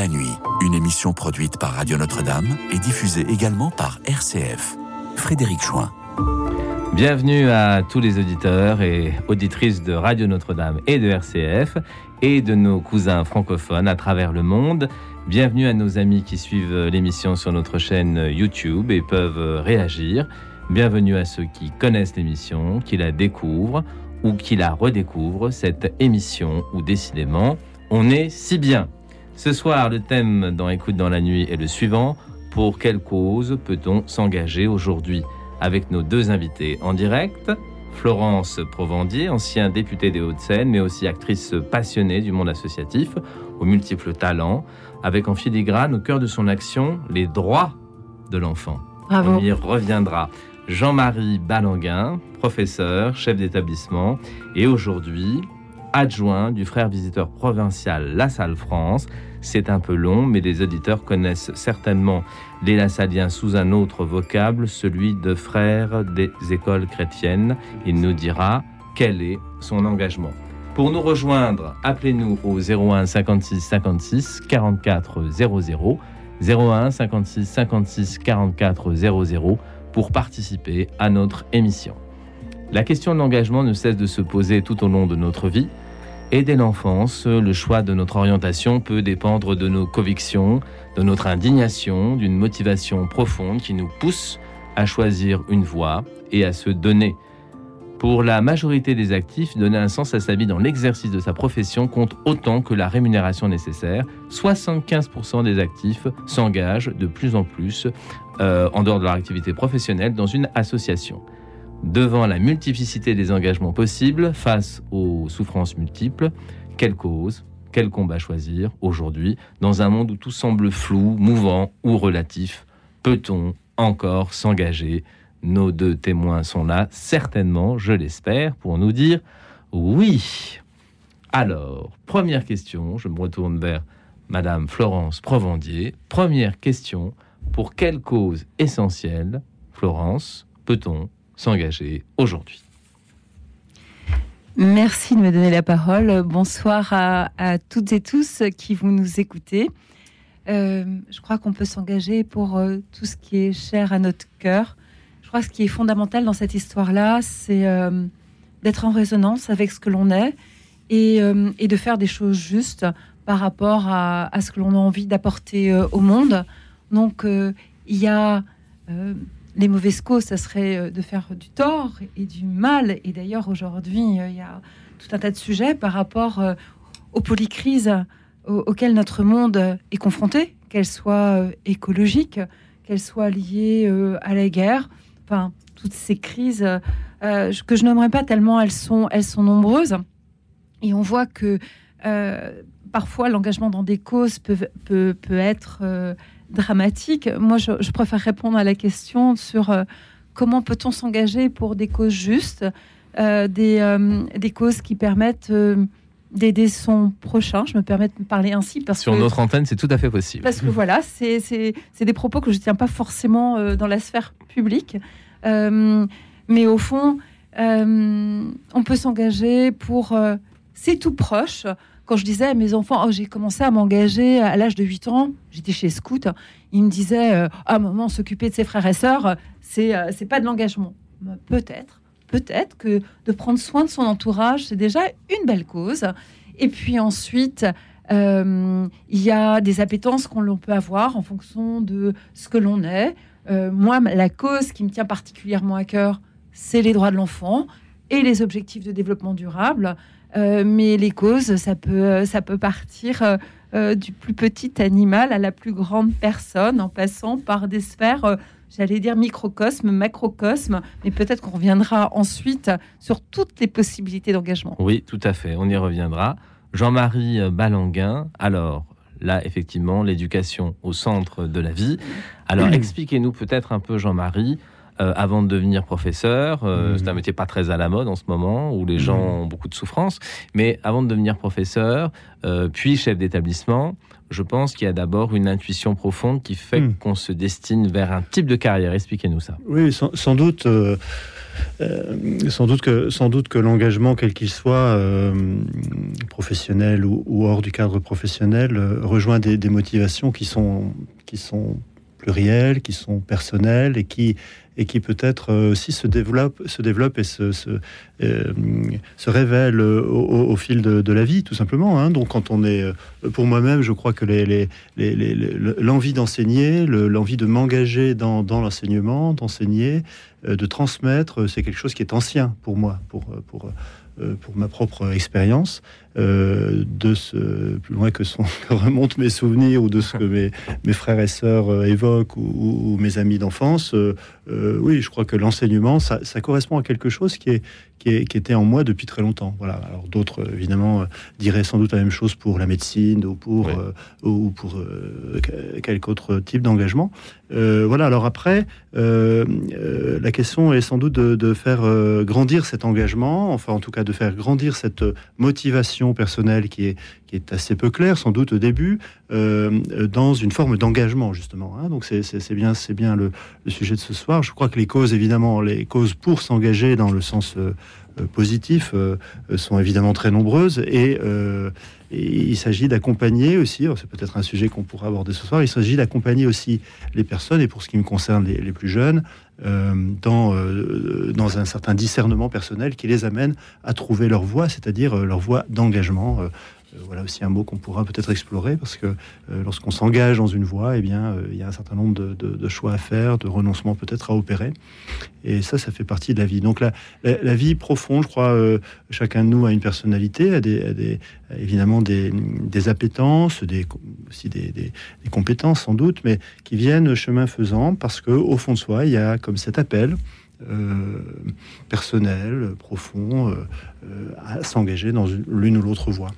la nuit, une émission produite par Radio Notre-Dame et diffusée également par RCF. Frédéric Chouin. Bienvenue à tous les auditeurs et auditrices de Radio Notre-Dame et de RCF et de nos cousins francophones à travers le monde. Bienvenue à nos amis qui suivent l'émission sur notre chaîne YouTube et peuvent réagir. Bienvenue à ceux qui connaissent l'émission, qui la découvrent ou qui la redécouvrent, cette émission où décidément on est si bien. Ce soir, le thème dans Écoute dans la nuit est le suivant. Pour quelle cause peut-on s'engager aujourd'hui Avec nos deux invités en direct, Florence Provandier, ancien député des Hauts-de-Seine, mais aussi actrice passionnée du monde associatif, aux multiples talents, avec en filigrane au cœur de son action les droits de l'enfant. On y reviendra. Jean-Marie Balanguin, professeur, chef d'établissement, et aujourd'hui adjoint du frère visiteur provincial La Salle France. C'est un peu long, mais les auditeurs connaissent certainement les Lassaliens sous un autre vocable, celui de frère des écoles chrétiennes. Il nous dira quel est son engagement. Pour nous rejoindre, appelez-nous au 01 56 56 44 00. 01 56 56 44 00 pour participer à notre émission. La question de l'engagement ne cesse de se poser tout au long de notre vie. Et dès l'enfance, le choix de notre orientation peut dépendre de nos convictions, de notre indignation, d'une motivation profonde qui nous pousse à choisir une voie et à se donner. Pour la majorité des actifs, donner un sens à sa vie dans l'exercice de sa profession compte autant que la rémunération nécessaire. 75% des actifs s'engagent de plus en plus, euh, en dehors de leur activité professionnelle, dans une association. Devant la multiplicité des engagements possibles, face aux souffrances multiples, quelle cause, quel combat choisir aujourd'hui, dans un monde où tout semble flou, mouvant ou relatif? Peut-on encore s'engager? Nos deux témoins sont là, certainement, je l'espère, pour nous dire oui. Alors, première question, je me retourne vers Madame Florence Provandier. Première question, pour quelle cause essentielle, Florence, peut-on s'engager aujourd'hui Merci de me donner la parole. Bonsoir à, toutes et tous qui vous nous écoutez. Euh, je crois qu'on peut s'engager pour euh, tout ce qui est cher à notre cœur. Je crois que ce qui est fondamental dans cette histoire-là, c'est euh, d'être en résonance avec ce que l'on est et, de faire des choses justes par rapport à, ce que l'on a envie d'apporter au monde. Donc, il y a les mauvaises causes, ça serait de faire du tort et du mal. Et d'ailleurs, aujourd'hui, il y a tout un tas de sujets par rapport aux polycrises auxquelles notre monde est confronté, qu'elles soient écologiques, qu'elles soient liées à la guerre, enfin, toutes ces crises euh, que je n'aimerais pas tellement, elles sont, elles sont nombreuses. Et on voit que euh, parfois l'engagement dans des causes peut, peut, peut être euh, dramatique. Moi, je, je, préfère répondre à la question sur euh, comment peut-on s'engager pour des causes justes, euh, des, des, causes qui permettent d'aider son prochain. Je me permets de parler ainsi parce sur que, notre antenne, c'est tout à fait possible. Parce que voilà, c'est des propos que je tiens pas forcément euh, dans la sphère publique, euh, mais au fond, euh, on peut s'engager pour c'est tout proche. Quand je disais à mes enfants, oh, j'ai commencé à m'engager à l'âge de 8 ans, j'étais chez Scout, ils me disaient, ah maman, s'occuper de ses frères et sœurs, c'est c'est pas de l'engagement. Peut-être peut-être que de prendre soin de son entourage, c'est déjà une belle cause. Et puis ensuite, euh, il y a des appétences qu'on peut avoir en fonction de ce que l'on est. Euh, moi, la cause qui me tient particulièrement à cœur, c'est les droits de l'enfant et les objectifs de développement durable. Euh, mais les causes, ça peut, ça peut partir euh, du plus petit animal à la plus grande personne, en passant par des sphères euh, j'allais dire microcosme, macrocosme, mais peut-être qu'on reviendra ensuite sur toutes les possibilités d'engagement. Oui, tout à fait, on y reviendra. Jean-Marie Balanguin, alors là, effectivement, l'éducation au centre de la vie. Alors, expliquez-nous peut-être un peu, Jean-Marie, euh, avant de devenir professeur, euh, mmh. c'est un métier pas très à la mode en ce moment, où les gens mmh. ont beaucoup de souffrances, mais avant de devenir professeur, euh, puis chef d'établissement, je pense qu'il y a d'abord une intuition profonde qui fait Hmm. qu'on se destine vers un type de carrière. Expliquez-nous ça. Oui, sans, sans doute. euh, euh, sans doute que, sans doute que l'engagement, quel qu'il soit, euh, professionnel ou, ou hors du cadre professionnel, euh, rejoint des, des motivations qui sont, qui sont plurielles, qui sont personnelles et qui, et qui peut-être euh, aussi se développent, se développent et se, se, euh, se révèlent euh, au, fil de, la vie, tout simplement. hein. Donc, quand on est, pour moi-même, je crois que les, les, les- l'envie d'enseigner, le- l'envie de m'engager dans, l'enseignement, d'enseigner, de transmettre, c'est quelque chose qui est ancien pour moi, pour, pour, pour ma propre expérience, euh, de ce plus loin que, son, que remontent mes souvenirs ou de ce que mes, mes frères et sœurs euh, évoquent ou, ou- ou mes amis d'enfance. euh, oui, je crois que l'enseignement, ça, ça correspond à quelque chose qui est qui, est- qui était en moi depuis très longtemps. Voilà. Alors d'autres, évidemment, diraient sans doute la même chose pour la médecine ou pour, Oui. euh, ou pour que- quelque autre type d'engagement. Voilà. Alors après, la question est sans doute de, de faire grandir cet engagement, enfin en tout cas de faire grandir cette motivation personnelle qui est, qui est assez peu claire sans doute au début, euh, dans une forme d'engagement justement. hein. Donc c'est- bien, bien le, sujet de ce soir. Je crois que les causes, évidemment, les causes pour s'engager dans le sens euh, euh, positif sont évidemment très nombreuses et, il s'agit d'accompagner aussi, c'est peut-être un sujet qu'on pourra aborder ce soir, il s'agit d'accompagner aussi les personnes et pour ce qui me concerne les, plus jeunes dans, euh, dans un certain discernement personnel qui les amène à trouver leur voie, c'est-à-dire euh, leur voie d'engagement. Euh, voilà aussi un mot qu'on pourra peut-être explorer parce que euh, lorsqu'on s'engage dans une voie, eh bien, euh, il y a un certain nombre de, choix à faire, de renoncements peut-être à opérer. Et ça, ça fait partie de la vie. Donc la, la, vie profonde, je crois, chacun de nous a une personnalité, a, évidemment des, des appétences, des, aussi des, des- compétences sans doute, mais qui viennent chemin faisant parce que au fond de soi, il y a comme cet appel. personnel, profond, à s'engager dans une- l'une ou l'autre voie.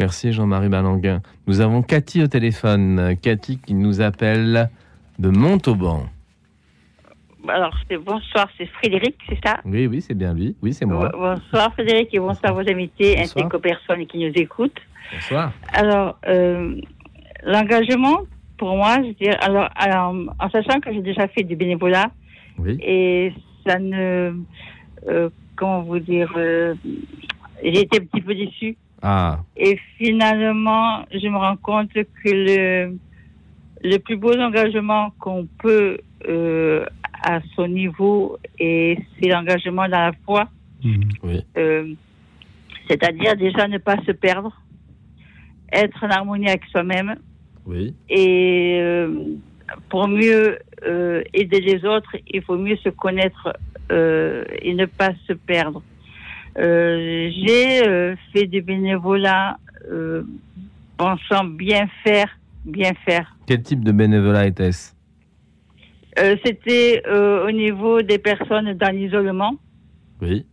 Merci Jean-Marie Balanguin. Nous avons Cathy au téléphone. Cathy qui nous appelle de Montauban. Alors, c'est bonsoir, c'est Frédéric, c'est ça? Oui, oui, c'est bien lui. Oui, c'est moi. Bonsoir Frédéric et bonsoir vos invités ainsi qu'aux personnes qui nous écoutent. Bonsoir. Alors, euh, l'engagement, pour moi, je dirais, alors, alors, en sachant que j'ai déjà fait du bénévolat Oui. et ça ne, euh, comment vous dire, euh, j'ai été un petit peu déçue. Ah, Et finalement, je me rends compte que le, le plus beau engagement qu'on peut euh, à son niveau, et c'est l'engagement dans la foi, oui. euh, c'est-à-dire déjà ne pas se perdre, être en harmonie avec soi-même, Oui. et euh, pour mieux euh, aider les autres, il faut mieux se connaître euh, et ne pas se perdre. Euh, J'ai euh, fait du bénévolat euh, pensant bien faire, bien faire. Quel type de bénévolat était-ce? Euh, C'était euh, au niveau des personnes dans l'isolement. Oui.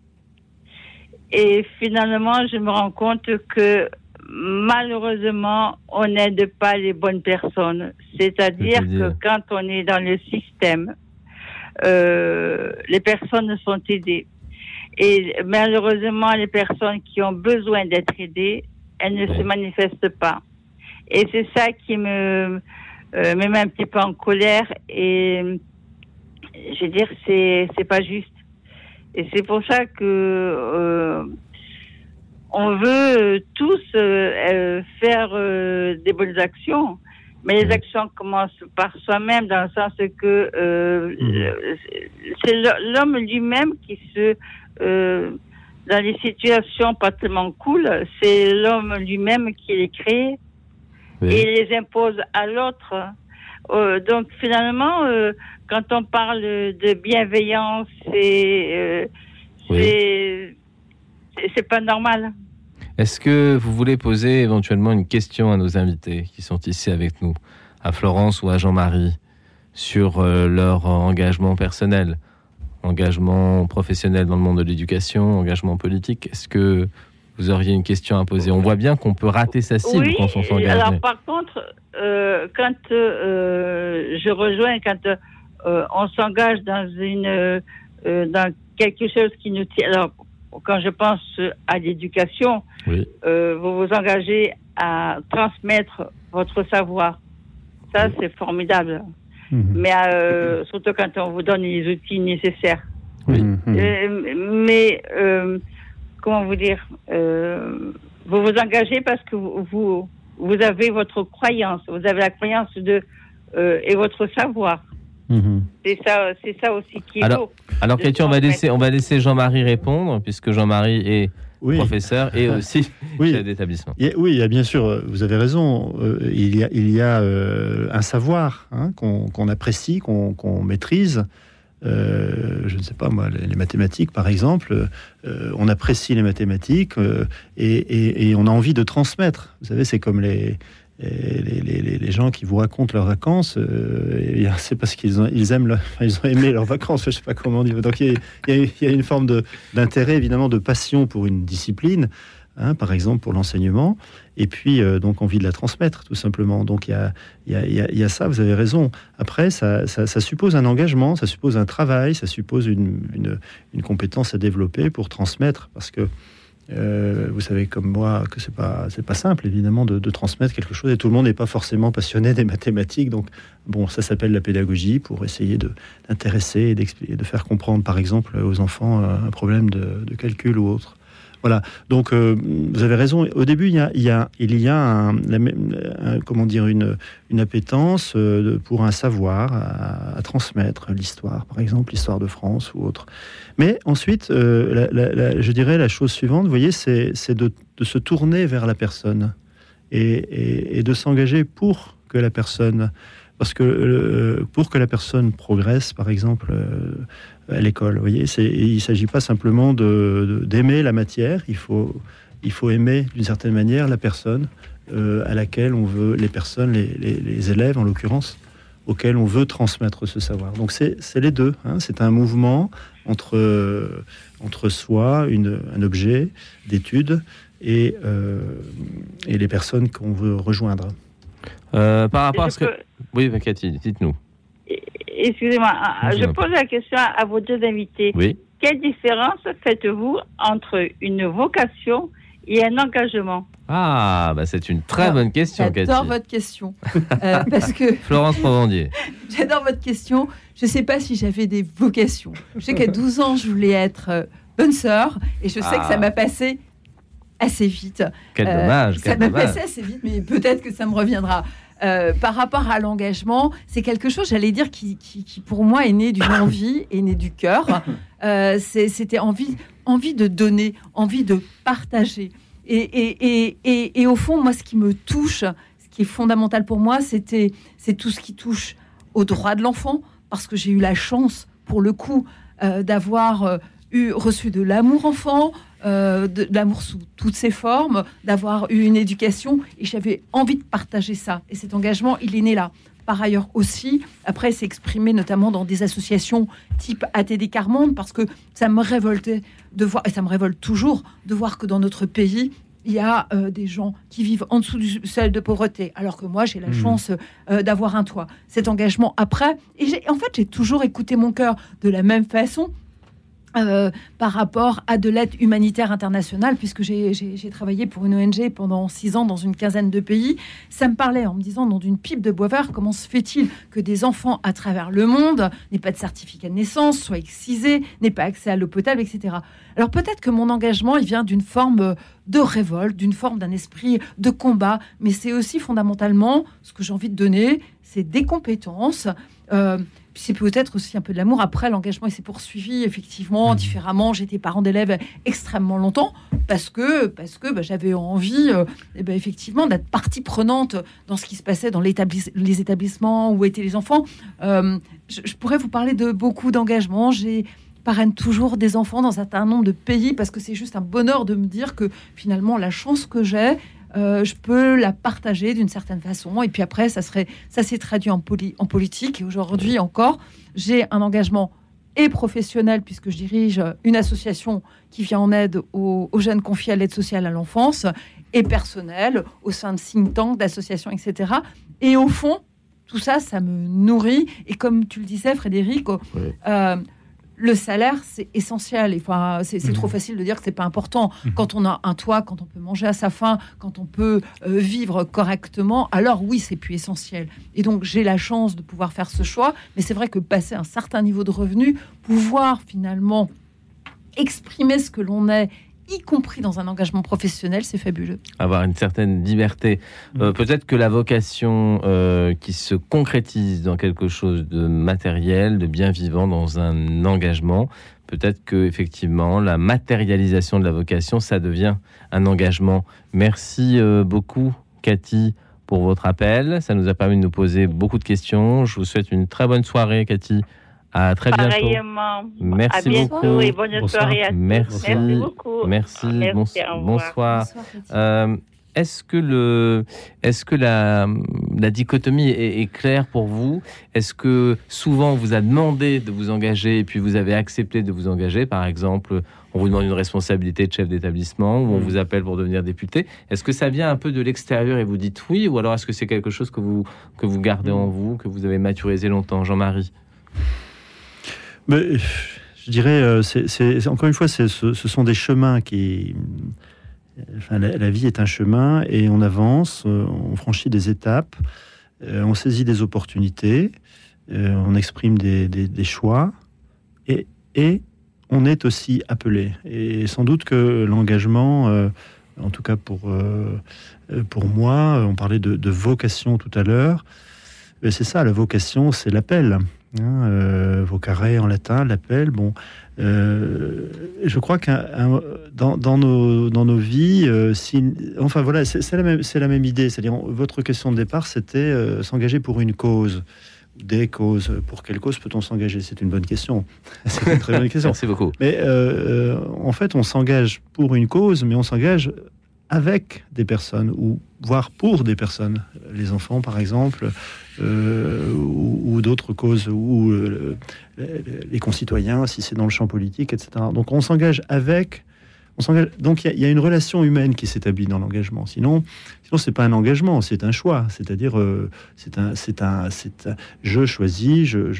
Et finalement, je me rends compte que malheureusement, on n'aide pas les bonnes personnes. C'est-à-dire que quand on est dans le système, euh, les personnes sont aidées. Et malheureusement, les personnes qui ont besoin d'être aidées, elles ne se manifestent pas. Et c'est ça qui me, euh, me met un petit peu en colère. Et je veux dire, c'est c'est pas juste. Et c'est pour ça que euh, on veut tous euh, faire euh, des bonnes actions, mais les actions commencent par soi-même, dans le sens que euh, euh, c'est l'homme lui-même qui se euh, dans les situations pas tellement cool, c'est l'homme lui-même qui les crée Oui. et les impose à l'autre. Euh, donc finalement, euh, quand on parle de bienveillance, c'est Oui. c'est pas normal. Est-ce que vous voulez poser éventuellement une question à nos invités qui sont ici avec nous, à Florence ou à Jean-Marie, sur leur engagement personnel, engagement professionnel dans le monde de l'éducation, engagement politique Est-ce que vous auriez une question à poser? On voit bien qu'on peut rater sa cible oui. quand on s'engage. Alors par contre, euh, quand euh, je rejoins, quand euh, on s'engage dans une dans quelque chose qui nous tient. Alors quand je pense à l'éducation, Oui. vous vous engagez à transmettre votre savoir. Ça, c'est formidable. Mhm. Mais euh, surtout quand on vous donne les outils nécessaires. Oui. Mhm. Euh, mais euh, comment vous dire euh, Vous vous engagez parce que vous, vous avez votre croyance, vous avez la croyance de euh, et votre savoir. Mhm. C'est ça, c'est ça aussi qui est Alors, beau. Alors, Cathy, on va laisser, on va laisser Jean-Marie répondre, puisque Jean-Marie est Oui. professeur et aussi Oui. chef d'établissement. Oui, il y a bien sûr, euh, vous avez raison, euh, il y a, il y a euh, un savoir hein, qu'on apprécie, qu'on maîtrise. Euh, je ne sais pas moi, les, les mathématiques par exemple, euh, on apprécie les mathématiques euh, et, et- et on a envie de transmettre. Vous savez, c'est comme les, les, les- les- les gens qui vous racontent leurs vacances, euh, et c'est parce qu'ils ont, ils aiment, ils ont aimé leurs vacances, je sais pas comment dire. Donc il y a, une forme d'intérêt, évidemment, de passion pour une discipline, hein, par exemple pour l'enseignement, et puis euh, donc envie de la transmettre, tout simplement. Donc il y a, y a- y a- ça, vous avez raison. Après, ça, ça- ça suppose un engagement, ça suppose un travail, ça suppose une, une- une compétence à développer pour transmettre, parce que euh, vous savez comme moi que c'est pas c'est pas simple évidemment de, transmettre quelque chose et tout le monde n'est pas forcément passionné des mathématiques. Donc bon ça s'appelle la pédagogie pour essayer de d'intéresser et de faire comprendre par exemple aux enfants euh, un problème de calcul ou autre voilà. Donc euh, vous avez raison. Au début il y a il y a, il y a comment dire une une appétence euh, pour un savoir à, transmettre l'histoire par exemple l'histoire de France ou autre. Mais ensuite, euh, je dirais la chose suivante, vous voyez, c'est de, se tourner vers la personne et, de s'engager pour que la personne, parce que pour que la personne progresse, par exemple, à l'école, vous voyez, il ne s'agit pas simplement de- de- d'aimer la matière, il faut, il faut aimer d'une certaine manière la personne euh, à laquelle on veut, les personnes, les, les- les élèves en l'occurrence, auxquels on veut transmettre ce savoir. Donc c'est c'est les deux, hein. c'est un mouvement entre, euh, entre soi, une, un objet d'étude, et, euh, et les personnes qu'on veut rejoindre. Euh, par rapport à ce que. Oui, Cathy, dites-nous. Excusez-moi, ah, Je pose la question à vos deux invités. Oui. Quelle différence faites-vous entre une vocation et un engagement? Ah, bah c'est une très Alors, bonne question, Cathy. J'adore votre question. Euh, parce que Florence Provendier. j'adore votre question. Je ne sais pas si j'avais des vocations. Je sais qu'à 12 ans, je voulais être euh, bonne sœur. Et je sais que Ah. ça m'a passé assez vite. Quel Euh, dommage, Ça m'a passé assez vite, mais peut-être que ça me reviendra. Euh, par rapport à l'engagement, c'est quelque chose, j'allais dire, qui, qui- qui, pour moi est né d'une envie, est né du cœur. Euh, C'était envie, envie de donner, envie de partager. Et, et, et, et, au fond, moi, ce qui me touche, ce qui est fondamental pour moi, c'était c'est tout ce qui touche aux droits de l'enfant, parce que j'ai eu la chance, pour le coup, euh, d'avoir eu reçu de l'amour enfant, euh, de, de l'amour sous toutes ses formes, d'avoir eu une éducation, et j'avais envie de partager ça. Et cet engagement, il est né là. Par ailleurs aussi, après, c'est exprimé notamment dans des associations type ATD Carmonde, parce que ça me révoltait de voir, et ça me révolte toujours, de voir que dans notre pays, il y a euh, des gens qui vivent en dessous du seuil de pauvreté, alors que moi, j'ai la Mhm. chance euh, d'avoir un toit. Cet engagement après, et en fait, j'ai toujours écouté mon cœur de la même façon. Euh, par rapport à de l'aide humanitaire internationale, puisque j'ai travaillé pour une ONG pendant six ans dans une quinzaine de pays, ça me parlait en me disant, dans une pipe de bois comment se fait-il que des enfants à travers le monde n'aient pas de certificat de naissance, soient excisés, n'aient pas accès à l'eau potable, etc. Alors peut-être que mon engagement, il vient d'une forme de révolte, d'une forme d'un esprit de combat, mais c'est aussi fondamentalement ce que j'ai envie de donner, c'est des compétences. euh, c'est peut-être aussi un peu de l'amour. Après, l'engagement s'est poursuivi effectivement Mhm. différemment. J'étais parent d'élèves extrêmement longtemps parce que parce que bah, j'avais envie, euh, ben, effectivement, d'être partie prenante dans ce qui se passait dans les établissements où étaient les enfants. Euh, je, je pourrais vous parler de beaucoup d'engagements. J'ai parraine toujours des enfants dans un certain nombre de pays parce que c'est juste un bonheur de me dire que finalement la chance que j'ai, euh, je peux la partager d'une certaine façon. Et puis après, ça serait, ça s'est traduit en, poli- en politique. Et aujourd'hui encore, j'ai un engagement et professionnel puisque je dirige une association qui vient en aide aux, aux jeunes confiés à l'aide sociale à l'enfance et personnel au sein de think tanks, d'associations, etc. Et au fond, tout ça, ça me nourrit. Et comme tu le disais, Frédéric, Oui. euh, le salaire, c'est essentiel. Enfin, c'est Mhm. trop facile de dire que c'est pas important. Mhm. Quand on a un toit, quand on peut manger à sa faim, quand on peut euh, vivre correctement, alors oui, c'est plus essentiel. Et donc, j'ai la chance de pouvoir faire ce choix. Mais c'est vrai que passer un certain niveau de revenu, pouvoir finalement exprimer ce que l'on est, y compris dans un engagement professionnel, c'est fabuleux. avoir une certaine liberté. Euh, Peut-être que la vocation euh, qui se concrétise dans quelque chose de matériel, de bien vivant, dans un engagement, peut-être que effectivement la matérialisation de la vocation, ça devient un engagement. Merci euh, beaucoup, Cathy. Pour votre appel, ça nous a permis de nous poser beaucoup de questions. Je vous souhaite une très bonne soirée, Cathy. À très bientôt. Merci à bientôt beaucoup. et bonne Bonsoir. soirée à tous. Merci. Merci beaucoup. Merci. Bonsoir. Euh, est-ce que, le, est-ce que la, la dichotomie est, est claire pour vous? Est-ce que souvent on vous a demandé de vous engager et puis vous avez accepté de vous engager? Par exemple, on vous demande une responsabilité de chef d'établissement ou on Mm. vous appelle pour devenir député. Est-ce que ça vient un peu de l'extérieur et vous dites oui Ou alors est-ce que c'est quelque chose que vous, que vous gardez en vous, que vous avez maturisé longtemps? Jean-Marie Mais, je dirais, euh, encore une fois, ce, sont des chemins qui. Enfin, la, vie est un chemin et on avance, euh, on franchit des étapes, euh, on saisit des opportunités, euh, on exprime des, choix et, on est aussi appelé. Et sans doute que l'engagement, euh, en tout cas pour, euh, euh, pour moi, on parlait de, de vocation tout à l'heure, c'est ça, la vocation, c'est l'appel. Hein, euh, vocare en latin, l'appel. Bon, euh, je crois un- dans, dans nos, dans nos vies, euh, si, enfin voilà, c'est la même, c'est la même idée. C'est-à-dire, votre question de départ, c'était euh, s'engager pour une cause, des causes. Pour quelle cause peut-on s'engager? C'est une bonne question. c'est une très bonne question. Merci beaucoup. Mais en fait, on s'engage pour une cause, mais on s'engage avec des personnes, ou voire pour des personnes. Les enfants, par exemple, euh, ou, d'autres causes, ou euh, les, concitoyens, si c'est dans le champ politique, etc. Donc on s'engage avec. On s'engage. Donc il y a- une relation humaine qui s'établit dans l'engagement. Sinon, sinon c'est pas un engagement, c'est un choix. C'est-à-dire, euh, c'est un, c'est un, c'est un- je choisis, je-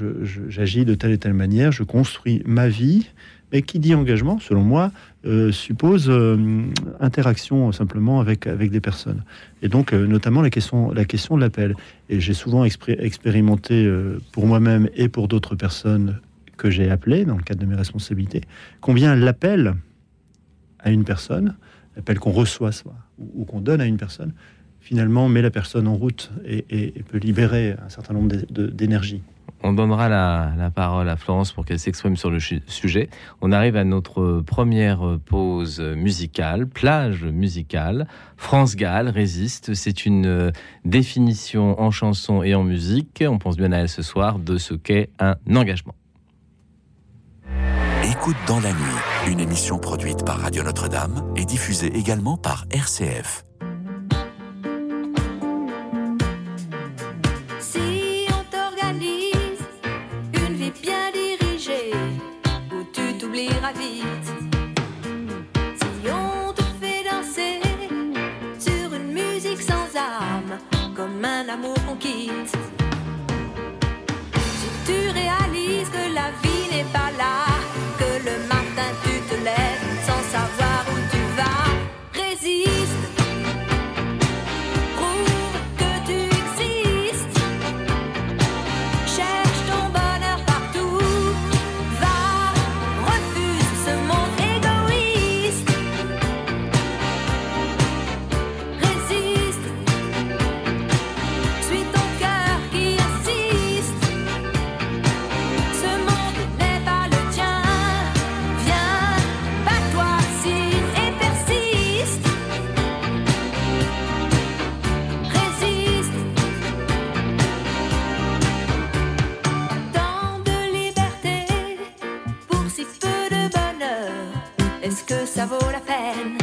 j'agis de telle et telle manière, je construis ma vie. Mais qui dit engagement, selon moi, euh, suppose euh, interaction simplement avec, avec des personnes. Et donc, euh, notamment la question, la question de l'appel. Et j'ai souvent expérimenté pour moi-même et pour d'autres personnes que j'ai appelées dans le cadre de mes responsabilités, combien l'appel à une personne, l'appel qu'on reçoit ou, qu'on donne à une personne, finalement met la personne en route et, et- peut libérer un certain nombre d'énergie. On donnera la, parole à Florence pour qu'elle s'exprime sur le sujet. On arrive à notre première pause musicale, plage musicale. France Gall résiste. C'est une euh, définition en chanson et en musique. On pense bien à elle ce soir de ce qu'est un engagement. Écoute dans la nuit, une émission produite par Radio Notre-Dame et diffusée également par RCF. Si on te fait danser sur une musique sans âme, comme un amour qu'on quitte. Si tu réalises que la vie n'est pas là, que le matin tu te lèves est-ce que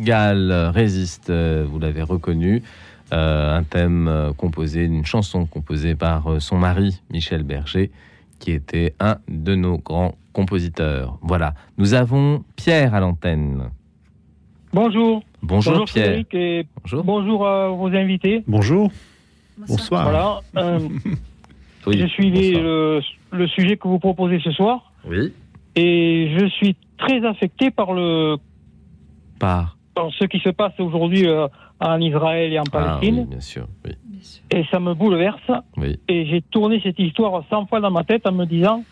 France-Galles résiste, euh, vous l'avez reconnu. Euh, un thème euh, composé, une chanson composée par son mari, Michel Berger, qui était un de nos grands compositeurs. Voilà. Nous avons Pierre à l'antenne. Bonjour. Bonjour, Pierre. Frédéric et Bonjour. bonjour à vos invités. Bonjour, bonsoir. Voilà. euh, Oui, je suivi bonsoir. le, le sujet que vous proposez ce soir Oui. et je suis très affecté par le Par. Ce qui se passe aujourd'hui euh, en Israël et en Ah, Palestine oui, bien sûr. Oui. Et ça me bouleverse Oui. et j'ai tourné cette histoire 100 fois dans ma tête en me disant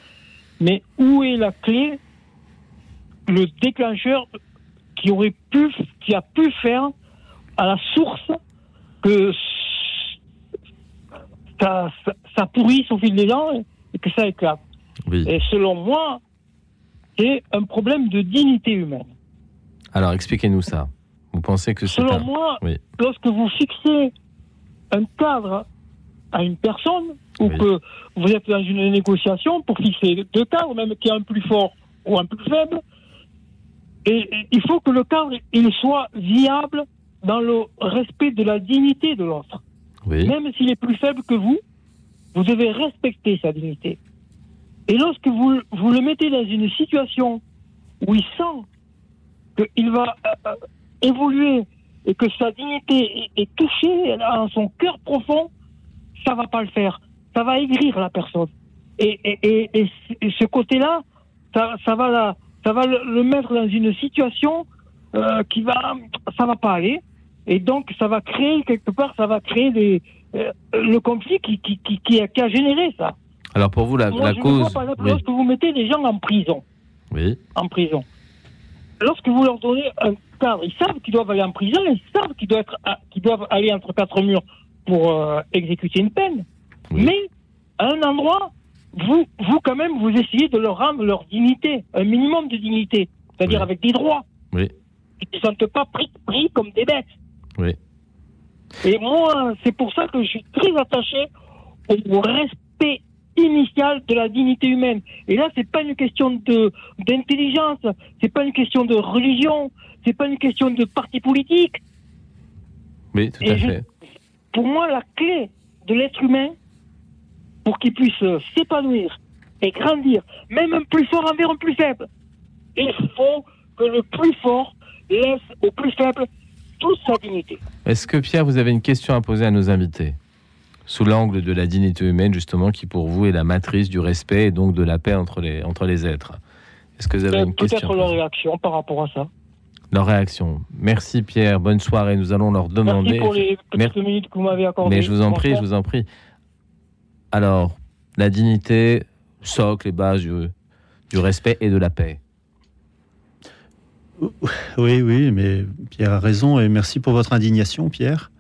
mais où est la clé le déclencheur qui aurait pu qui a pu faire à la source que ça, ça, ça pourrisse au fil des ans et que ça éclate? Oui. Et selon moi, c'est un problème de dignité humaine. Alors, expliquez-nous ça. Vous pensez que c'est Selon un... moi, Oui. lorsque vous fixez un cadre à une personne, ou Oui. que vous êtes dans une négociation pour fixer deux cadres, même qu'il y a un plus fort ou un plus faible, et, et il faut que le cadre il soit viable dans le respect de la dignité de l'autre. Oui. Même s'il est plus faible que vous, vous devez respecter sa dignité. Et lorsque vous, vous le mettez dans une situation où il sent qu'il va euh, euh, évoluer et que sa dignité est, est touchée dans son cœur profond, ça va pas le faire. Ça va aigrir la personne. Et, et, et, ce côté-là, ça, ça va, la- ça va le, le mettre dans une situation euh, qui va, ça va pas aller. Et donc, ça va créer quelque part, ça va créer des, euh, le conflit qui, qui, qui, qui a, qui a généré ça. Alors, pour vous, la, Moi, la je le vois, cause... par exemple, Oui. lorsque vous mettez des gens en prison, oui. en prison, lorsque vous leur donnez un cadre, ils savent qu'ils doivent aller en prison, ils savent qu'ils doivent, être, à- qu'ils doivent aller entre quatre murs pour euh, exécuter une peine. Oui. Mais à un endroit, vous, vous quand même, vous essayez de leur rendre leur dignité, un minimum de dignité, c'est-à-dire Oui. avec des droits. Oui. Ils ne se sentent pas pris, pris comme des bêtes. Oui. Et moi, c'est pour ça que je suis très attaché au respect initial de la dignité humaine. Et là, c'est pas une question de d'intelligence, c'est pas une question de religion, c'est pas une question de parti politique. Oui, tout Et à je- fait. Pour moi, la clé de l'être humain, pour qu'il puisse euh, s'épanouir et grandir, même un plus fort envers un plus faible, il faut que le plus fort laisse au plus faible toute sa dignité. Est-ce que, Pierre, vous avez une question à poser à nos invités? Sous l'angle de la dignité humaine, justement, qui pour vous est la matrice du respect et donc de la paix entre les, entre les êtres. Est-ce que vous avez Euh, une question Peut-être leur réaction par rapport à ça. Leur réaction. Merci, Pierre. Bonne soirée. Nous allons leur demander... Merci pour les petites Mer- minutes que vous m'avez accordées. Mais je vous en prie, je vous en prie. Alors, la dignité, socle et base du, du respect et de la paix. Oui, oui, mais Pierre a raison et merci pour votre indignation, Pierre,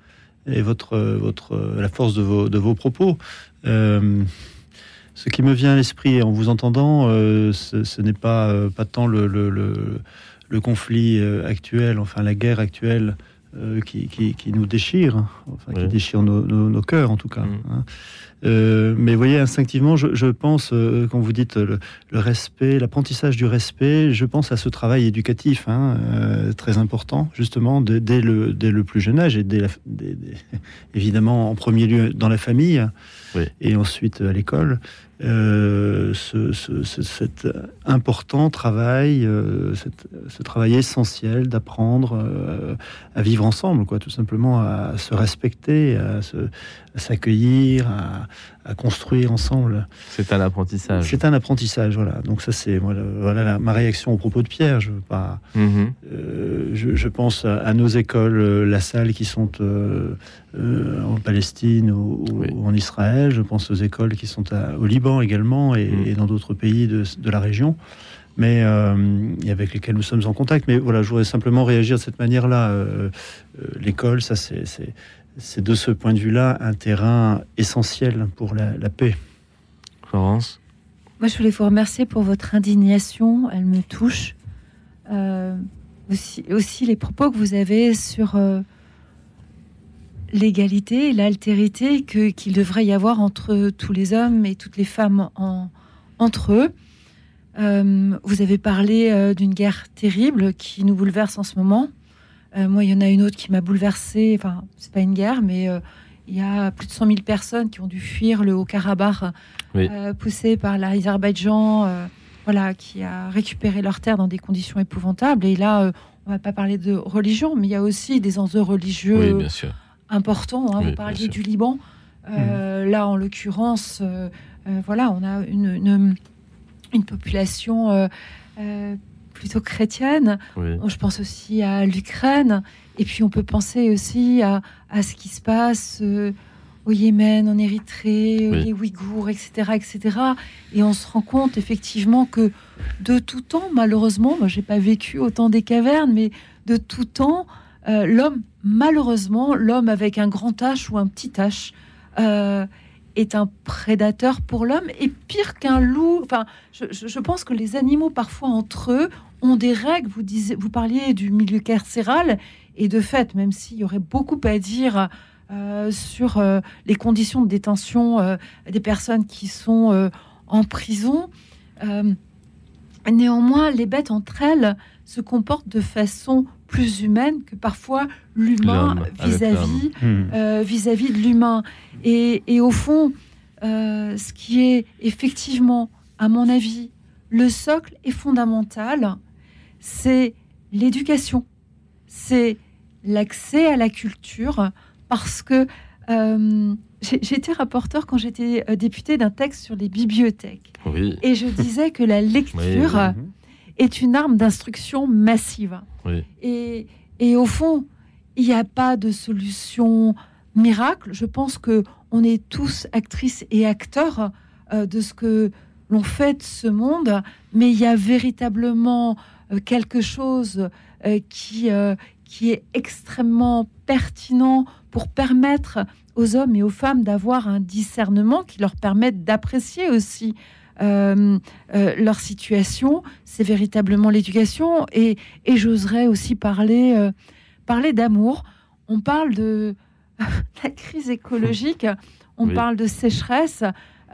et votre, euh, votre, euh, la force de vos, de vos propos. Euh, ce qui me vient à l'esprit en vous entendant, euh, ce, ce n'est pas, euh, pas tant le, le, le- le conflit actuel, enfin la guerre actuelle qui, qui, qui nous déchire, hein, enfin qui déchire nos, nos- nos cœurs en tout cas. Mm. hein. Euh, mais vous voyez, instinctivement, je, pense, euh, quand vous dites le, respect, l'apprentissage du respect, je pense à ce travail éducatif hein, euh, très important, justement, dès, le, dès le plus jeune âge, et dès la- évidemment en premier lieu dans la famille, Et ensuite à l'école. Euh, ce, ce- ce- cet important travail, euh, ce travail essentiel d'apprendre euh, à vivre ensemble, quoi, tout simplement à se respecter, à s'accueillir, à, à construire ensemble. C'est un apprentissage. C'est un apprentissage, voilà. Donc ça, c'est voilà, voilà la- ma réaction au propos de Pierre. Je veux pas. Mhm. euh, je, je pense à, à nos écoles, euh, la salle qui sont euh, en Palestine ou, en Israël. Je pense aux écoles qui sont à- au Liban également et, Mm. et dans d'autres pays de, de la région. Mais et avec lesquels nous sommes en contact. Mais voilà, je voudrais simplement réagir de cette manière-là. L'école, ça, c'est c'est- de ce point de vue-là un terrain essentiel pour la, la paix. Florence Moi, je voulais vous remercier pour votre indignation. Elle me touche. Euh, aussi, aussi les propos que vous avez sur euh, l'égalité et l'altérité qu'il devrait y avoir entre tous les hommes et toutes les femmes en- entre eux. Euh, vous avez parlé euh, d'une guerre terrible qui nous bouleverse en ce moment. Euh, moi, il y en a une autre qui m'a bouleversée. Enfin, c'est pas une guerre, mais euh, il y a plus de 100 000 personnes qui ont dû fuir le Haut-Karabakh, Oui. euh, poussées par l'Azerbaïdjan, voilà, qui a récupéré leurs terres dans des conditions épouvantables. Et là, on va pas parler de religion, mais il y a aussi des enjeux religieux Oui, bien sûr. important. hein. Oui, Vous bien parliez du Liban. Euh, Là, en l'occurrence, euh, euh, voilà, on a une, une, une population plutôt chrétienne. Oui. Je pense aussi à l'Ukraine. Et puis, on peut penser aussi à, à ce qui se passe euh, au Yémen, en Érythrée, Oui. les Ouïghours, etc., etc. Et on se rend compte effectivement que de tout temps, malheureusement, moi, j'ai pas vécu au temps des cavernes, mais de tout temps, euh, l'homme, malheureusement, l'homme avec un grand H ou un petit H, euh, est un prédateur pour l'homme et pire qu'un loup. Enfin, je- je pense que les animaux, parfois entre eux, ont des règles. Vous, disiez, vous parliez du milieu carcéral et de fait, même s'il y aurait beaucoup à dire euh, sur euh, les conditions de détention euh, des personnes qui sont euh, en prison, euh, néanmoins, les bêtes entre elles se comportent de façon plus humaine que parfois l'humain vis-à-vis Hmm. euh, vis-à-vis de l'humain. Et, et au fond, euh, ce qui est effectivement, à mon avis, le socle est fondamental, c'est l'éducation, c'est l'accès à la culture, parce que euh, j'étais rapporteur quand j'étais euh, députée d'un texte sur les bibliothèques. Oui. Et je disais que la lecture Oui, Mhm. est une arme d'instruction massive. Oui. Et, et au fond, il n'y a pas de solution miracle. Je pense que on est tous actrices et acteurs euh, de ce que l'on fait de ce monde, mais il y a véritablement quelque chose euh, qui, euh, qui est extrêmement pertinent pour permettre aux hommes et aux femmes d'avoir un discernement qui leur permette d'apprécier aussi euh, euh, leur situation. C'est véritablement l'éducation. Et, et j'oserais aussi parler, euh, parler d'amour. On parle de la crise écologique, on Oui. parle de sécheresse,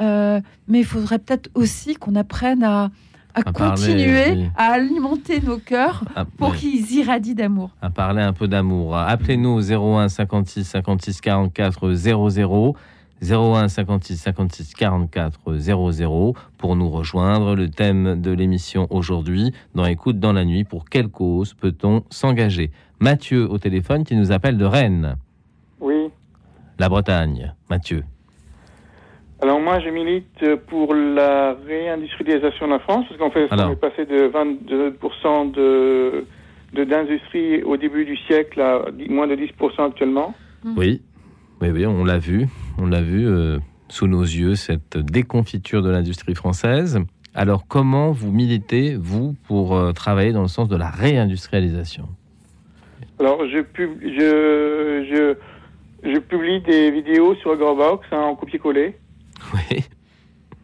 euh, mais il faudrait peut-être aussi qu'on apprenne à, à À parler, continuer oui. à alimenter nos cœurs Ah, pour oui. qu'ils irradient d'amour. à parler un peu d'amour. Appelez-nous au 01 56 56 44 00. 01 56 56 44 00 pour nous rejoindre. Le thème de l'émission aujourd'hui, dans Écoute dans la nuit, pour quelle cause peut-on s'engager? Mathieu au téléphone qui nous appelle de Rennes, Oui. la Bretagne. Mathieu. Alors moi, je milite pour la réindustrialisation de la France, parce qu'en fait, Alors. on est passé de 22% de de- d'industrie au début du siècle à moins de 10% actuellement. Oui, oui, oui, on l'a vu. On l'a vu euh, sous nos yeux, cette déconfiture de l'industrie française. Alors, comment vous militez, vous, pour euh, travailler dans le sens de la réindustrialisation? Alors, je, pub, je, je, je publie des vidéos sur Growbox hein, en copier-coller. Oui.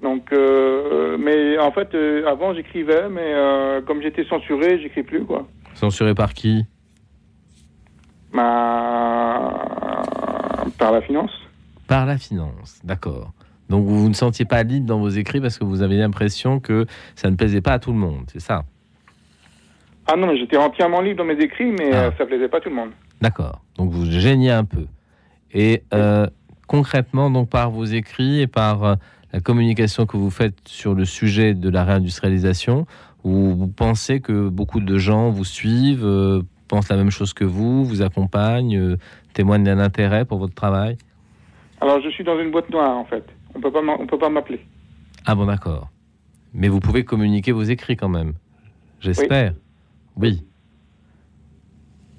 Donc, euh, mais en fait, euh, avant, j'écrivais, mais euh, comme j'étais censuré, j'écris plus, quoi. Censuré par qui? Ma... Par la finance. Par la finance, d'accord. Donc vous vous ne sentiez pas libre dans vos écrits parce que vous avez l'impression que ça ne plaisait pas à tout le monde, c'est ça? Ah non, j'étais entièrement libre dans mes écrits, mais Ah. ça plaisait pas à tout le monde. D'accord. Donc vous gêniez un peu. Et concrètement, donc par vos écrits et par euh, la communication que vous faites sur le sujet de la réindustrialisation, vous, vous pensez que beaucoup de gens vous suivent, euh, pensent la même chose que vous, vous accompagnent, euh, témoignent d'un intérêt pour votre travail? Alors, je suis dans une boîte noire, en fait. On peut pas, on peut pas m'appeler. Ah bon, d'accord. Mais vous pouvez communiquer vos écrits quand même. J'espère. Oui.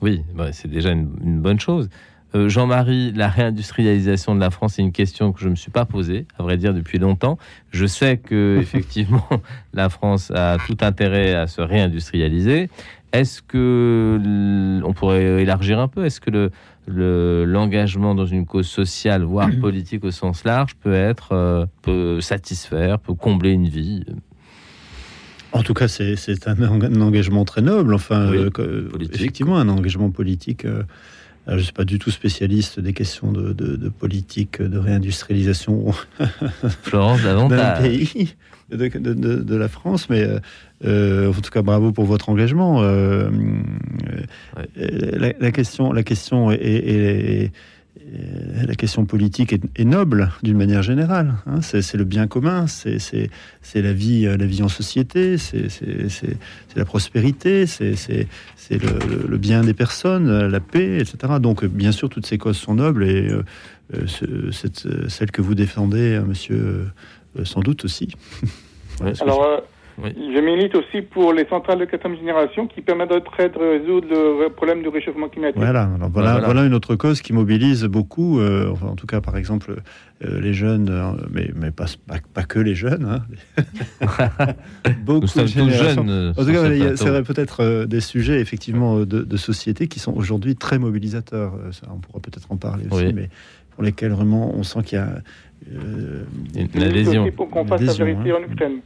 Oui, bah, c'est déjà une, une bonne chose. Euh, Jean-Marie, la réindustrialisation de la France, c'est une question que je ne me suis pas posée, à vrai dire, depuis longtemps. Je sais que effectivement, la France a tout intérêt à se réindustrialiser. Est-ce que on pourrait élargir un peu Est-ce que le le- l'engagement dans une cause sociale, voire politique au sens large, peut être euh, peut satisfaire, peut combler une vie? En tout cas, c'est un, eng- un engagement très noble. Enfin, Oui, euh, effectivement, un engagement politique je ne suis pas du tout spécialiste des questions de, de- de politique, de réindustrialisation Florence, d'un pays, de, la France, mais euh, euh, en tout cas, bravo pour votre engagement. Euh, euh, la, la question, la question est, est- est- est- la question politique est, est noble d'une manière générale. hein. c'est c'est le bien commun, c'est c'est- c'est la vie, euh, la vie en société, c'est c'est- c'est- c'est la prospérité, c'est c'est- c'est le, bien des personnes, euh, la paix, etc. Donc, euh, bien sûr, toutes ces causes sont nobles et euh, euh, ce- cette- euh, celle que vous défendez, euh, monsieur, euh, sans doute aussi. Voilà Alors, euh, Oui. je milite aussi pour les centrales de quatrième génération qui permettraient de résoudre le problème du réchauffement climatique. Voilà, alors voilà, Voilà. voilà une autre cause qui mobilise beaucoup, euh, enfin, en tout cas par exemple euh, les jeunes, euh, mais, mais pas, pas, pas que les jeunes, hein. beaucoup Nous sommes de tous jeunes. En tout cas, c'est peut-être euh, des sujets effectivement de, de société qui sont aujourd'hui très mobilisateurs. Ça, on pourra peut-être en parler aussi, Oui. mais pour lesquels vraiment on sent qu'il y a euh, Une milite adhésion. aussi pour qu'on fasse la vérité hein. en Ukraine.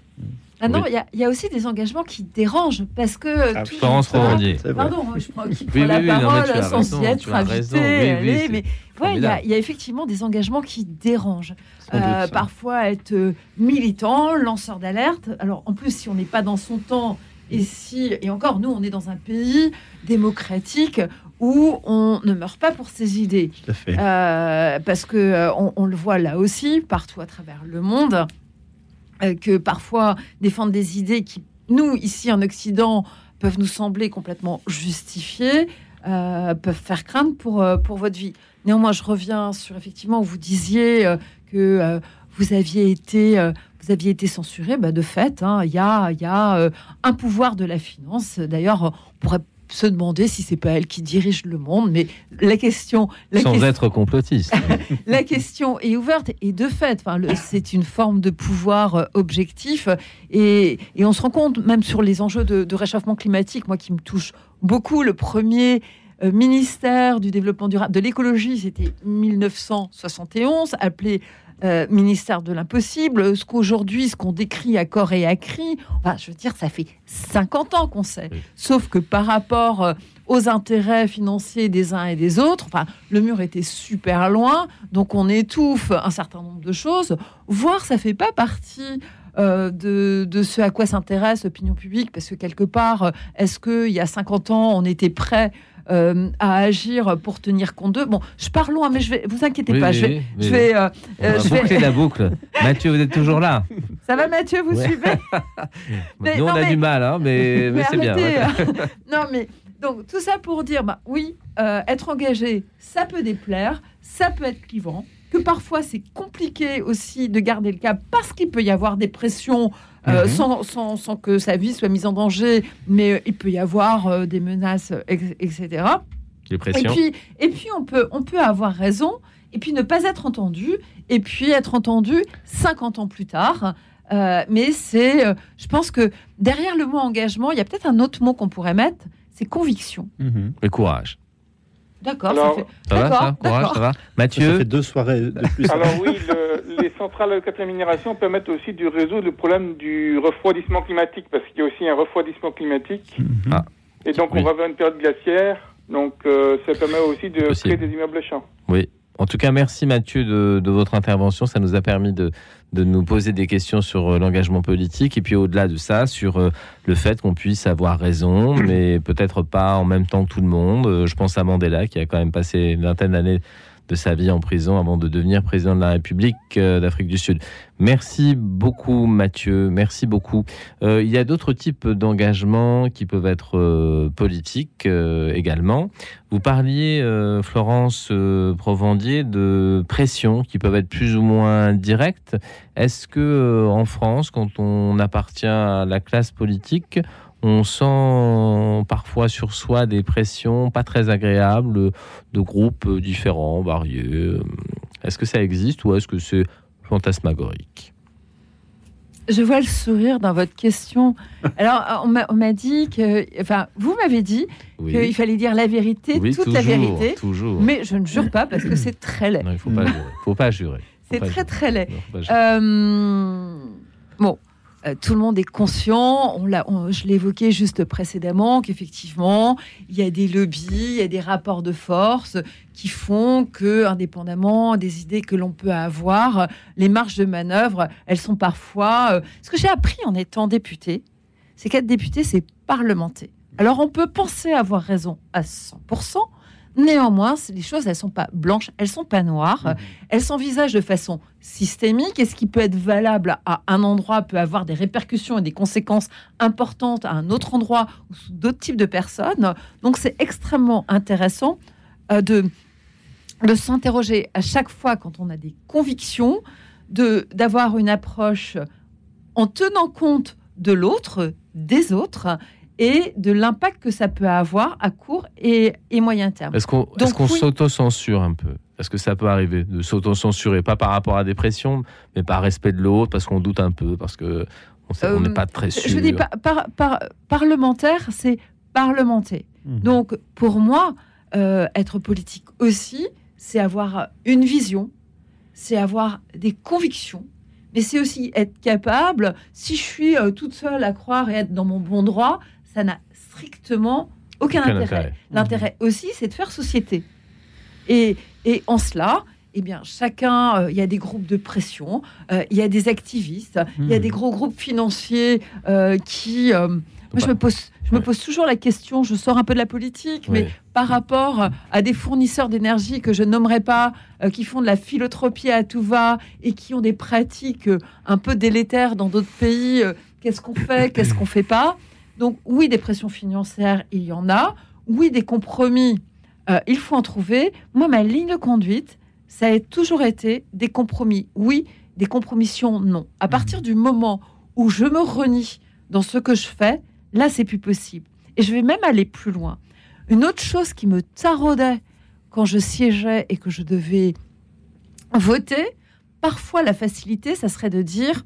Ah non, Oui. il y a- il y, a aussi des engagements qui dérangent parce que. Ah, tout- Florence. Pardon, je prends, qui Oui, prend la oui, oui, non, mais parole sans raison, y être invité. raison, oui, oui, allez, mais ouais, il y, a- y effectivement des engagements qui dérangent. Euh, parfois être euh, militant, lanceur d'alerte. Alors en plus, si on n'est pas dans son temps, et si et encore, nous, on est dans un pays démocratique où on ne meurt pas pour ses idées. Tout à fait. Euh, parce que euh, on, on le voit là aussi, partout à travers le monde, euh, que parfois défendre des idées qui, nous, ici en Occident, peuvent nous sembler complètement justifiées, euh, peuvent faire craindre pour, euh, pour votre vie. Néanmoins, je reviens sur effectivement vous disiez euh, que euh, vous aviez été, euh, vous aviez été censuré. Bah, de fait, hein, il y a, y a euh, un pouvoir de la finance. D'ailleurs, on pourrait se demander si c'est pas elle qui dirige le monde, mais la question, la Sans question- être complotiste. la question est ouverte et de fait, c'est une forme de pouvoir euh, objectif et, et on se rend compte même sur les enjeux de, de réchauffement climatique, moi qui me touche beaucoup, le premier euh, ministère du développement durable, de l'écologie, c'était 1971, appelé euh, ministère de l'impossible. Ce qu'aujourd'hui, ce qu'on décrit à corps et à cri, enfin, je veux dire, ça fait 50 ans qu'on sait. Oui. Sauf que par rapport euh, aux intérêts financiers des uns et des autres, enfin, le mur était super loin, donc on étouffe un certain nombre de choses, voire ça fait pas partie euh, de, de ce à quoi s'intéresse l'opinion publique, parce que quelque part, est-ce qu'il y a 50 ans, on était prêt euh, à agir pour tenir compte d'eux Bon, je pars loin, mais je vais, vous inquiétez Oui, pas, oui, je vais, oui, je vais, euh, euh, je vais- la boucle. Mathieu, vous êtes toujours là. Ça va, Mathieu, vous Ouais. suivez? Mais Nous, on a mais- du mal, hein, mais, mais c'est bien. ouais. euh. non, mais donc tout ça pour dire, bah, oui, euh, être engagé, ça peut déplaire, ça peut être clivant, que parfois c'est compliqué aussi de garder le cap parce qu'il peut y avoir des pressions euh, Mhm. sans, sans- sans que sa vie soit mise en danger, mais euh, il peut y avoir euh, des menaces, etc. Et puis, et puis on, peut, on peut avoir raison, et puis ne pas être entendu, et puis être entendu 50 ans plus tard. Euh, mais c'est, euh, je pense que derrière le mot engagement, il y a peut-être un autre mot qu'on pourrait mettre, c'est conviction. Mhm. Le courage. D'accord, ça fait. Ça va, ça Courage, d'accord. ça va Ça Mathieu fait deux soirées de plus. Alors oui, le- les centrales de quatrième génération permettent aussi de résoudre le problème du refroidissement climatique, parce qu'il y a aussi un refroidissement climatique. Mhm. Ah. Et donc Oui. on va vers une période glaciaire, donc euh, ça permet aussi de Possible. créer des immeubles champs. En tout cas, merci Mathieu de, de votre intervention. Ça nous a permis de, de nous poser des questions sur euh, l'engagement politique et puis au-delà de ça, sur euh, le fait qu'on puisse avoir raison, mais peut-être pas en même temps que tout le monde. Je pense à Mandela qui a quand même passé une vingtaine d'années de sa vie en prison avant de devenir président de la République euh, d'Afrique du Sud. Merci beaucoup Mathieu, merci beaucoup. Euh, il y a d'autres types d'engagements qui peuvent être euh, politiques également. Vous parliez, Florence Provandier, de pressions qui peuvent être plus ou moins directes. Est-ce que en France, quand on appartient à la classe politique, on sent parfois sur soi des pressions pas très agréables de groupes différents, variés Est-ce que ça existe ou est-ce que c'est fantasmagorique? Je vois le sourire dans votre question. Alors, on m'a- dit que. Enfin, vous m'avez dit qu'il fallait dire la vérité, Oui, toute la vérité. Toujours. Mais je ne jure pas parce que c'est très laid. Non, il faut pas jurer. Faut pas jurer. Faut C'est très, jurer. très laid. Non, jurer. Euh, bon, euh, tout le monde est conscient, je l'évoquais juste précédemment, qu'effectivement, il y a des lobbies, il y a des rapports de force qui font que, indépendamment des idées que l'on peut avoir, les marges de manœuvre, elles sont parfois... euh, Ce que j'ai appris en étant député, c'est qu'être député, c'est parlementer. Alors on peut penser avoir raison à 100%, néanmoins, les choses, elles sont pas blanches, elles sont pas noires, elles s'envisagent de façon systémique. Et ce qui peut être valable à un endroit peut avoir des répercussions et des conséquences importantes à un autre endroit ou sous d'autres types de personnes? Donc c'est extrêmement intéressant euh, de, de s'interroger à chaque fois quand on a des convictions, de d'avoir une approche en tenant compte de l'autre, des autres et de l'impact que ça peut avoir à court et, et moyen terme. Est-ce qu'on est-ce qu'on oui. s'auto-censure un peu? Est-ce que ça peut arriver de s'auto-censurer, pas par rapport à des pressions, mais par respect de l'autre, parce qu'on doute un peu, parce que on n'est Euh, pas très sûr. Je dis par, par- par- parlementaire, c'est parlementer. Mhm. Donc, pour moi, euh, être politique aussi, c'est avoir une vision, c'est avoir des convictions, mais c'est aussi être capable, si je suis euh, toute seule à croire et être dans mon bon droit, ça n'a strictement aucun, Aucun intérêt. intérêt. L'intérêt aussi, c'est de faire société. Et, et en cela, eh bien, chacun, euh, il y a des groupes de pression, euh, il y a des activistes, il y a Mhm. des gros groupes financiers euh, qui... moi, je me pose, je me pose toujours la question, je sors un peu de la politique, mais par rapport à des fournisseurs d'énergie que je nommerai pas, euh, qui font de la philotropie à tout va et qui ont des pratiques euh, un peu délétères dans d'autres pays, euh, qu'est-ce qu'on fait, qu'est-ce qu'on fait pas? Donc oui, des pressions financières, il y en a. Oui, des compromis, euh, il faut en trouver. Moi, ma ligne de conduite, ça a toujours été des compromis. Oui, des compromissions, non. À partir du moment où je me renie dans ce que je fais, là, c'est plus possible. Et je vais même aller plus loin. Une autre chose qui me taraudait quand je siégeais et que je devais voter, parfois la facilité, ça serait de dire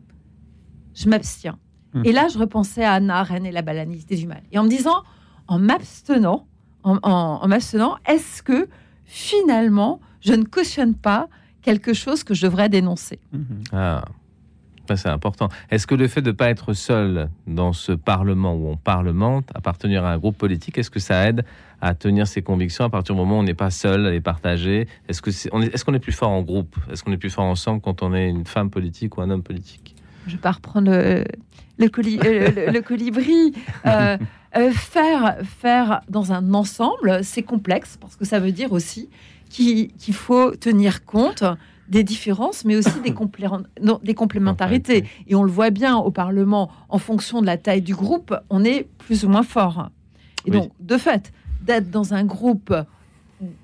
je m'abstiens. Et là, je repensais à Anna Arendt et la banalité du mal. Et en me disant, en m'abstenant, en, en- en m'abstenant, est-ce que finalement, je ne cautionne pas quelque chose que je devrais dénoncer? Mhm. Ah, c'est important. Est-ce que le fait de ne pas être seul dans ce Parlement où on parlemente, appartenir à un groupe politique, est-ce que ça aide à tenir ses convictions à partir du moment où on n'est pas seul à les partager? Est-ce qu'on est plus fort en groupe? Est-ce qu'on est plus fort ensemble quand on est une femme politique ou un homme politique? Je vais pas reprendre le, le, coli- euh, le- le colibri. Euh, euh, faire, faire dans un ensemble, c'est complexe parce que ça veut dire aussi qu'il faut tenir compte des différences, mais aussi des, complé- non, des complémentarités. Et on le voit bien au Parlement, en fonction de la taille du groupe, on est plus ou moins fort. Et Oui. donc, de fait, d'être dans un groupe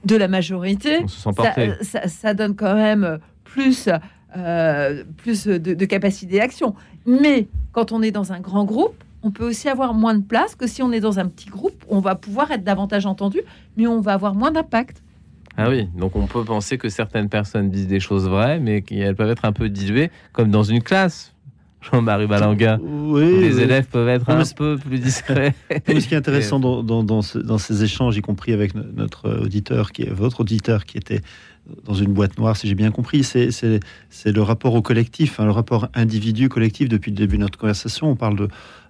de la majorité, se ça donne quand même plus, euh, plus de, de capacité d'action. Mais quand on est dans un grand groupe, on peut aussi avoir moins de place que si on est dans un petit groupe. On va pouvoir être davantage entendu, mais on va avoir moins d'impact. Ah oui, donc on peut penser que certaines personnes disent des choses vraies, mais qu'elles peuvent être un peu diluées, comme dans une classe. Jean-Marie Balanguin, Oui, les oui. élèves peuvent être un peu plus discrets. Mais ce qui est intéressant dans, dans- dans ce- dans ces échanges, y compris avec no- notre auditeur, qui est votre auditeur, qui était dans une boîte noire, si j'ai bien compris, c'est le rapport au collectif, hein, le rapport individu-collectif. Depuis le début de notre conversation, on parle de,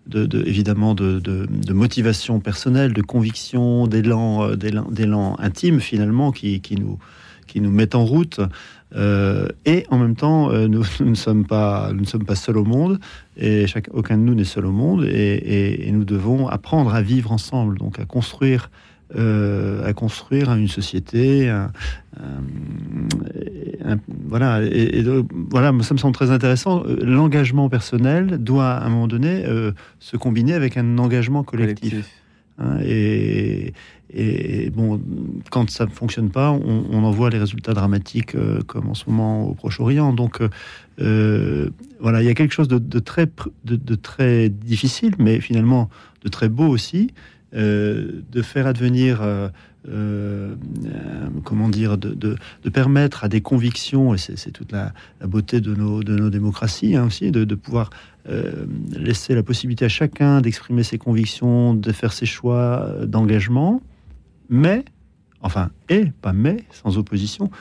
de- de- évidemment de, de- motivation personnelle, de conviction, d'élan, euh, intime finalement qui, nous qui met en route. Euh, et en même temps, euh, nous, ne sommes pas, seuls au monde, et aucun de nous n'est seul au monde, et nous devons apprendre à vivre ensemble, donc à construire, euh, à construire une société, un- un- un- voilà. Et, voilà, ça me semble très intéressant. Euh, L'engagement personnel doit à un moment donné euh, se combiner avec un engagement collectif. hein, et, et bon, quand ça ne fonctionne pas, on, on en voit les résultats dramatiques euh, comme en ce moment au Proche-Orient. Donc euh, voilà, il y a quelque chose de, de très, pr- de, de très difficile, mais finalement de très beau aussi, euh, de faire advenir, euh, euh, comment dire, de, permettre à des convictions, et c'est toute la, beauté de nos, de nos démocraties hein, aussi, de, pouvoir laisser la possibilité à chacun d'exprimer ses convictions, de faire ses choix d'engagement, mais, enfin, et pas mais, sans opposition,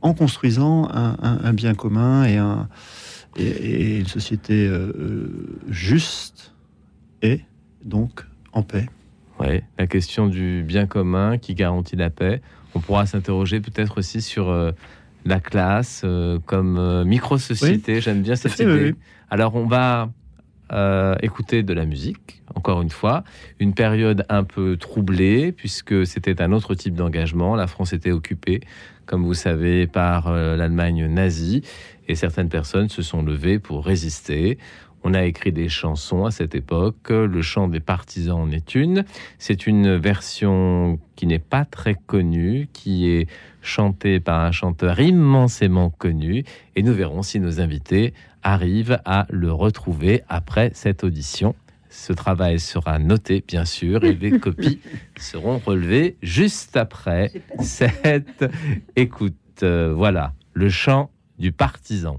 en construisant un, bien commun et un, Et, et une société juste est donc en paix. Ouais, la question du bien commun qui garantit la paix. On pourra s'interroger peut-être aussi sur euh, la classe euh, comme euh, micro-société. J'aime bien cette fait, idée. oui, oui. Alors, on va écouter de la musique, encore une fois. Une période un peu troublée, puisque c'était un autre type d'engagement. La France était occupée, comme vous savez, par l'Allemagne nazie, et certaines personnes se sont levées pour résister. On a écrit des chansons à cette époque. Le chant des partisans en est une. C'est une version qui n'est pas très connue, qui est chantée par un chanteur immensément connu. Et nous verrons si nos invités arrivent à le retrouver après cette audition. Ce travail sera noté, bien sûr, et les copies seront relevées juste après cette écoute. Euh, voilà, le chant du partisan.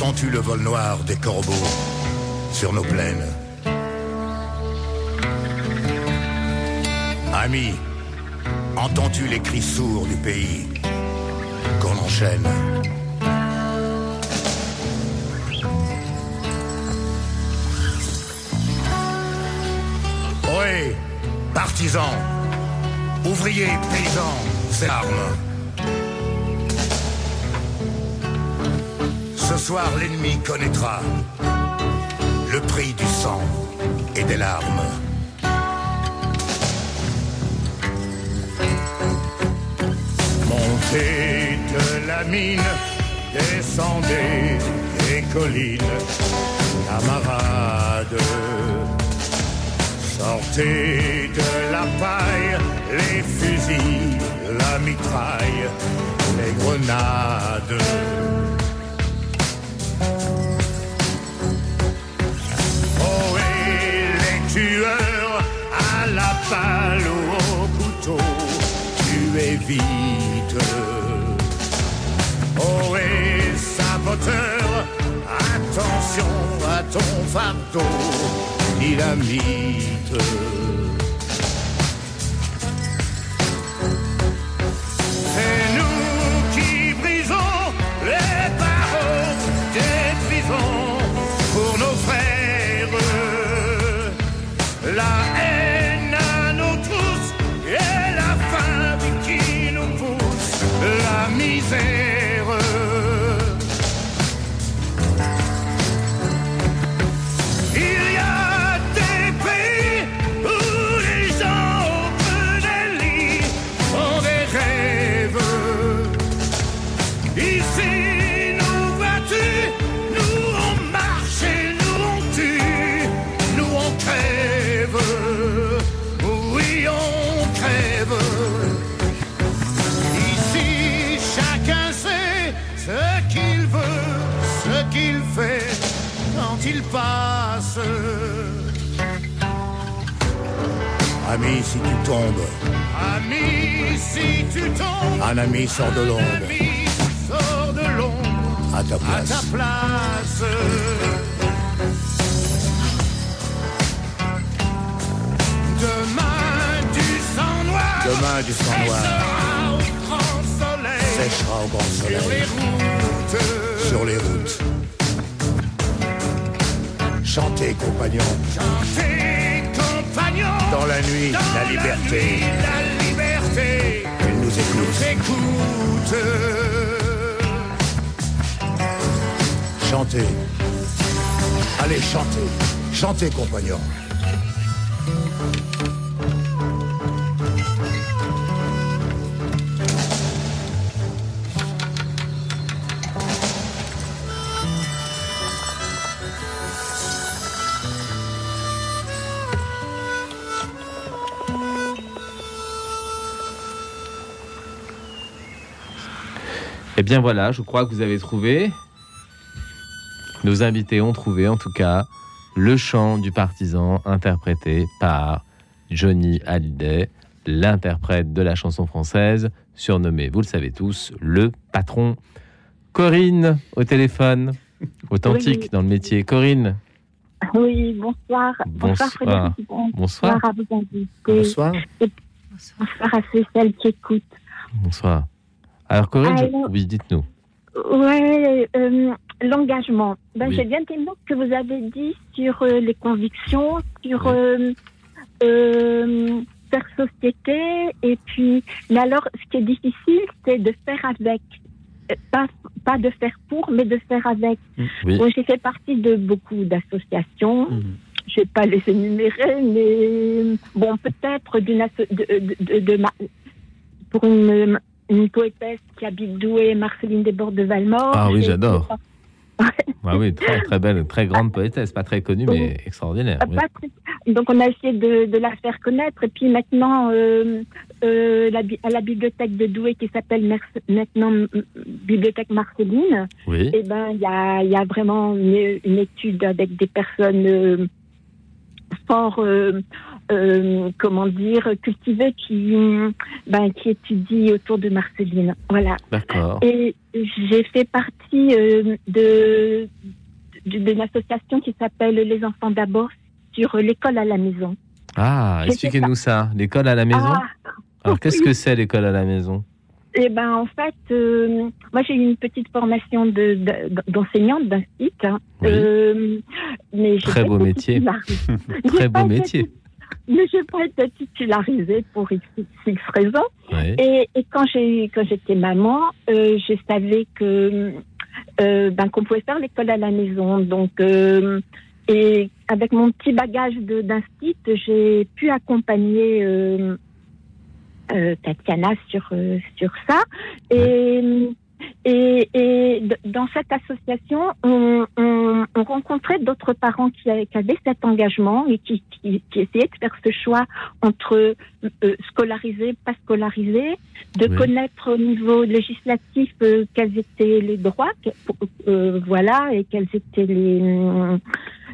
Entends-tu le vol noir des corbeaux sur nos plaines? Ami, entends-tu les cris sourds du pays qu'on enchaîne? Oui, partisans, ouvriers, paysans, c'est l'arme. Soir, l'ennemi connaîtra le prix du sang et des larmes. Montez de la mine, descendez des collines, camarades. Sortez de la paille, les fusils, la mitraille, les grenades. Balle au couteau, tuez vite. Oh et saboteur, attention à ton fardeau, dynamite. C'est Ami, si tu tombes. Ami, si tu tombes. Un ami sort de l'ombre. Un ami sort de l'ombre. À ta À place. ta place. Demain du sang noir. Demain du sang noir. Sera au grand soleil. Sèchera au grand Sur soleil. les routes. Sur les routes. chantez, compagnons. Chantez. Dans la nuit, Dans la liberté. nuit, la liberté. Elle nous écoute. Nous écoute. Chantez. Allez, chantez. Chantez, compagnons. Eh bien voilà, je crois que vous avez trouvé. Nos invités ont trouvé en tout cas le chant du partisan interprété par Johnny Hallyday, l'interprète de la chanson française, surnommé, vous le savez tous, le patron. Corinne au téléphone, authentique Oui. dans le métier. Corinne, Oui, bonsoir. Bonsoir. Frédéric. Bonsoir. à invités. Bonsoir. Et bonsoir à ceux celles qui écoutent. bonsoir. Alors Corinne, je- oui, dites-nous. Ouais, euh, l'engagement. Ben, Oui. J'ai bien aimé ce que vous avez dit sur euh, les convictions, sur Oui. euh, faire société. Et puis, mais alors, ce qui est difficile, c'est de faire avec. Pas, pas de faire pour, mais de faire avec. Oui. Moi, j'ai fait partie de beaucoup d'associations. Mhm. Je vais pas les énumérer, mais bon, peut-être d'une asso- de, de, de- de ma- pour une, une poétesse qui habite Douai, Marceline Desbordes de Valmort. Ah oui, j'adore. Ah oui, très, très belle, très grande poétesse, pas très connue, mais extraordinaire. oui. Donc on a essayé de, de la faire connaître et puis maintenant euh, euh, la à la bibliothèque de Douai qui s'appelle maintenant bibliothèque Marceline, Oui. eh ben il y a, il y a vraiment une, une étude avec des personnes euh, fort euh, comment dire qui mm, ben qui étudient autour de Marceline. Voilà. D'accord. Et j'ai fait partie euh, de d'une association qui s'appelle Les Enfants d'abord sur l'école à la maison. Ah, expliquez-nous ça. L'école à la maison Ah, Alors, qu'est-ce oui. que c'est l'école à la maison? Eh ben, en fait, euh, moi j'ai eu une petite formation de- de- d'enseignante d'un site, hein. Oui. Euh, mais Très beau métier. Très beau métier. Mais j'ai pas été titularisée pour X, X raisons. Oui. Et, et quand j'ai quand j'étais maman, euh, je savais que euh, ben, qu'on pouvait faire l'école à la maison. Donc euh, et avec mon petit bagage d'instit, j'ai pu accompagner Tatiana sur sur ça. Et et, dans cette association, on, on, on rencontrait d'autres parents qui, avaient cet engagement et qui, qui, qui essayaient de faire ce choix entre euh, scolarisé, pas scolarisé, de Oui. connaître au niveau législatif euh, quels étaient les droits, euh, voilà, et quels étaient les,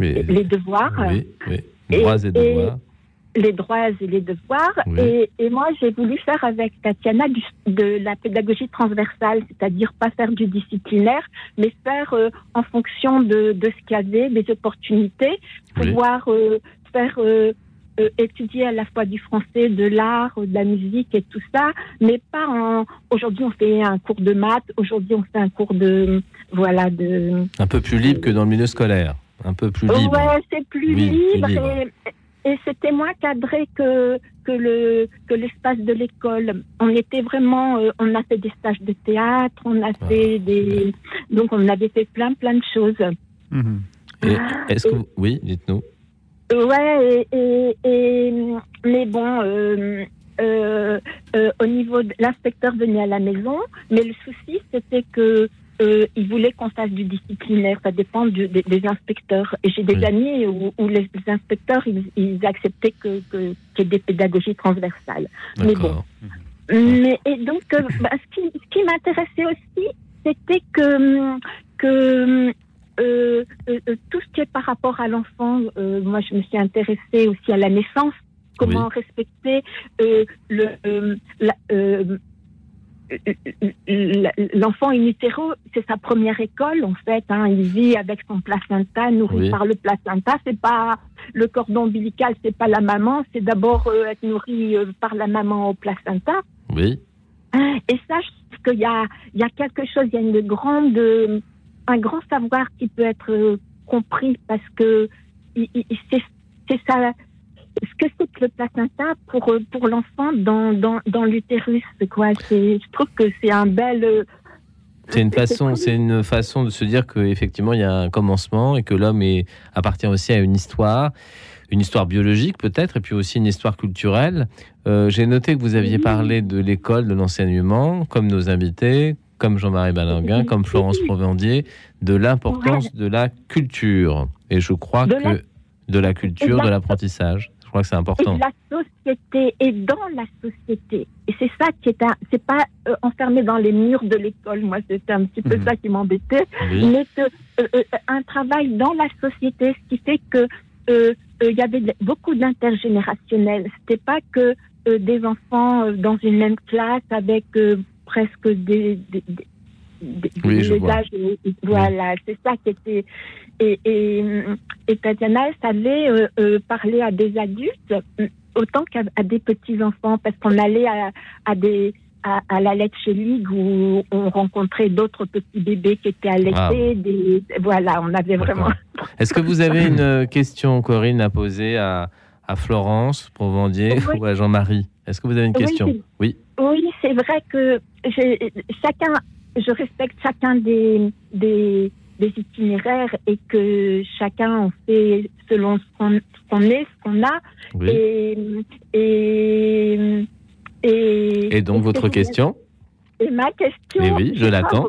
Oui. les devoirs Oui, Droits et et- devoirs. Les droits et les devoirs. Oui. Et, et moi, j'ai voulu faire avec Tatiana du- de la pédagogie transversale, c'est-à-dire pas faire du disciplinaire, mais faire euh, en fonction de, de ce qu'il y avait, des opportunités, Oui. pouvoir euh, faire euh, euh, étudier à la fois du français, de l'art, de la musique et tout ça, mais pas en. Aujourd'hui, on fait un cours de maths. Aujourd'hui, on fait un cours de voilà de. Un peu plus libre que dans le milieu scolaire. Un peu plus libre. Ouais, c'est plus Oui, plus libre, libre. et, et c'était moins cadré que que le que l'espace de l'école. On était vraiment, euh, on a fait des stages de théâtre, on a Ah, fait des, donc on avait fait plein plein de choses. Et est-ce que vous... Oui, dites-nous. Ouais, et, et, et- mais bon, euh, euh, euh, au niveau de l'inspecteur venait à la maison, mais le souci c'était que euh, il voulait qu'on fasse du disciplinaire. Ça dépend du- des, des inspecteurs. Et j'ai des Oui. amis où, où les inspecteurs ils, ils acceptaient que que- qu'il y ait des pédagogies transversales. Mais bon. D'accord. Mais et donc, euh, bah, ce qui, ce qui m'intéressait aussi, c'était que que euh, euh, euh, tout ce qui est par rapport à l'enfant, euh, moi je me suis intéressée aussi à la naissance, comment respecter euh, le la- l'enfant in utero, c'est sa première école en fait. Hein, il vit avec son placenta, nourri Oui. par le placenta. C'est pas le cordon ombilical, c'est pas la maman. C'est d'abord euh, être nourri euh, par la maman au placenta. Oui. Et ça, je trouve qu'il y a, il y a quelque chose, il y a une grande, euh, un grand savoir qui peut être compris parce que c'est ça. Ce que c'est que le placenta pour euh, pour l'enfant dans dans dans l'utérus, quoi? C'est je trouve que c'est un bel. euh, C'est une façon, c'est une façon de se dire qu'effectivement il y a un commencement et que l'homme est, appartient aussi à une histoire, une histoire biologique peut-être, et puis aussi une histoire culturelle. Euh, J'ai noté que vous aviez parlé de l'école, de l'enseignement, comme nos invités, comme Jean-Marie Balinguin, comme Florence Provendier, de l'importance de la culture. Et je crois De que la- de la culture, de l'apprentissage. Je crois que c'est et important. de la société et dans la société. Et c'est ça qui est un, c'est pas euh, enfermé dans les murs de l'école. Moi, c'était un petit peu Mhm. ça qui m'embêtait. Oui. Mais que, euh, euh, un travail dans la société, ce qui fait que il y avait beaucoup d'intergénérationnel. C'était pas que des enfants dans une même classe avec presque des, des, des- des- Oui, je des vois. âges. Voilà, c'est ça qui était. Et, et, et Tatiana, elle savait euh, euh, parler à des adultes euh, autant qu'à des petits enfants, parce qu'on allait à, à des à, à la Letche League où on rencontrait d'autres petits bébés qui étaient allaités. Ah. Des, voilà, on avait vraiment. Est-ce que vous avez une euh, question, Corinne, à poser à, à Florence Provendier Oui. ou à Jean-Marie? Est-ce que vous avez une question? Oui. Oui, c'est vrai que chacun, je respecte chacun des, des, des itinéraires et que chacun en fait selon ce qu'on est, ce qu'on a. Oui. Et, et, et, Et donc, votre question Et ma question. Eh oui, je l'attends.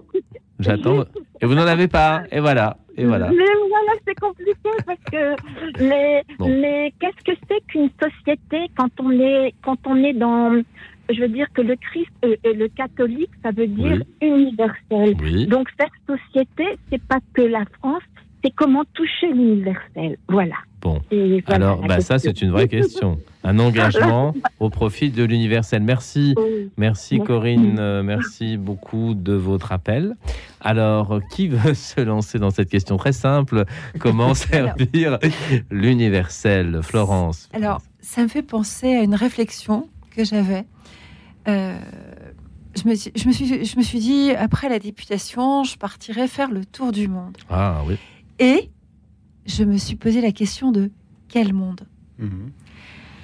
J'attends. Et vous n'en avez pas. Et voilà. Et voilà. Mais voilà, c'est compliqué parce que mais, Bon. mais qu'est-ce que c'est qu'une société quand on est quand on est dans je veux dire que le Christ euh, euh, le catholique ça veut dire universel. Oui. Donc faire société c'est pas que la France, c'est comment toucher l'universel. Voilà. Bon. Et voilà Alors, bah, ça, question. c'est une vraie question. Un engagement au profit de l'universel. Merci. Oui. Merci, Merci. Corinne. Euh, Merci beaucoup de votre appel. Alors, qui veut se lancer dans cette question très simple? Comment servir l'universel? Florence Alors, ça me fait penser à une réflexion que j'avais. Euh, je, me, suis- je, me suis, je me suis dit, après la députation, je partirai faire le tour du monde. Ah oui. Et je me suis posé la question de quel monde Mhm.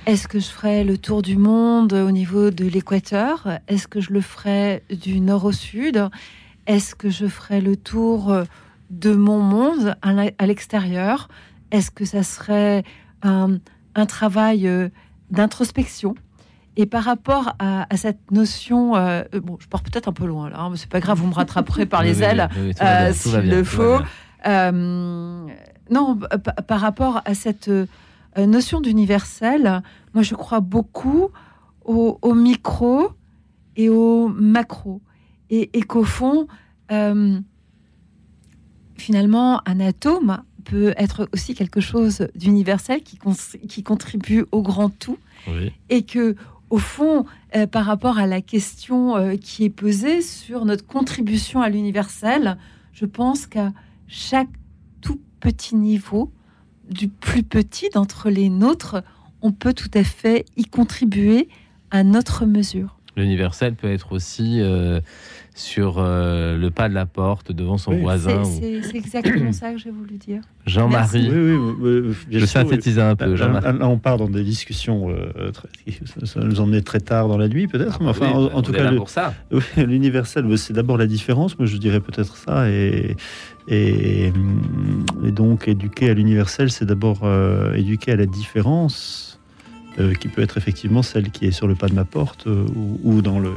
Est-ce que je ferai le tour du monde au niveau de l'équateur Est-ce que je le ferai du nord au sud Est-ce que je ferai le tour de mon monde à l'extérieur Est-ce que ça serait un, un travail euh, d'introspection et par rapport à, à cette notion, euh, euh, bon, je pars peut-être un peu loin là, hein, mais c'est pas grave, vous me rattraperez par les ailes oui, oui, euh, s'il le faut. Euh, non, par rapport à cette notion d'universel, moi je crois beaucoup au, au micro et au macro. Et, et qu'au fond, euh, finalement, un atome peut être aussi quelque chose d'universel qui, qui contribue au grand tout Oui. et que au fond, euh, par rapport à la question euh, qui est posée sur notre contribution à l'universel, je pense qu'à chaque tout petit niveau, du plus petit d'entre les nôtres, on peut tout à fait y contribuer à notre mesure. L'universel peut être aussi euh, sur euh, le pas de la porte devant son voisin. C'est- ou- exactement ça que j'ai voulu dire. Jean-Marie. Oui, oui, oui, oui, bien Je sûr, synthétisais un peu, Là, Jean-Marie. là, là, on part dans des discussions, euh, très- ça, nous emmenait très tard dans la nuit, peut-être. mais enfin, oui, en, tout est cas, là le- pour ça. oui, l'universel, c'est d'abord la différence. Moi, je dirais peut-être ça. Et, et, et donc, éduquer à l'universel, c'est d'abord euh, éduquer à la différence, euh, qui peut être effectivement celle qui est sur le pas de ma porte euh, ou, ou dans le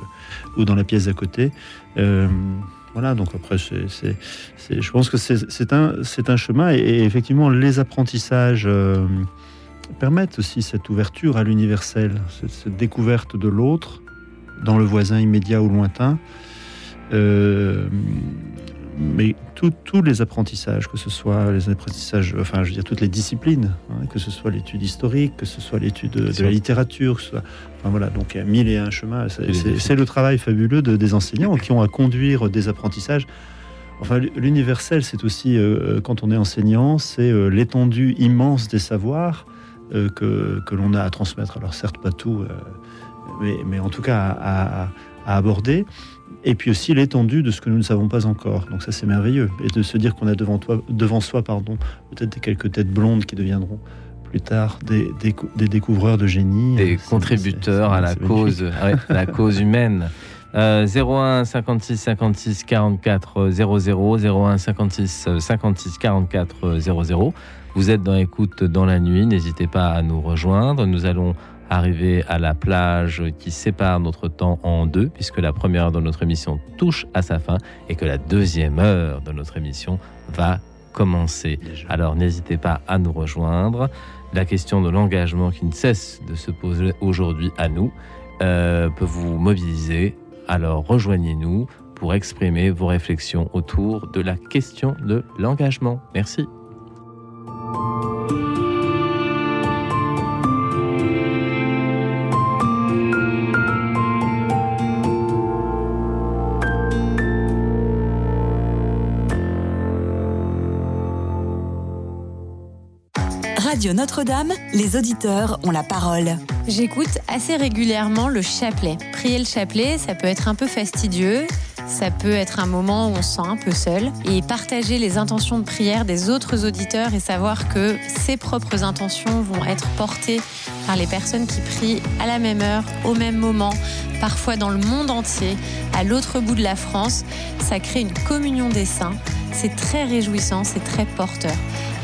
ou dans la pièce d'à côté. Euh, voilà, donc après, je pense que c'est, un, chemin et, effectivement, les apprentissages euh, permettent aussi cette ouverture à l'universel, cette, cette découverte de l'autre dans le voisin immédiat ou lointain. Euh, mais tous les apprentissages, que ce soit les apprentissages, enfin, je veux dire, toutes les disciplines, hein, que ce soit l'étude historique, que ce soit l'étude de, de la littérature, que ce soit, enfin voilà, donc il y a mille et un chemins. C'est- le travail fabuleux de- des enseignants qui ont à conduire des apprentissages. Enfin, l'universel, c'est aussi, euh, quand on est enseignant, c'est euh, l'étendue immense des savoirs euh, que, que l'on a à transmettre. Alors certes, pas tout, euh, mais, mais en tout cas à, à- à aborder. Et puis aussi l'étendue de ce que nous ne savons pas encore. Donc ça c'est merveilleux. Et de se dire qu'on a devant, toi, devant soi pardon, peut-être quelques têtes blondes qui deviendront plus tard des, des, des découvreurs de génie. Des contributeurs à la cause, ouais, la cause humaine. Euh, 01 56 56 44 00 01 56 56 44 00. Vous êtes dans écoute dans la nuit, n'hésitez pas à nous rejoindre. Nous allons arriver à la plage qui sépare notre temps en deux, puisque la première heure de notre émission touche à sa fin et que la deuxième heure de notre émission va commencer. Alors n'hésitez pas à nous rejoindre. La question de l'engagement qui ne cesse de se poser aujourd'hui à nous euh, peut vous mobiliser. Alors rejoignez-nous pour exprimer vos réflexions autour de la question de l'engagement. Merci. Radio Notre-Dame, les auditeurs ont la parole. J'écoute assez régulièrement le chapelet. Prier le chapelet, ça peut être un peu fastidieux. Ça peut être un moment où on se sent un peu seul et partager les intentions de prière des autres auditeurs et savoir que ses propres intentions vont être portées par les personnes qui prient à la même heure, au même moment, parfois dans le monde entier, à l'autre bout de la France. Ça crée une communion des saints. C'est très réjouissant, c'est très porteur.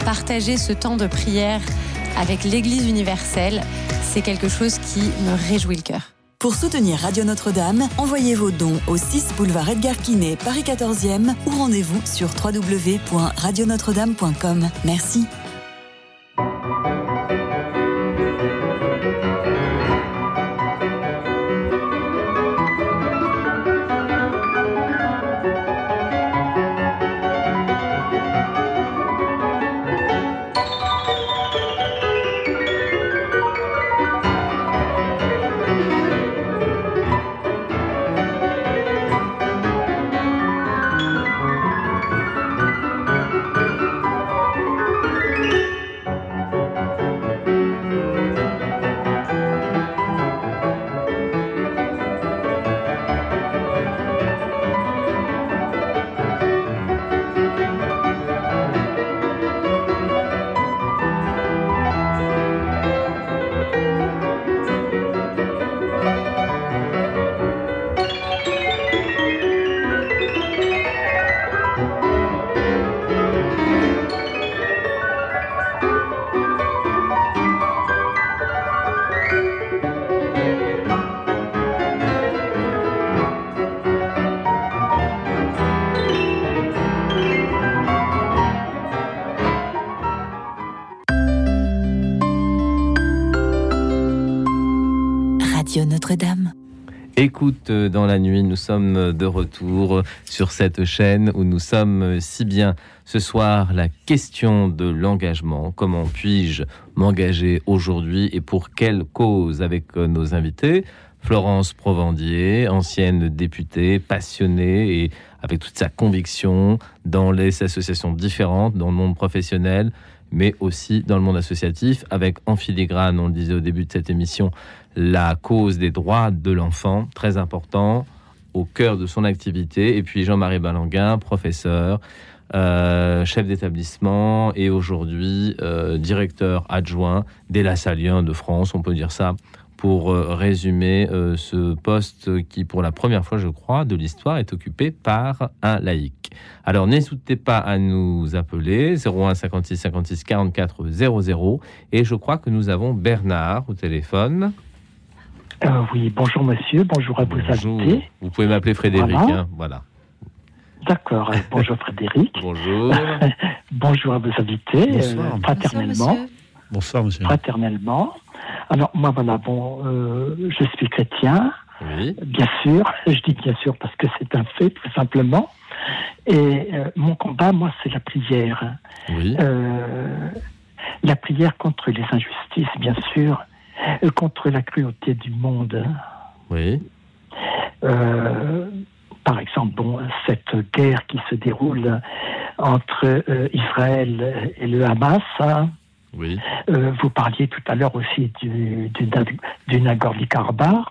Partager ce temps de prière avec l'Église universelle, c'est quelque chose qui me réjouit le cœur. Pour soutenir Radio Notre-Dame, envoyez vos dons au 6 boulevard Edgar Quinet, Paris 14e ou rendez-vous sur www.radionotre-dame.com. Merci. Euh, dans la nuit, nous sommes de retour sur cette chaîne où nous sommes si bien. Ce soir, la question de l'engagement. Comment puis-je m'engager aujourd'hui et pour quelle cause avec euh, nos invités? Florence Provandier, ancienne députée, passionnée et avec toute sa conviction dans les associations différentes, dans le monde professionnel, mais aussi dans le monde associatif, avec en filigrane, on le disait au début de cette émission, la cause des droits de l'enfant, très important, au cœur de son activité. Et puis Jean-Marie Balanguin, professeur, euh, chef d'établissement et aujourd'hui euh, directeur adjoint des Lassaliens de France, on peut dire ça, pour euh, résumer ce poste qui, pour la première fois, je crois, de l'histoire, est occupé par un laïc. Alors n'hésitez pas à nous appeler 01 56 56 44 00 et je crois que nous avons Bernard au téléphone. Euh, oui, bonjour monsieur, bonjour à vos Bonjour. invités. Vous pouvez m'appeler Frédéric. Voilà. hein, voilà. D'accord, euh, bonjour Frédéric. Bonjour. bonjour à vos invités, Bonsoir. euh, fraternellement. Bonsoir, monsieur. fraternellement. Alors moi voilà, bon, euh, je suis chrétien, Oui. bien sûr. Je dis bien sûr parce que c'est un fait, tout simplement. Et euh, mon combat, moi, c'est la prière. Oui. Euh, la prière contre les injustices, bien sûr, euh, contre la cruauté du monde. Oui. Euh, par exemple, bon, cette guerre qui se déroule entre euh, Israël et le Hamas. hein. Oui. Euh, vous parliez tout à l'heure aussi du, du, du Nagorno-Karabakh.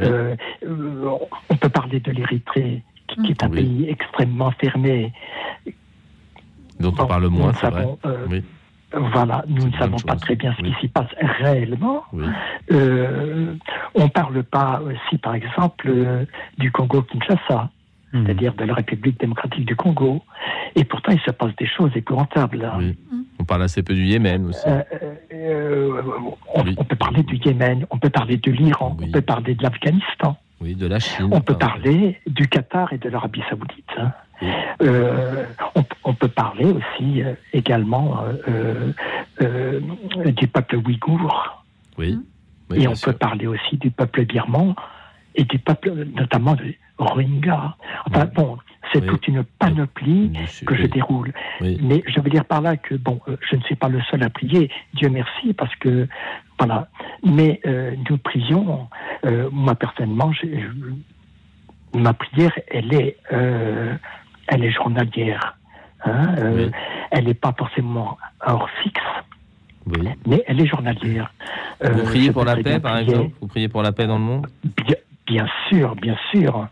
Euh, on peut parler de l'Érythrée, qui, qui est un Oui. pays extrêmement fermé. Dont on parle moins, c'est vrai. Oui. Voilà, nous ne savons pas très bien ce qui s'y passe réellement. Euh, on ne parle pas aussi, par exemple, euh, du Congo-Kinshasa, Hmm. c'est-à-dire de la République démocratique du Congo. Et pourtant, il se passe des choses épouvantables. hein. On parle assez peu du Yémen aussi. Euh, on, on peut parler du Yémen, on peut parler de l'Iran, on peut parler de l'Afghanistan. Oui, de la Chine. On peut parler du Qatar et de l'Arabie Saoudite. hein. Euh, on, on peut parler aussi euh, également euh, du peuple ouïghour. Oui. Oui, et on sûr. peut parler aussi du peuple birman et du peuple, notamment du Rohingya. Enfin bon, c'est toute une panoplie que je déroule. Mais je veux dire par là que bon, je ne suis pas le seul à prier. Dieu merci parce que voilà. Mais euh, nous prions. euh, moi personnellement, j'ai- ma prière, elle est, euh, elle est journalière. hein, euh, Elle n'est pas forcément heure fixe, mais elle est journalière. Vous Euh, priez je pour la paix, par prier. exemple? Vous priez pour la paix dans le monde? Bien, bien sûr, bien sûr,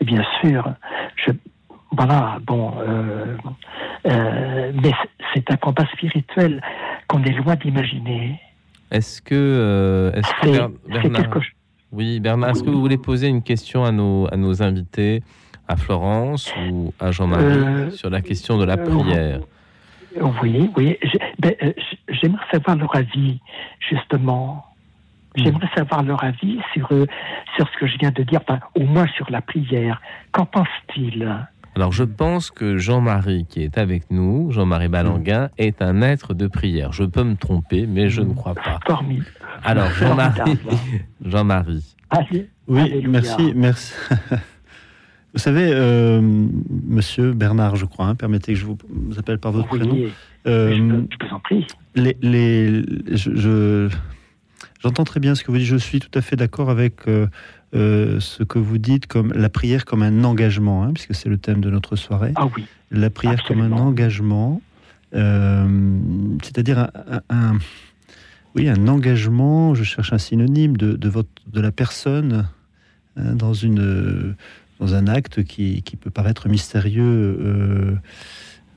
bien sûr. Je, voilà, bon, euh, mais c'est- un combat spirituel qu'on est loin d'imaginer. Est-ce que, est-ce que quelque oui, Bernard, est-ce que vous voulez poser une question à nos, à nos invités, à Florence ou à Jean-Marie, Euh, sur la question de la euh, prière? Oui, oui. ben, euh, J'aimerais savoir leur avis, justement. J'aimerais savoir leur avis sur, sur ce que je viens de dire, au moins sur la prière. Qu'en pensent-ils Alors, je pense que Jean-Marie, qui est avec nous, Jean-Marie Balanguin, est un être de prière. Je peux me tromper, mais je ne crois pas. Formidable. Alors, Jean-Marie, Jean-Marie. Oui, merci, merci. Vous savez, euh, Monsieur Bernard, je crois, hein, permettez que je vous, vous appelle par votre Oui, prénom. Euh, je, peux- je peux en prie. les, les- je, je- j'entends très bien ce que vous dites. Je suis tout à fait d'accord avec euh, euh, ce que vous dites comme la prière comme un engagement, hein, puisque c'est le thème de notre soirée. Ah oui. La prière comme un engagement, c'est-à-dire un, un- un- oui, un engagement. Je cherche un synonyme de, de votre, de la personne hein, dans une dans un acte qui, qui peut paraître mystérieux. euh,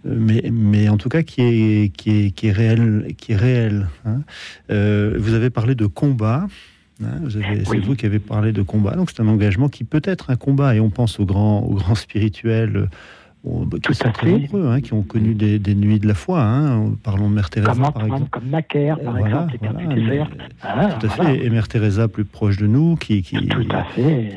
mais, mais en tout cas qui est, qui est, qui est réel. Qui est réel hein. Euh, vous avez parlé de combat. hein, c'est vous qui avez parlé de combat. Donc c'est un engagement qui peut être un combat. Et on pense aux grands, aux grands spirituels bon, bah, qui sont très nombreux, hein, qui ont connu des, des nuits de la foi. hein. Parlons de Mère Teresa, Comme par exemple. comme Macaire, par Voilà, exemple, les voilà, du désert. Ah, Tout à voilà. fait. Et Mère Teresa, plus proche de nous, qui, qui, qui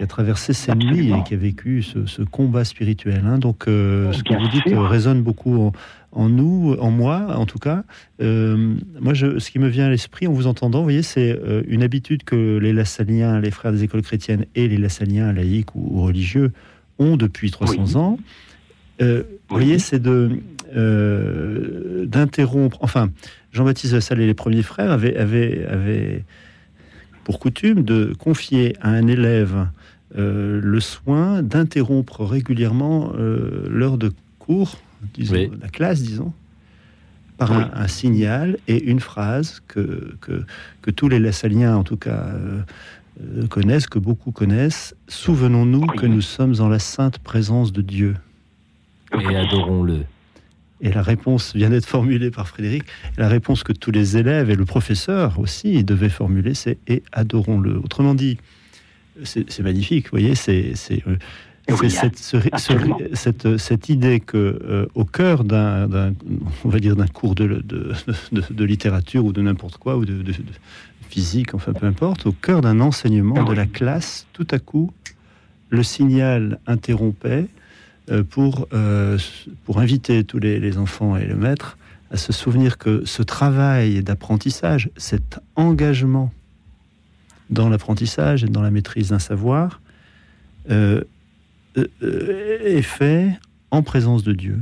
a traversé ces nuits et qui a vécu ce, ce combat spirituel. hein. Donc, euh, ce que vous dites euh, résonne beaucoup en, en nous, en moi, en tout cas. Euh, moi, je, ce qui me vient à l'esprit en vous entendant, vous voyez, c'est euh, une habitude que les Lassaliens, les frères des écoles chrétiennes et les Lassaliens laïcs ou, ou religieux ont depuis 300 ans. Euh, Vous voyez, c'est de euh, d'interrompre. Enfin, Jean-Baptiste Lassalle et les premiers frères avaient, avaient, avaient pour coutume de confier à un élève euh, le soin d'interrompre régulièrement l'heure de cours, disons, la classe, disons, par un, un signal et une phrase que, que, que tous les Lassaliens, en tout cas, connaissent, que beaucoup connaissent. Souvenons-nous que nous sommes en la sainte présence de Dieu. Et adorons-le. Et la réponse vient d'être formulée par Frédéric. La réponse que tous les élèves et le professeur aussi devaient formuler, c'est et adorons-le. Autrement dit, c'est magnifique, vous voyez, c'est Oui, cette, ce- ce- absolument. cette, cette idée que euh, au cœur d'un, on va dire d'un cours de, de, de- de littérature ou de n'importe quoi ou de, de- de physique, enfin peu importe, au cœur d'un enseignement de la classe, tout à coup, le signal interrompait pour, euh, pour inviter tous les, les enfants et le maître à se souvenir que ce travail d'apprentissage, cet engagement dans l'apprentissage et dans la maîtrise d'un savoir, euh, euh, euh, est fait en présence de Dieu.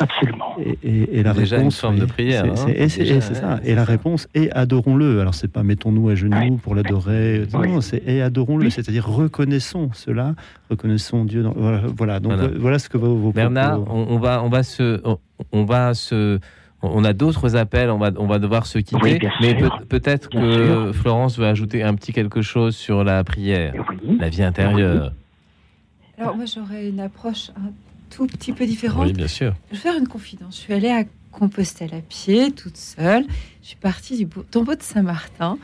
Absolument. Et, et- et la Déjà réponse, une forme oui, de prière, c'est- hein. et ça. Et la réponse est adorons-le. Alors c'est pas mettons-nous à genoux pour l'adorer. Non, c'est et adorons-le. C'est-à-dire reconnaissons cela, reconnaissons Dieu. Dans, voilà, voilà. Donc Voilà. voilà ce que vos, vos Bernard, propos- on, on va, on va se, on, on va se, On a d'autres appels, on va, on va devoir se quitter. Oui, bien mais peut- peut-être que Florence veut ajouter un petit quelque chose sur la prière, la vie intérieure. Alors moi j'aurais une approche un tout petit peu différente. Oui, bien sûr. Je vais faire une confidence. Je suis allée à Compostelle à pied, toute seule. Je suis partie du beau- tombeau de Saint-Martin.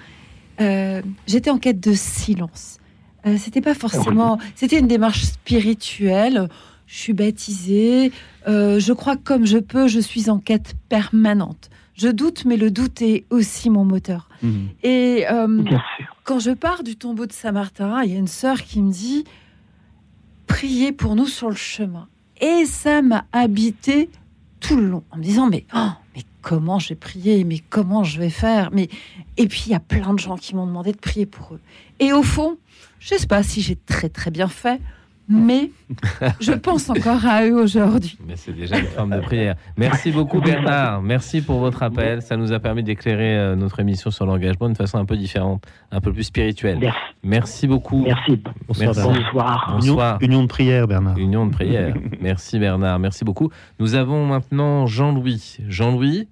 Euh, J'étais en quête de silence. Euh, c'était pas forcément. C'était une démarche spirituelle. Je suis baptisée. Euh, je crois que comme je peux. Je suis en quête permanente. Je doute, mais le doute est aussi mon moteur. Et euh, quand je pars du tombeau de Saint-Martin, il y a une sœur qui me dit priez pour nous sur le chemin. Et ça m'a habité tout le long en me disant mais oh, mais comment je vais prier mais comment je vais faire mais et puis il y a plein de gens qui m'ont demandé de prier pour eux. Et au fond je sais pas si j'ai très très bien fait mais je pense encore à eux aujourd'hui Mais c'est déjà une forme de prière. Merci beaucoup Bernard. Merci pour votre appel. Ça nous a permis d'éclairer euh, notre émission sur l'engagement d'une façon un peu différente, un peu plus spirituelle. Merci, beaucoup. Merci. Bonsoir. Bonsoir. Union, union de prière, Bernard. Union de prière. Merci Bernard. Merci beaucoup. Nous avons maintenant Jean-Louis. Jean-Louis?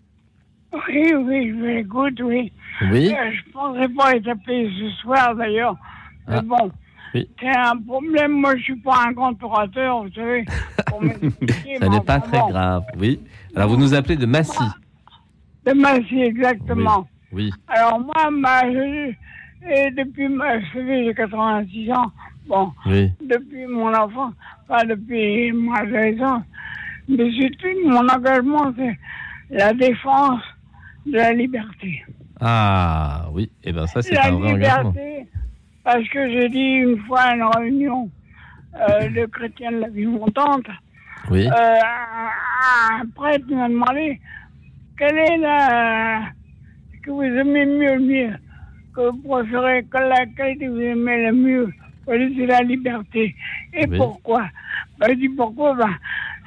Oui, oui, je l'écoute, oui. Oui. Euh, je ne pensais pas être appelé ce soir, d'ailleurs. Mais Ah. bon, Oui. c'est un problème. Moi, je suis pas un grand orateur, vous savez. mais n'est pas très grave. Oui. Alors vous nous appelez de Massy. De Massy, exactement. Oui. Alors, moi, ma, je- et depuis, ma, j'ai 86 ans. Bon, Oui. depuis mon enfant, pas depuis mon adolescence, mais surtout, mon engagement, c'est la défense de la liberté. Ah oui. Eh bien ça c'est un vrai engagement. liberté, parce que j'ai dit une fois à une réunion euh, de chrétiens de la vie montante, Oui. euh, un, prêtre m'a demandé quelle est la que vous aimez mieux, mieux, que vous préférez, quelle laquelle que vous aimez le mieux. C'est la liberté. Et Oui. pourquoi? Ben, Je dis pourquoi? Ben,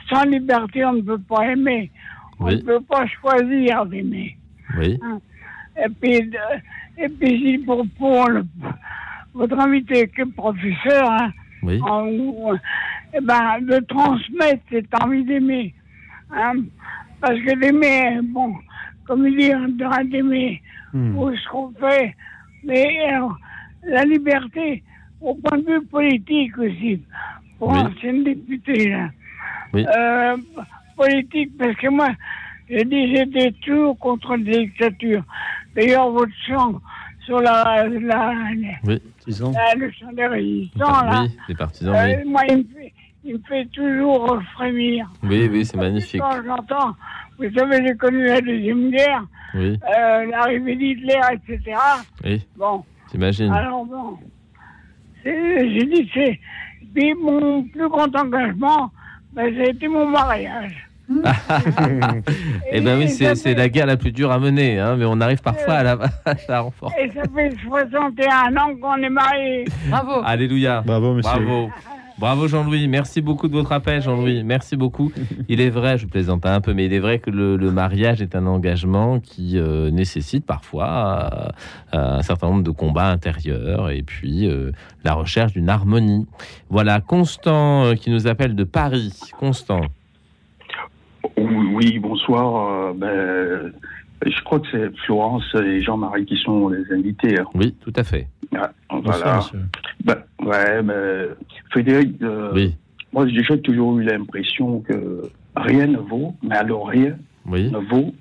Sans liberté, on ne peut pas aimer. On Oui. ne peut pas choisir d'aimer. Oui. Hein. Et puis, de- et puis j'ai pour, pour le- votre invité qui est professeur, hein, Oui. en- eh ben, de transmettre cette envie d'aimer. hein. Parce que d'aimer, bon, comme il dit, on doit d'aimer pour ce qu'on fait. Mais alors, la liberté, au point de vue politique aussi, pour Oui. là. Oui. Euh, politique, parce que moi, j'ai dit j'étais toujours contre les dictatures. D'ailleurs, votre chant sur la, la, Oui. La- le chant des résistants, là, Oui. Les partisans. euh, Oui. moi, il me, fait, il me fait toujours frémir. Oui, oui, c'est magnifique. Quand j'entends, vous savez, j'ai connu la Deuxième Guerre, Oui. euh, l'arrivée d'Hitler, etc. Oui. Bon, J'imagine. alors bon, j'ai dit, c'est. Puis mon plus grand engagement, ben, ça a été mon mariage. Eh ben oui, c'est la guerre la plus dure à mener, hein, mais on arrive parfois à la, à la renforcer. Et ça fait 61 ans qu'on est mariés. Bravo. Alléluia. Bravo, monsieur. Bravo. Bravo Jean-Louis, merci beaucoup de votre appel Jean-Louis, merci beaucoup. Il est vrai, je plaisante un peu, mais il est vrai que le, le mariage est un engagement qui euh, nécessite parfois euh, un certain nombre de combats intérieurs et puis euh, la recherche d'une harmonie. Voilà, Constant euh, qui nous appelle de Paris. Constant. Oui, oui, bonsoir. euh, ben, je crois que c'est Florence et Jean-Marie qui sont les invités. hein. Oui, tout à fait. Ah, Bonsoir, voilà. monsieur. Ben, ouais, ben, Frédéric, euh, Oui. moi j'ai toujours eu l'impression que rien ne vaut, mais alors rien Oui. ne vaut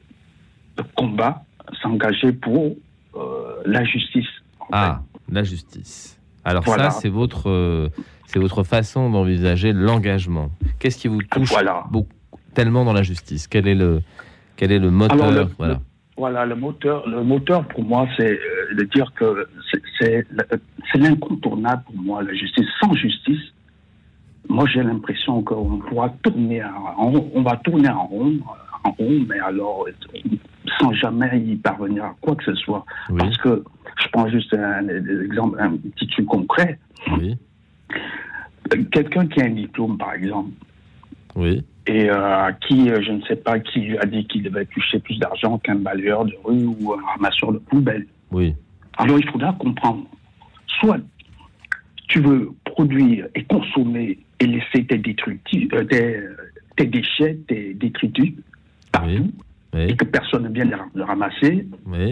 le combat, s'engager pour euh, la justice. Ah, la justice. Alors Voilà. ça, c'est votre, euh, c'est votre façon d'envisager l'engagement. Qu'est-ce qui vous touche beaucoup, tellement dans la justice Quel est le, quel est le moteur Alors, le- Voilà. Voilà, le moteur, le moteur pour moi, c'est euh, de dire que c'est- l'incontournable pour moi, la justice. Sans justice, moi j'ai l'impression qu'on pourra tourner en rond, on va tourner en rond, en rond, mais alors sans jamais y parvenir à quoi que ce soit. Parce que je prends juste un, un exemple, un petit truc concret. Oui. Quelqu'un qui a un diplôme, par exemple, Oui. Et euh, qui, euh, je ne sais pas, qui lui a dit qu'il devait toucher plus d'argent qu'un balayeur de rue ou un ramasseur de poubelle. Oui. Alors il faudra comprendre, soit tu veux produire et consommer et laisser tes, détritus, euh, tes, tes déchets, tes détritus partout, et que personne ne vient le ramasser,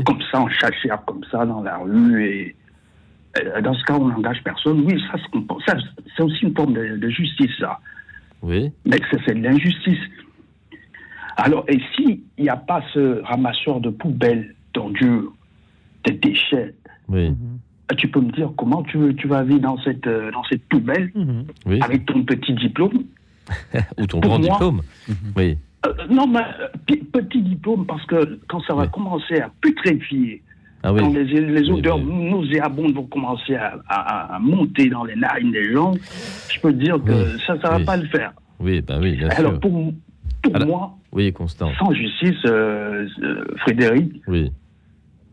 comme ça, en chachère, comme ça, dans la rue. Et, euh, dans ce cas, on n'engage personne. Oui. Ça, c'est aussi une forme de, de justice, ça. Oui. Mais c'est c'est de l'injustice. Alors, et s'il n'y a pas ce ramasseur de poubelles, d'ordures, de déchets, Oui. euh, tu peux me dire comment tu, tu vas vivre dans cette, euh, dans cette poubelle Oui. avec ton petit diplôme Ou ton Pour grand moi- diplôme. Oui. Euh, Non, mais euh, p- petit diplôme, parce que quand ça va commencer à putréfier, Ah oui. quand les, les odeurs nauséabondes vont commencer à, à- à monter dans les narines des gens, je peux te dire que Oui. ça, ça va Oui. pas le faire. Oui, bah oui, bien Alors, sûr. pour, pour moi, Oui, Constant. sans justice, euh, euh, Frédéric, Oui.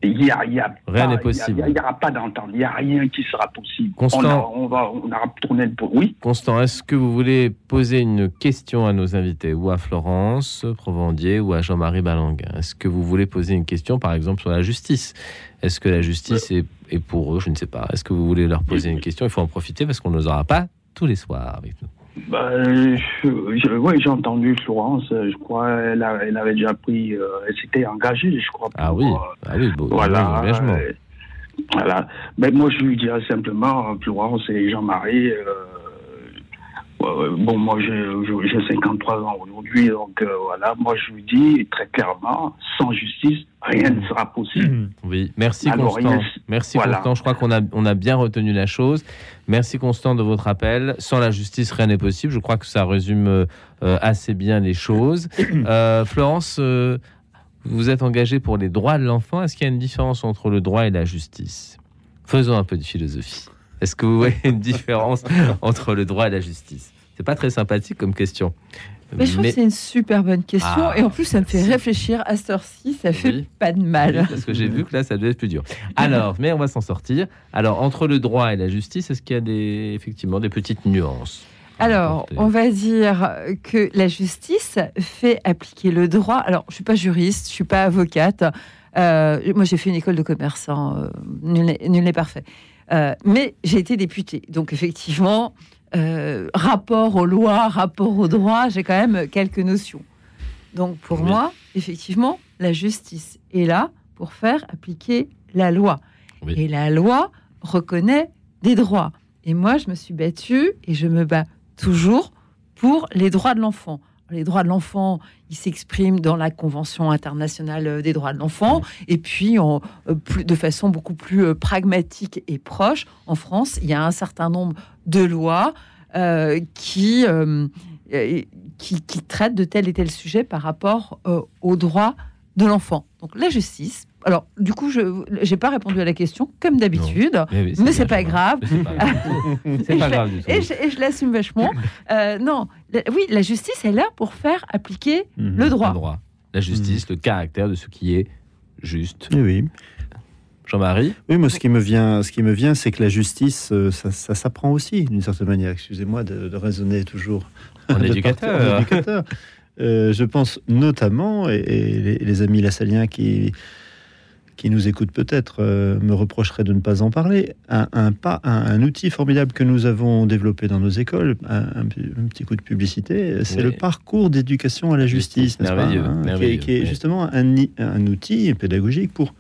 Il y a, il y a Rien n'est possible. Il n'y aura pas d'entente. Il n'y a rien qui sera possible. Constant. On, a- on va, on aura tourné le pot. Oui. Constant, est-ce que vous voulez poser une question à nos invités, ou à Florence Provandier, ou à Jean-Marie Balanguin? Est-ce que vous voulez poser une question, par exemple, sur la justice? Est-ce que la justice est, est pour eux? Je ne sais pas. Est-ce que vous voulez leur poser une question? Il faut en profiter parce qu'on ne les aura pas tous les soirs avec nous. Bah, je- oui, j'ai entendu Florence. euh, Je crois elle, a- elle avait déjà pris. euh, elle s'était engagée, je crois. Ah oui, ah oui, beau, voilà. euh, voilà. Mais moi, je lui dirais simplement, euh, Florence et Jean-Marie. euh, bon, moi, j'ai je- j'ai 53 ans aujourd'hui, donc euh, voilà. Moi, je lui dis très clairement, sans justice, rien ne sera possible. Oui, merci Alors, Constant. Merci voilà. Constant. Je crois qu'on a, on a bien retenu la chose. Merci Constant de votre appel. Sans la justice, rien n'est possible. Je crois que ça résume euh, assez bien les choses. Euh, Florence, vous êtes engagée pour les droits de l'enfant. Est-ce qu'il y a une différence entre le droit et la justice? Faisons un peu de philosophie. Est-ce que vous voyez une différence entre le droit et la justice? C'est pas très sympathique comme question. Mais je trouve que c'est une super bonne question. Ah, et en plus, ça me fait réfléchir à cette heure-ci. Ça fait pas de mal. Oui, parce que j'ai vu que là, ça devait être plus dur. Alors, mais on va s'en sortir. Alors, entre le droit et la justice, est-ce qu'il y a des, effectivement des petites nuances Alors, on va dire que la justice fait appliquer le droit. Alors, je suis pas juriste, je suis pas avocate. Euh, moi, j'ai fait une école de commerce. hein, euh, nul n'est- nul n'est parfait. Euh, mais j'ai été députée. Donc, effectivement, euh, rapport aux lois, rapport au droit, j'ai quand même quelques notions. Donc, pour moi, effectivement, la justice est là pour faire appliquer la loi. Et la loi reconnaît des droits. Et moi, je me suis battue et je me bats toujours pour les droits de l'enfant. Les droits de l'enfant, ils s'expriment dans la Convention internationale euh, des droits de l'enfant, et puis en, euh, de façon beaucoup plus euh, pragmatique et proche. En France, il y a un certain nombre de lois qui, traitent de tel et tel sujet par rapport aux droits de l'enfant. Donc la justice. Alors, du coup, je n'ai pas répondu à la question, comme d'habitude. Mais c'est mais c'est pas grave. C'est pas grave. Et pas je- grave du tout. Et je, et je l'assume vachement. Euh, non, la- oui, la justice est là pour faire appliquer le droit. Le droit. La justice, le caractère de ce qui est juste. Oui, oui. Jean-Marie Oui, moi, ce qui me vient, ce qui me vient, c'est que la justice, euh, ça, ça s'apprend aussi, d'une certaine manière. Excusez-moi de, de raisonner toujours En éducateur. partir en éducateur. Euh, je pense notamment, et, et les, les amis lassaliens qui qui nous écoutent peut-être euh, me reprocheraient de ne pas en parler. Un, un, pas, un, un outil formidable que nous avons développé dans nos écoles, un, petit coup de publicité, c'est Oui. le parcours d'éducation à la justice, n'est-ce pas, merveilleux, hein, qui est- qui est, justement un outil pédagogique pour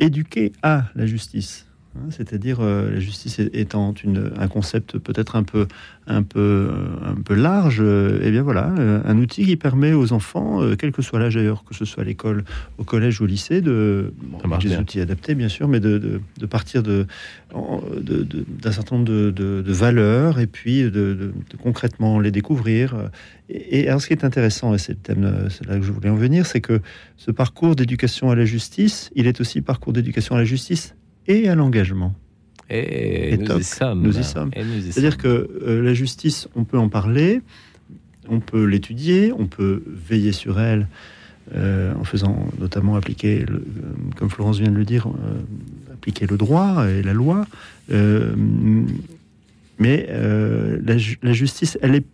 éduquer à la justice. Hein, C'est-à-dire euh, la justice étant une, un concept peut-être un peu, un peu, euh, un peu large, euh, eh bien voilà, euh, un outil qui permet aux enfants, quel que soit l'âge d'ailleurs, que ce soit à l'école, au collège ou au lycée, de bon, des bien. outils adaptés bien sûr, mais de, de, de partir de, d'un certain nombre de, valeurs et puis de, concrètement les découvrir. Et, et alors ce qui est intéressant, et c'est le thème, c'est là que je voulais en venir, c'est que ce parcours d'éducation à la justice, il est aussi parcours d'éducation à la justice et à l'engagement. Et, Et nous y sommes. Nous y sommes. Et nous y C'est-à-dire que euh, la justice, on peut en parler, on peut l'étudier, on peut veiller sur elle euh, en faisant notamment appliquer, le- euh, comme Florence vient de le dire, euh, appliquer le droit et la loi. Mais la, ju- la justice, elle est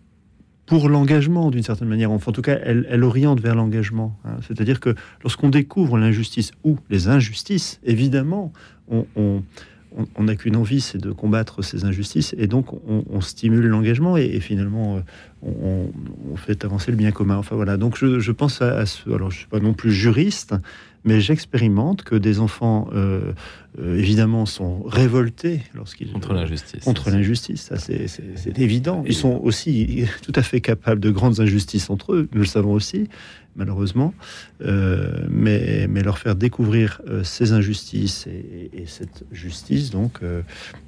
pour l'engagement d'une certaine manière. Enfin, en tout cas, elle, elle oriente vers l'engagement. hein. C'est-à-dire que lorsqu'on découvre l'injustice ou les injustices, évidemment, on, n'a qu'une envie, c'est de combattre ces injustices, et donc on, stimule l'engagement, et, finalement, euh, on, fait avancer le bien commun. Enfin voilà, donc je, pense à, à ce... Alors je suis pas non plus juriste, mais j'expérimente que des enfants, euh, euh, évidemment, sont révoltés lorsqu'ils... Contre l'injustice. Contre l'injustice, ça c'est- c'est c'est évident. Ils sont aussi tout à fait capables de grandes injustices entre eux, nous le savons aussi, malheureusement. Euh, mais, mais leur faire découvrir euh, ces injustices et, et cette justice, donc, euh,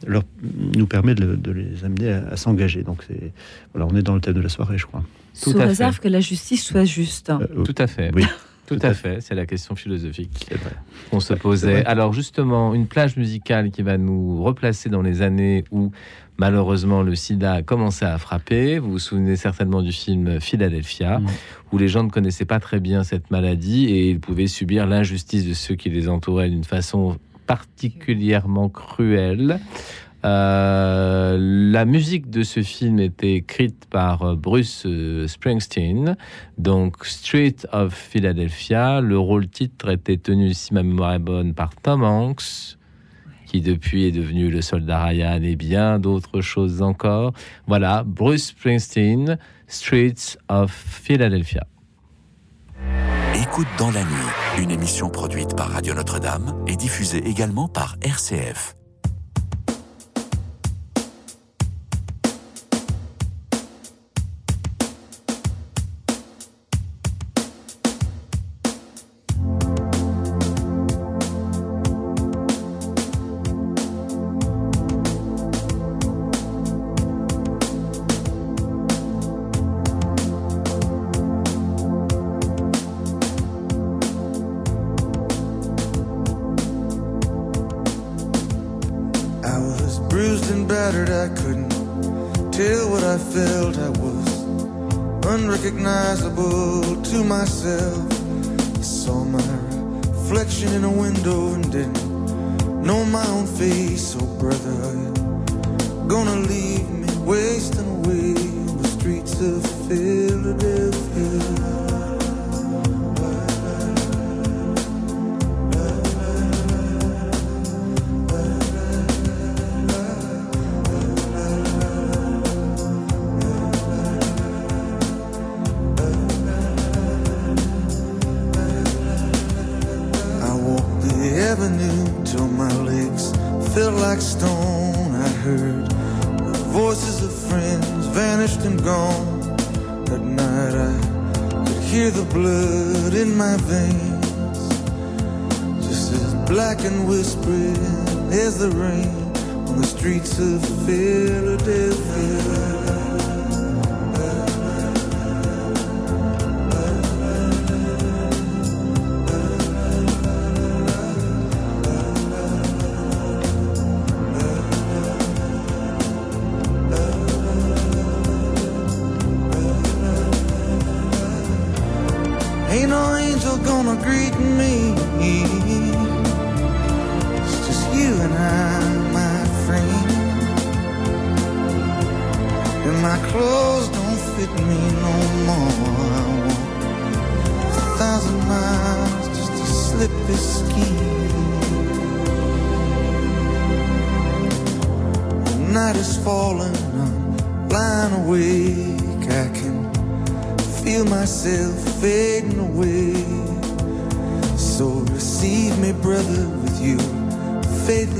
leur, nous permet de, de les amener à, à s'engager. Donc c'est voilà, on est dans le thème de la soirée, je crois. Sous réserve que la justice soit juste. Tout à fait. Oui. Tout à fait, c'est la question philosophique qu'on se posait. Alors justement, une plage musicale qui va nous replacer dans les années où malheureusement le sida a commencé à frapper. Vous vous souvenez certainement du film Philadelphia, où les gens ne connaissaient pas très bien cette maladie et ils pouvaient subir l'injustice de ceux qui les entouraient d'une façon particulièrement cruelle. Euh, la musique de ce film était écrite par euh, Bruce euh, Springsteen, donc Street of Philadelphia. Le rôle titre était tenu, si ma mémoire est bonne, par Tom Hanks, qui depuis est devenu le soldat Ryan et bien d'autres choses encore. Voilà, Bruce Springsteen, Streets of Philadelphia. Écoute dans la nuit, une émission produite par Radio Notre-Dame et diffusée également par RCF.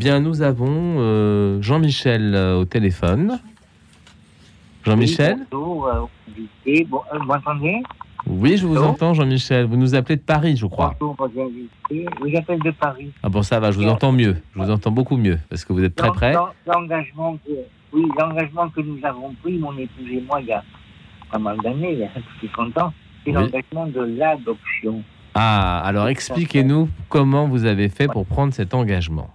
Bien, nous avons euh, Jean-Michel euh, au téléphone. Jean-Michel? Oui, bonjour, euh. Bon, euh, vous m'entendez? Oui, je vous entends, Jean-Michel. Vous nous appelez de Paris, je crois. Bonjour. Oui, j'appelle de Paris. Ah bon, ça va, je vous entends mieux. Je vous entends beaucoup mieux, parce que vous êtes très près. l'en- L'engagement que, oui, l'engagement que nous avons pris, mon épouse et moi, il y a pas mal d'années, hein, depuis 30 ans, c'est Oui. l'engagement de l'adoption. Ah, alors expliquez-nous comment vous avez fait pour prendre cet engagement.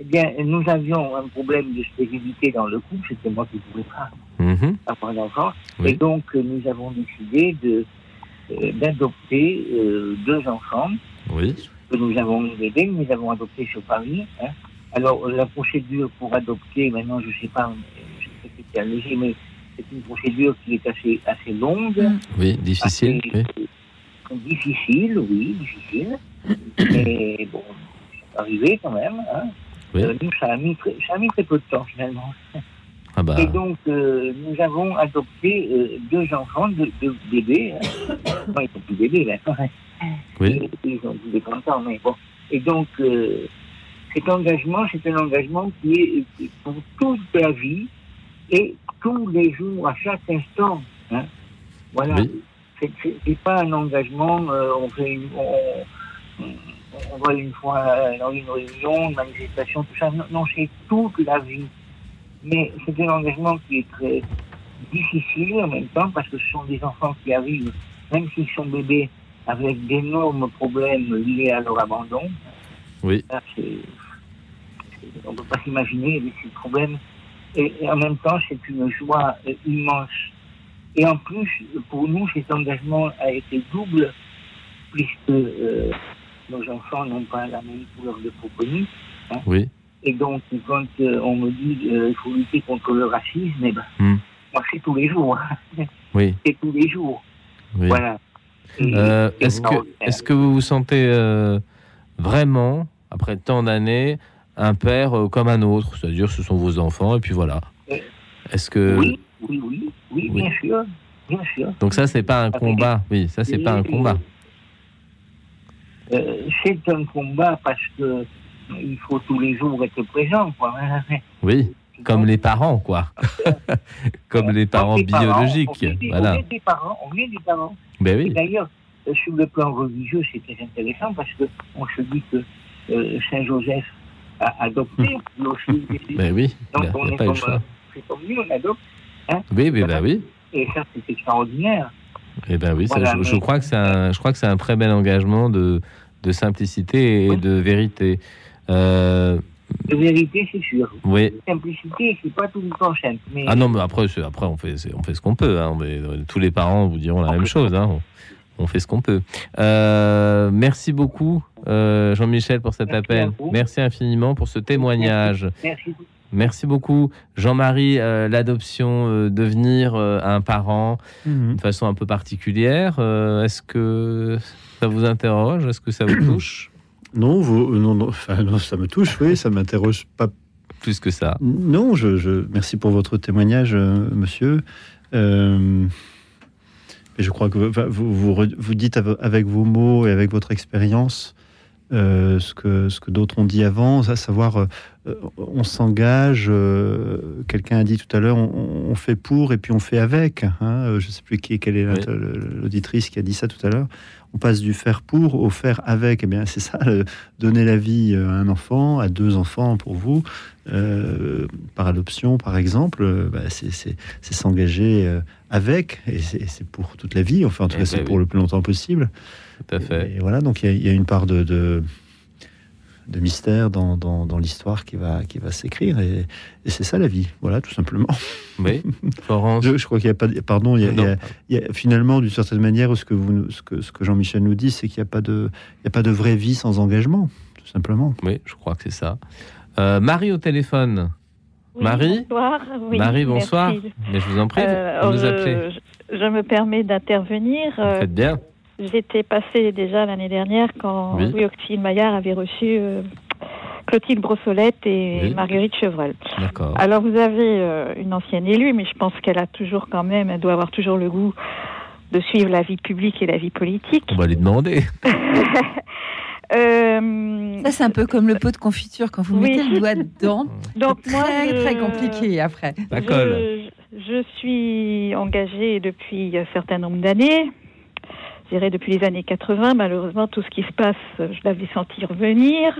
Eh bien, nous avions un problème de stérilité dans le couple, c'était moi qui ne pouvais pas Mhm. avoir d'enfant, Oui. et donc euh, nous avons décidé de euh, d'adopter euh, deux enfants Oui. que nous avons aidés, nous avons adoptés sur Paris. hein. Alors, la procédure pour adopter, maintenant, je ne sais pas, je sais que c'est allégé, mais c'est une procédure qui est assez, assez longue. Oui, difficile. Assez, oui. euh, difficile, oui, difficile. Mais bon, c'est arrivé quand même. Hein. Oui. Euh, nous, ça a, mis très, ça a mis très peu de temps, finalement. Ah bah, Et donc, euh, nous avons adopté euh, deux enfants, deux, deux bébés. ils sont plus bébés, maintenant. hein. oui. Ils ont tous des 30 ans, mais bon. Et donc, cet engagement, c'est un engagement qui est pour toute la vie et tous les jours, à chaque instant. hein. Voilà. Oui. C'est- pas un engagement, on fait une, on, on- on va une fois dans une réunion, une manifestation, tout ça. Non, non, c'est toute la vie. Mais c'est un engagement qui est très difficile en même temps parce que ce sont des enfants qui arrivent, même s'ils sont bébés, avec d'énormes problèmes liés à leur abandon. Oui. On ne peut pas s'imaginer ces problèmes. Et, et en même temps, c'est une joie euh, immense. Et en plus, pour nous, cet engagement a été double, puisque euh, nos enfants n'ont pas la même couleur de peau connue. hein. Oui. Et donc, quand euh, on me dit qu'il faut lutter contre le racisme, eh ben, Hmm. moi, c'est tous les jours. hein. Oui. c'est tous les jours. Oui. Voilà. Euh, est-ce que, est-ce que vous vous sentez euh, vraiment, après tant d'années, un père euh, comme un autre? C'est-à-dire, ce sont vos enfants, et puis voilà. Est-ce que. Oui, oui, oui, oui, Oui. bien sûr. Bien sûr. Donc, ça, c'est pas un combat. Oui, ça, c'est pas un Oui, combat. Euh, c'est un combat parce que euh, il faut tous les jours être présent. Quoi. Oui. Comme les parents, quoi. comme les parents Les parents, biologiques. on est des- Voilà. On est des parents. On est des parents. Ben oui. D'ailleurs, euh, sur le plan religieux, c'est très intéressant parce que on se dit que euh, Saint Joseph a adopté lui aussi. Ben oui. Donc Ben, on est pas eu comme, le choix. c'est comme lui, on adopte. Hein Oui, oui, ben oui. Et ça, c'est extraordinaire. Eh ben oui, Voilà, je, je mais- crois que c'est un, je crois que c'est un très bel engagement de, de simplicité et de vérité. Euh, De vérité, c'est sûr. oui. Simplicité, c'est pas tout le temps simple. Mais Ah non, mais après, après on fait, on fait ce qu'on peut. hein. Mais, euh, tous les parents vous diront la même chose. hein. On, on fait ce qu'on peut. Euh, merci beaucoup, euh, Jean-Michel, pour cet appel. Merci infiniment pour ce témoignage. Merci. Merci beaucoup, Jean-Marie. euh, L'adoption, euh, devenir euh, un parent Mhm. de façon un peu particulière. Est-ce que ça vous interroge? Est-ce que ça vous touche? Non, vous, non, non, enfin, non, ça me touche, oui, ça m'interroge pas plus que ça. Non, je, je- merci pour votre témoignage, monsieur. Je crois que vous, vous, dites av- avec vos mots et avec votre expérience euh, ce que, ce que d'autres ont dit avant, à savoir, euh, on s'engage, euh, quelqu'un a dit tout à l'heure, on, on fait pour et puis on fait avec. hein. Je ne sais plus qui, quelle est la- l'auditrice qui a dit ça tout à l'heure. On passe du faire pour au faire avec. Eh bien, c'est ça, le- donner la vie à un enfant, à deux enfants pour vous, par adoption, par exemple, bah, c'est s'engager avec, et c'est pour toute la vie, enfin, en tout Eh cas, c'est ben pour le plus longtemps possible. Tout à fait. Et voilà, donc il y a- il y, a une part de, de, de mystère dans, dans, dans l'histoire qui va, qui va s'écrire, et, et c'est ça la vie, voilà, tout simplement. Oui, Florence. Je, je crois qu'il n'y a pas, de- pardon, il y a, il y a- il y a- finalement, d'une certaine manière, ce que, vous, ce que, ce que Jean-Michel nous dit, c'est qu'il n'y a, pas de- il y a pas de vraie vie sans engagement, tout simplement. Oui, je crois que c'est ça. Euh, Marie au téléphone. Oui, Marie bonsoir. Oui, Marie, bonsoir. merci. Mais je vous en prie, Euh, vous nous je- appelez. Je, je me permets d'intervenir. Euh, Faites bien. J'étais passée déjà l'année dernière quand Oui. Louis Maillard avait reçu euh, Clotilde Brossolette et Oui. Marguerite Chevreul. D'accord. Alors vous avez euh, une ancienne élue, mais je pense qu'elle a toujours quand même, elle doit avoir toujours le goût de suivre la vie publique et la vie politique. On va lui demander. Euh, Ça, c'est un peu comme le pot de confiture. Quand vous Oui. mettez le doigt dedans, Donc moi, très, je- très compliqué après. Je, je suis engagée depuis un certain nombre d'années. Je dirais depuis les années 80. Malheureusement, tout ce qui se passe, je l'avais senti revenir.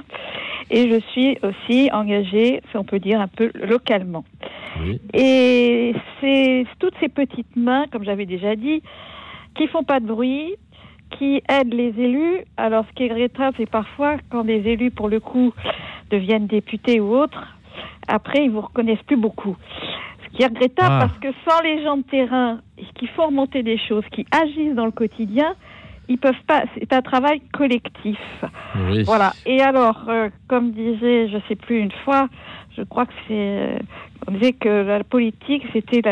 Et je suis aussi engagée, si on peut dire, un peu localement. Et c'est toutes ces petites mains, comme j'avais déjà dit, qui font pas de bruit, qui aident les élus. Alors, ce qui est regrettable, c'est parfois quand des élus, pour le coup, deviennent députés ou autres, après, ils vous reconnaissent plus beaucoup. Qui est regrettable Ah. parce que sans les gens de terrain qui font remonter des choses, qui agissent dans le quotidien, ils peuvent pas. C'est un travail collectif. Oui. Voilà. Et alors, euh, comme disait, je sais plus une fois, je crois que c'est, euh, on disait que la politique c'était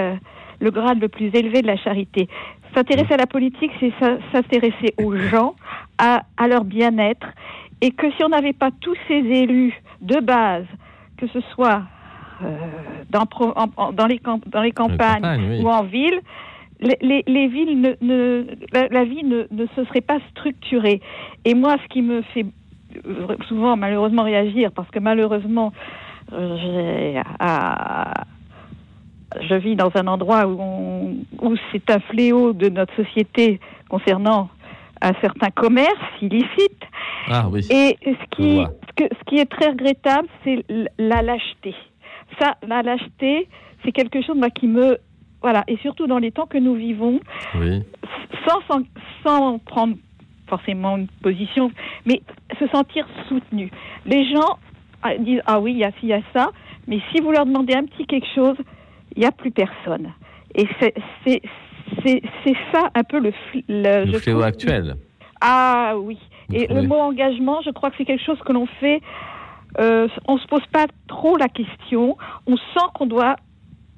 le grade le plus élevé de la charité. S'intéresser à la politique, c'est s'intéresser aux gens, à, à leur bien-être, et que si on n'avait pas tous ces élus de base, que ce soit dans, en- en- dans, les camp- dans les campagnes oui. ou en ville, les, les- les villes, ne, ne- la, la vie ne, ne se serait pas structurée. Et moi, ce qui me fait euh, souvent malheureusement réagir, parce que malheureusement, euh, j'ai- à- je vis dans un endroit où, on- où c'est un fléau de notre société concernant un certain commerce illicite. Ah oui. Et ce qui, ce, que- ce qui est très regrettable, c'est la lâcheté. Ça, la lâcheté, c'est quelque chose qui me... Voilà, et surtout dans les temps que nous vivons, Oui. sans, sans, sans prendre forcément une position, mais se sentir soutenu. Les gens ah, disent Ah oui, il y a ci, il y a ça, mais si vous leur demandez un petit quelque chose, il n'y a plus personne. Et c'est ça un peu le, le, Le fléau trouve, actuel. ah oui. Et le mot engagement, je crois que c'est quelque chose que l'on fait. Euh, on se pose pas trop la question. On sent qu'on doit,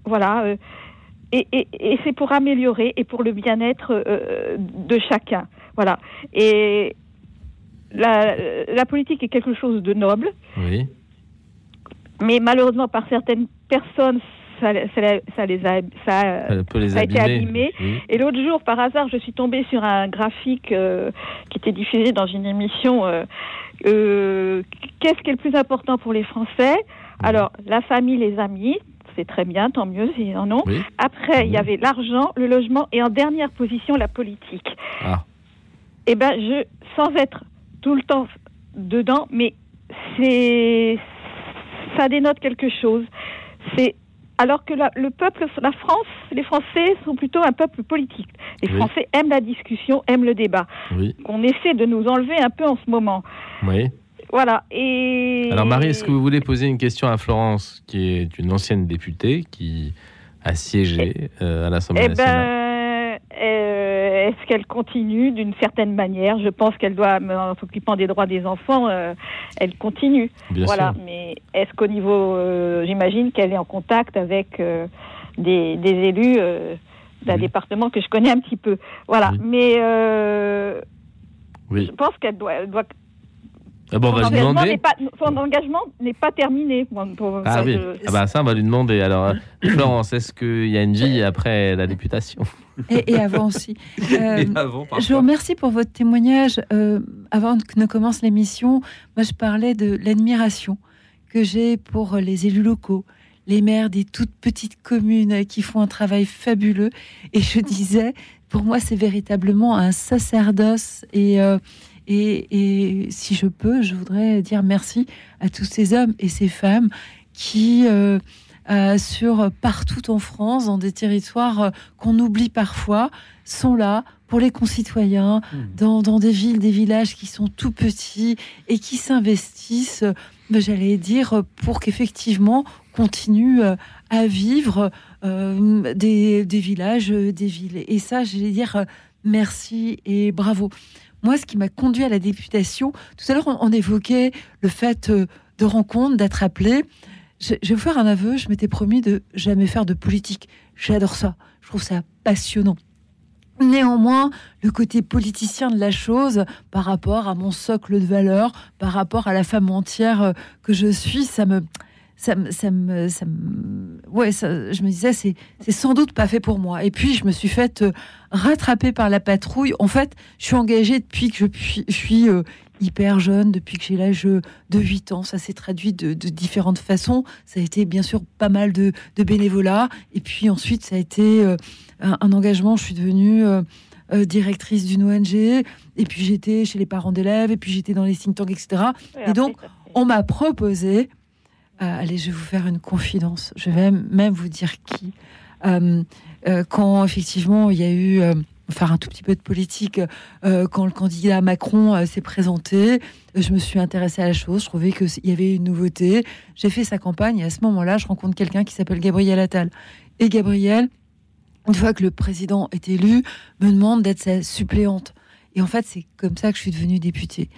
voilà. euh, et et, et c'est pour améliorer et pour le bien-être euh, de chacun. Voilà. Et la, la politique est quelque chose de noble, Oui. mais malheureusement par certaines personnes, ça, ça- ça les a, ça, les a été abîmé. Oui. Et l'autre jour, par hasard, je suis tombée sur un graphique euh, qui était diffusé dans une émission. euh, euh, Qu'est-ce qui est le plus important pour les Français? Alors, la famille, les amis, c'est très bien, tant mieux s'ils en ont. Oui. Après, il y avait l'argent, le logement et en dernière position, la politique. Ah. Eh ben, je, sans être tout le temps dedans, mais c'est, ça dénote quelque chose. C'est alors que la- le peuple, la France, les Français sont plutôt un peuple politique. Les Oui. Français aiment la discussion, aiment le débat. Oui. Qu'on essaie de nous enlever un peu en ce moment. Oui. Voilà. Et Alors Marie, est-ce que vous voulez poser une question à Florence, qui est une ancienne députée qui a siégé euh, à l'Assemblée Eh nationale? ben, euh, est-ce qu'elle continue d'une certaine manière? Je pense qu'elle doit, en s'occupant des droits des enfants, euh, elle continue. Bien voilà. sûr. Mais est-ce qu'au niveau, euh, j'imagine qu'elle est en contact avec euh, des, des élus d'un département que je connais un petit peu. Voilà. Mais Oui. je pense qu'elle doit, elle doit Ah bon, on son, va lui engagement demander. n'est pas, son engagement n'est pas terminé. Pour- Ah ça, oui, je- ah bah ça on va lui demander. Alors euh, Florence, est-ce qu'il y a une vie après la députation? Et, et avant aussi. Euh, Et avant, je vous remercie pour votre témoignage. Euh, avant que ne commence l'émission, moi je parlais de l'admiration que j'ai pour les élus locaux, les maires des toutes petites communes qui font un travail fabuleux. Et je disais, pour moi c'est véritablement un sacerdoce et euh, et, et si je peux, je voudrais dire merci à tous ces hommes et ces femmes qui euh, assurent partout en France, dans des territoires euh, qu'on oublie parfois, sont là pour les concitoyens, dans, dans des villes, des villages qui sont tout petits et qui s'investissent, euh, ben, j'allais dire, pour qu'effectivement continuent euh, à vivre euh, des, des villages, euh, des villes. Et ça, j'allais dire euh, merci et bravo. Moi, ce qui m'a conduit à la députation, tout à l'heure, on, évoquait le fait euh, de rencontre, d'être appelé. Je, je vais vous faire un aveu, je m'étais promis de jamais faire de politique. J'adore ça. Je trouve ça passionnant. Néanmoins, le côté politicien de la chose, par rapport à mon socle de valeurs, par rapport à la femme entière euh, que je suis, ça me, ça me, ça me, ça me- ouais, ça- je me disais, c'est, c'est sans doute pas fait pour moi. Et puis, je me suis faite euh, rattraper par la patrouille. En fait, je suis engagée depuis que je suis, je suis euh, hyper jeune, depuis que j'ai l'âge euh, de 8 ans. Ça s'est traduit de, de différentes façons. Ça a été bien sûr pas mal de, de bénévolat. Et puis ensuite, ça a été euh, un, un engagement. Je suis devenue euh, euh, directrice d'une ONG. Et puis j'étais chez les parents d'élèves. Et puis j'étais dans les think tanks, etc. Et donc, on m'a proposé Euh, allez, je vais vous faire une confidence. Je vais même, vous dire qui. Euh, euh, quand effectivement il y a eu faire un tout petit peu de politique quand le candidat Macron s'est présenté. Je me suis intéressée à la chose. Je trouvais qu'il y avait une nouveauté. J'ai fait sa campagne et à ce moment-là, je rencontre quelqu'un qui s'appelle Gabriel Attal. Et Gabriel, une fois que le président est élu, me demande d'être sa suppléante. Et en fait, c'est comme ça que je suis devenue députée.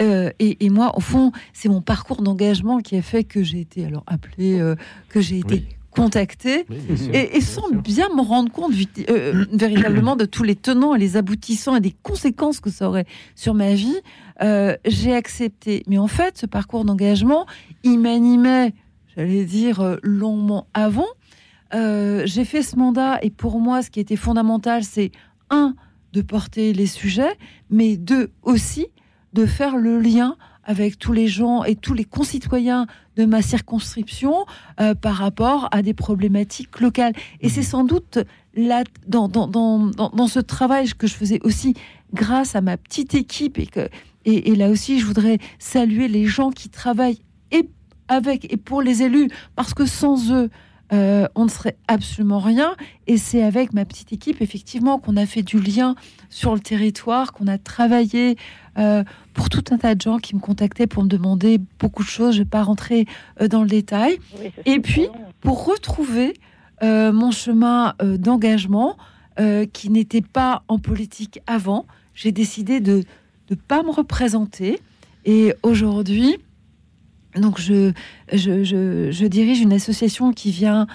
Euh, et, et moi, au fond, c'est mon parcours d'engagement qui a fait que j'ai été alors appelée, euh, que j'ai été contactée, sûr, et, et sans bien me rendre compte euh, véritablement de tous les tenants et les aboutissants et des conséquences que ça aurait sur ma vie, j'ai accepté. Mais en fait, ce parcours d'engagement, il m'animait, j'allais dire, longuement avant. J'ai fait ce mandat et pour moi, ce qui était fondamental, c'est un, de porter les sujets, mais deux, aussi de faire le lien avec tous les gens et tous les concitoyens de ma circonscription euh, par rapport à des problématiques locales. Et c'est sans doute là, dans, dans, dans, dans, ce travail que je faisais aussi grâce à ma petite équipe et que et, et là aussi je voudrais saluer les gens qui travaillent et avec et pour les élus parce que sans eux euh, on ne serait absolument rien. Et c'est avec ma petite équipe, effectivement, qu'on a fait du lien sur le territoire, qu'on a travaillé euh, pour tout un tas de gens qui me contactaient pour me demander beaucoup de choses. Je ne vais pas rentrer euh, dans le détail. Et puis, pour retrouver mon chemin d'engagement, qui n'était pas en politique avant, j'ai décidé de ne pas me représenter. Et aujourd'hui, donc je, je, je- je dirige une association qui vient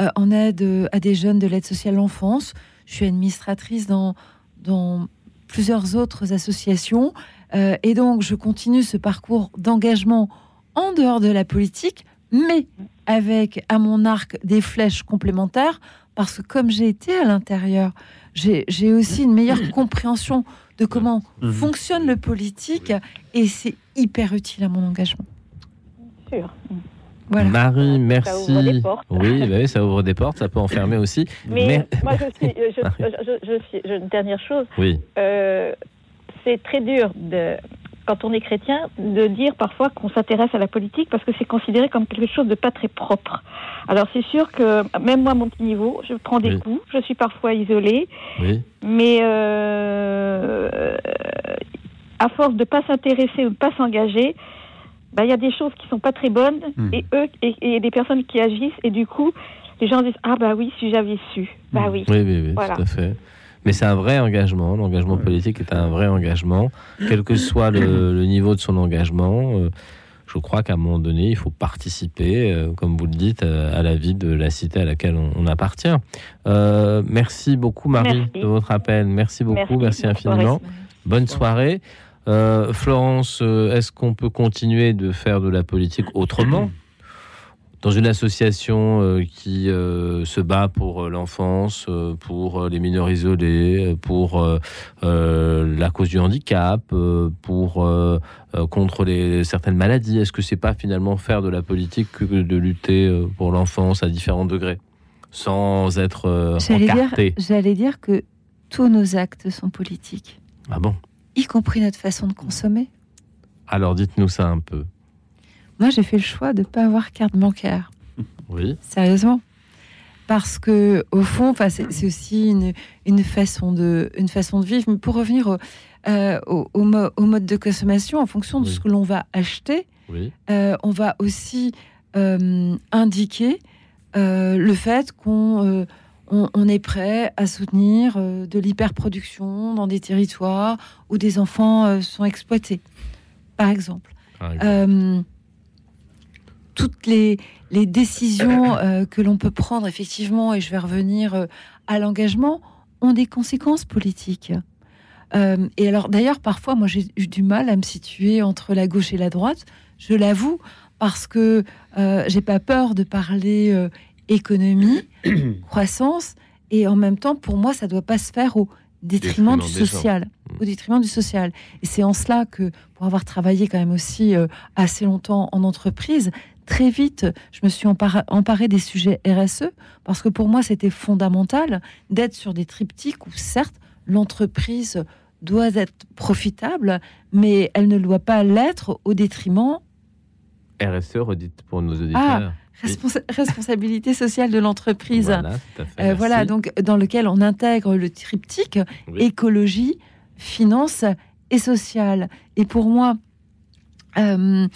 euh, en aide euh, à des jeunes de l'aide sociale à l'enfance. Je suis administratrice dans, dans plusieurs autres associations. Euh, et donc, je continue ce parcours d'engagement en dehors de la politique, mais avec à mon arc des flèches complémentaires, parce que comme j'ai été à l'intérieur, j'ai aussi une meilleure compréhension de comment Mhm. fonctionne le politique, et c'est hyper utile à mon engagement. Sûr. Voilà. Marie, merci. ouvre des portes. Oui, bah oui, ça ouvre des portes, ça peut enfermer aussi. Mais Mais- moi, je suis, je, je- je suis- je- une dernière chose. Oui. Euh, c'est très dur de, quand on est chrétien, de dire parfois qu'on s'intéresse à la politique parce que c'est considéré comme quelque chose de pas très propre. Alors c'est sûr que même moi, à mon petit niveau, je prends des Oui. coups, je suis parfois isolée, Oui. mais euh, à force de pas s'intéresser ou de pas s'engager, bah, il y a des choses qui sont pas très bonnes Hmm. et eux et, et des personnes qui agissent et du coup les gens disent ah bah oui si j'avais su bah oui Oui, oui, oui, voilà tout à fait. Mais c'est un vrai engagement. L'engagement politique est un vrai engagement, quel que soit le, le niveau de son engagement. euh, je crois qu'à un moment donné, il faut participer, euh, comme vous le dites, euh, à la vie de la cité à laquelle on, on appartient. Euh, merci beaucoup, Marie, Merci. de votre appel. Merci beaucoup, Merci. merci, Bonne infiniment. soirée. Bonne soirée. Euh, Florence, euh, est-ce qu'on peut continuer de faire de la politique autrement dans une association euh, qui se bat pour l'enfance, pour les mineurs isolés, pour la cause du handicap, pour contre les certaines maladies. Est-ce que c'est pas finalement faire de la politique que de lutter pour l'enfance à différents degrés, sans être J'allais dire, encarté? j'allais dire que tous nos actes sont politiques, Ah bon? Y compris notre façon de consommer. Alors dites-nous ça un peu. Moi, j'ai fait le choix de ne pas avoir carte bancaire. Oui. Sérieusement. Parce que, au fond, c'est aussi une, une, façon de, une façon de vivre. Mais pour revenir au, euh, au, au mo- au mode de consommation, en fonction de ce que l'on va acheter, Oui. euh, on va aussi euh, indiquer le fait qu'on on, on est prêt à soutenir euh, de l'hyperproduction dans des territoires où des enfants euh, sont exploités, par exemple. Par exemple. Euh, toutes les, les décisions que l'on peut prendre, effectivement, et je vais revenir à l'engagement, ont des conséquences politiques. Euh, et alors, d'ailleurs, parfois, moi, j'ai eu du mal à me situer entre la gauche et la droite, je l'avoue, parce que euh, j'ai pas peur de parler euh, économie, croissance, et en même temps, pour moi, ça doit pas se faire au détriment, Détriment du gens. social. Au détriment du social. Et c'est en cela que, pour avoir travaillé quand même aussi euh, assez longtemps en entreprise, très vite, je me suis emparée des sujets RSE, parce que pour moi, c'était fondamental d'être sur des triptyques où, certes, l'entreprise doit être profitable, mais elle ne doit pas l'être au détriment RSE, redites pour nos Ah, auditeurs. Responsa- responsabilité sociale de l'entreprise. Voilà, Euh, voilà, donc dans lequel on intègre le triptyque Oui. écologie, finance et sociale. Et pour moi, euh,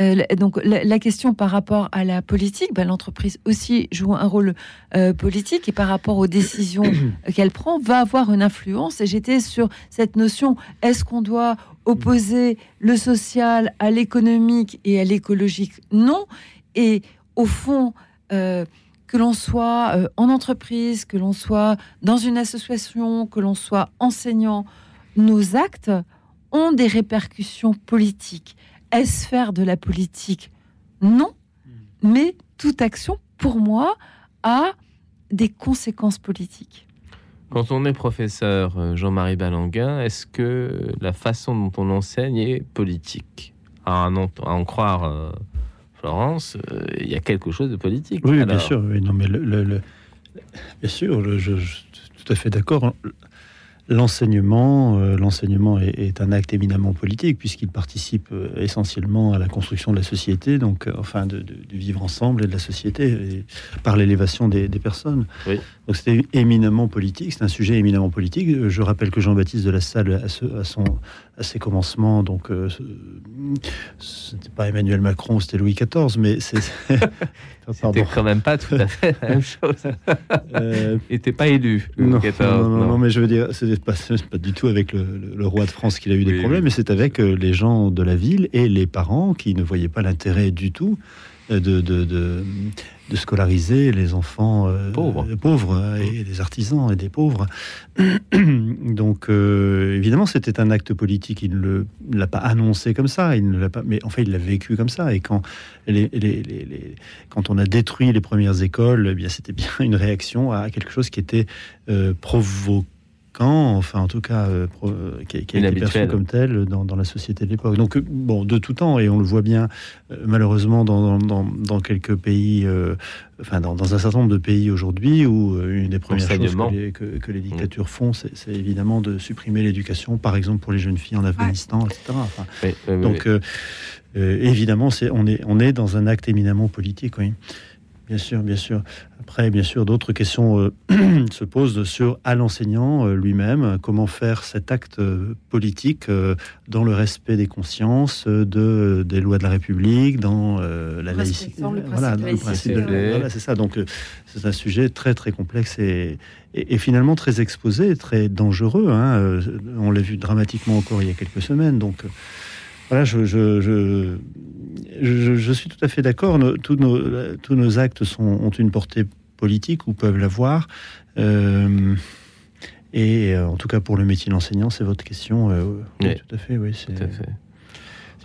euh, donc la, la question par rapport à la politique, ben, l'entreprise aussi joue un rôle euh, politique et par rapport aux décisions qu'elle prend va avoir une influence. Et j'étais sur cette notion est-ce qu'on doit opposer le social à l'économique et à l'écologique? Non. Et au fond, euh, que l'on soit euh, en entreprise, que l'on soit dans une association, que l'on soit enseignant, nos actes ont des répercussions politiques. Est-ce faire de la politique? Non. Mais toute action, pour moi, a des conséquences politiques. Quand on est professeur, euh, Jean-Marie Balanguin, est-ce que la façon dont on enseigne est politique? À en, à en croire euh, Florence, euh, il y a quelque chose de politique. Oui, bien sûr. Oui, non, mais le, le- le- bien sûr, je, je suis tout à fait d'accord. L'enseignement, euh, l'enseignement est, est un acte éminemment politique puisqu'il participe euh, essentiellement à la construction de la société, donc euh, enfin de, de- du vivre ensemble et de la société et par l'élévation des, des personnes. Donc c'était éminemment politique, c'est un sujet éminemment politique. Je rappelle que Jean-Baptiste de la Salle, à, ce- à son, à ses commencements, donc euh, ce c'était pas Emmanuel Macron, c'était Louis XIV, mais c'est C'était quand même pas tout à fait la même chose. Il n'était pas élu. Louis Euh, non, XIV, non, non, non. mais je veux dire, c'est pas, pas du tout avec le, le- le roi de France qu'il a eu des problèmes, mais c'est avec euh, les gens de la ville et les parents qui ne voyaient pas l'intérêt du tout euh, de, de, de, de scolariser les enfants euh, pauvres, euh, et des artisans et des pauvres. Donc, euh, évidemment, c'était un acte politique. Il ne l'a pas annoncé comme ça, il ne l'a pas, mais enfin, il l'a vécu comme ça. Et quand, les, les- les- les- quand on a détruit les premières écoles, eh bien, c'était bien une réaction à quelque chose qui était euh, provoquant, enfin, en tout cas, euh, pro- euh, qui, qui a été Inhabituel. perçu comme tel dans, dans la société de l'époque. Donc, euh, bon, de tout temps, et on le voit bien, euh, malheureusement, dans, dans- dans- dans quelques pays, euh, enfin, dans, dans un certain nombre de pays aujourd'hui, où une des premières choses que les, que- que les dictatures font, c'est c'est évidemment de supprimer l'éducation, par exemple, pour les jeunes filles en Afghanistan, etc. Enfin, Oui, oui, oui, donc, oui. euh, euh, évidemment, c'est, on, est, on est dans un acte éminemment politique, oui. Bien sûr, bien sûr. Après, bien sûr, d'autres questions euh, se posent sur à l'enseignant euh, lui-même, comment faire cet acte euh, politique dans le respect des consciences, de, des lois de la République, dans la laïcité. Le Voilà, de dans le laïcité. principe de- Ouais. voilà, c'est ça. Donc, c'est un sujet très, très complexe et, et, et finalement très exposé, très dangereux. hein. On l'a vu dramatiquement encore il y a quelques semaines. Donc, voilà, je, je, je, je- je suis tout à fait d'accord. Tous, nos, tous nos actes sont, ont une portée politique ou peuvent l'avoir. Euh, et euh, en tout cas, pour le métier d'enseignant, c'est votre question. euh, oui, Oui. tout à fait. Oui, c'est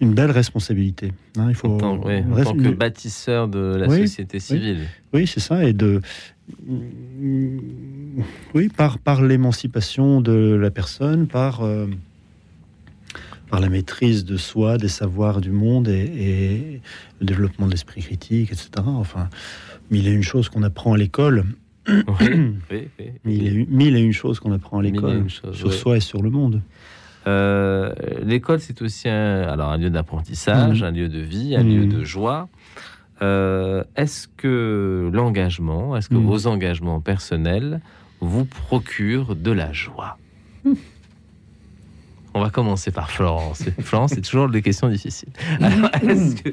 une belle responsabilité. hein. il faut En tant, en que bâtisseur de la Oui, société oui. civile. Oui, c'est ça. Et de. Oui, par, par l'émancipation de la personne, par, euh, par la maîtrise de soi, des savoirs du monde et, et le développement de l'esprit critique, etc. Enfin, mille et une choses qu'on apprend à l'école. Oui, oui, oui. Mille et, une, mille et une choses qu'on apprend à l'école sur soi et sur le monde. Euh, L'école, c'est aussi un, alors un lieu d'apprentissage, Mhm. un lieu de vie, un lieu de joie. Euh, est-ce que l'engagement, est-ce que Mhm. vos engagements personnels vous procurent de la joie? On va commencer par Florence. Florence, c'est toujours des questions difficiles. Alors, est-ce que,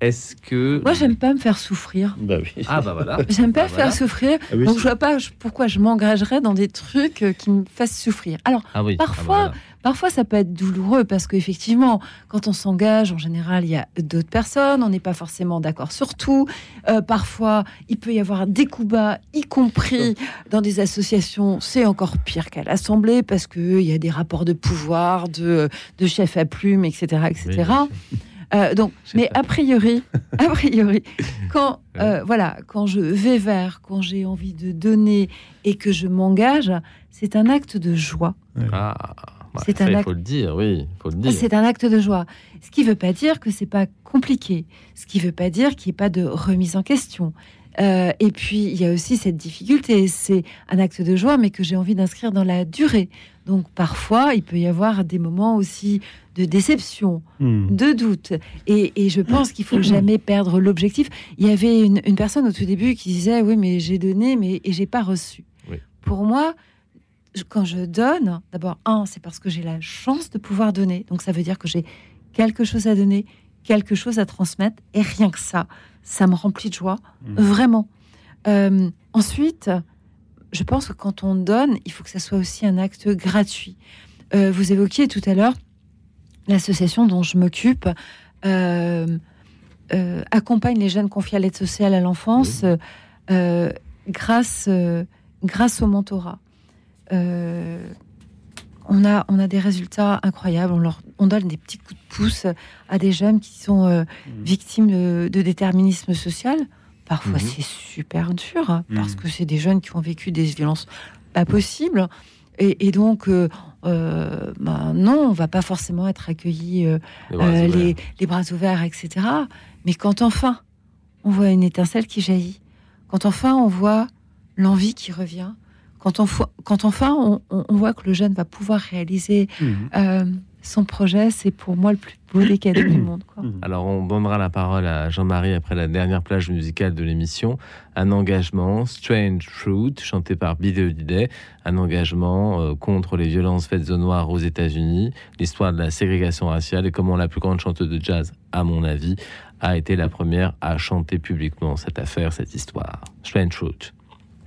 est-ce que Moi, j'aime pas me faire souffrir. Bah oui. ah bah voilà, J'aime pas Bah faire voilà. souffrir, Ah oui, donc je vois pas pourquoi je m'engagerais dans des trucs euh, qui me fassent souffrir. Alors, Ah oui, ah bah parfois, voilà. Parfois ça peut être douloureux parce qu'effectivement, quand on s'engage, en général, il y a d'autres personnes, on n'est pas forcément d'accord sur tout. Euh, parfois, il peut y avoir des coups bas, y compris dans des associations. C'est encore pire qu'à l'Assemblée parce qu'il y a des rapports de pouvoir, de, de chef à plume, etc., etc. Euh, donc, mais a priori, a priori, quand euh, voilà, quand je vais vers, quand j'ai envie de donner et que je m'engage, c'est un acte de joie. Ah, bah, C'est un acte- faut le dire, oui, il faut le dire. C'est un acte de joie. Ce qui ne veut pas dire que c'est pas compliqué. Ce qui ne veut pas dire qu'il n'y ait pas de remise en question. Euh, et puis, il y a aussi cette difficulté. C'est un acte de joie, mais que j'ai envie d'inscrire dans la durée. Donc, parfois, il peut y avoir des moments aussi de déception, Hmm. de doute. Et, et je pense qu'il faut jamais perdre l'objectif. Il y avait une, une personne au tout début qui disait Oui, mais j'ai donné, mais et j'ai pas reçu. Pour moi, quand je donne, d'abord, un, c'est parce que j'ai la chance de pouvoir donner. Donc, ça veut dire que j'ai quelque chose à donner, quelque chose à transmettre. Et rien que ça, ça me remplit de joie. Vraiment. Euh, ensuite, je pense que quand on donne, il faut que ça soit aussi un acte gratuit. Euh, vous évoquiez tout à l'heure l'association dont je m'occupe. euh, euh, accompagne les jeunes confiés à l'aide sociale à l'enfance grâce, grâce au mentorat. Euh, on, a, on a des résultats incroyables. On, leur, on donne des petits coups de pouce à des jeunes qui sont euh, victimes de, de déterminisme social. Parfois, Mhm. c'est super dur hein, Mhm. parce que c'est des jeunes qui ont vécu des violences pas possibles. Et, et donc, euh, euh, ben non, on va pas forcément être euh, Les bras les, les bras ouverts, etc. Mais quand enfin on voit une étincelle qui jaillit, quand enfin on voit l'envie qui revient, quand, on, quand enfin on, on- on voit que le jeune va pouvoir réaliser euh, son projet, c'est pour moi le plus beau des cadeaux du monde. Quoi. Alors, on donnera la parole à Jean-Marie après la dernière plage musicale de l'émission. Un engagement, Strange Fruit, chanté par Billy Holiday. Un engagement euh, contre les violences faites aux Noirs aux États-Unis. L'histoire de la ségrégation raciale et comment la plus grande chanteuse de jazz, à mon avis, a été la première à chanter publiquement cette affaire, cette histoire. Strange Fruit.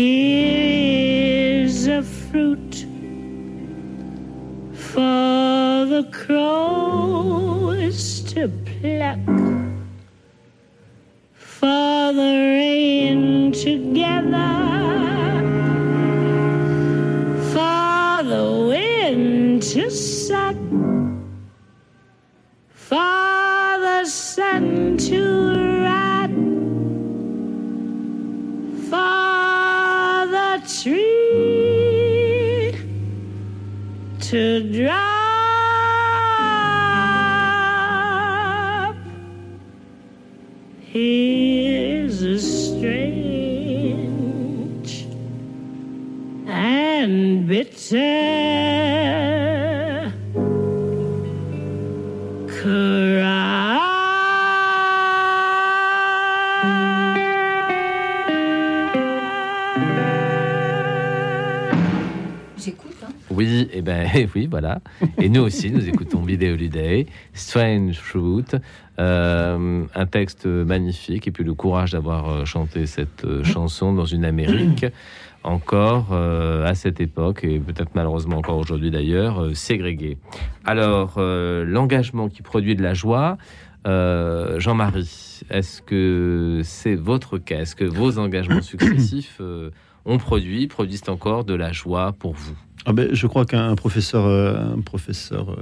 Here's a fruit for the crows to pluck, for the rain together, J'écoute. Hein. Oui, et ben oui, voilà. Et nous aussi, nous écoutons Video Holiday, Strange Fruit, euh, un texte magnifique, et puis le courage d'avoir euh, chanté cette euh, chanson dans une Amérique encore euh, à cette époque, et peut-être malheureusement encore aujourd'hui d'ailleurs, euh, ségrégée. Alors, euh, l'engagement qui produit de la joie, euh, Jean-Marie, est-ce que c'est votre cas? Est-ce que vos engagements successifs ont produit, produisent encore de la joie pour vous? Ah ben, je crois qu'un professeur, un professeur,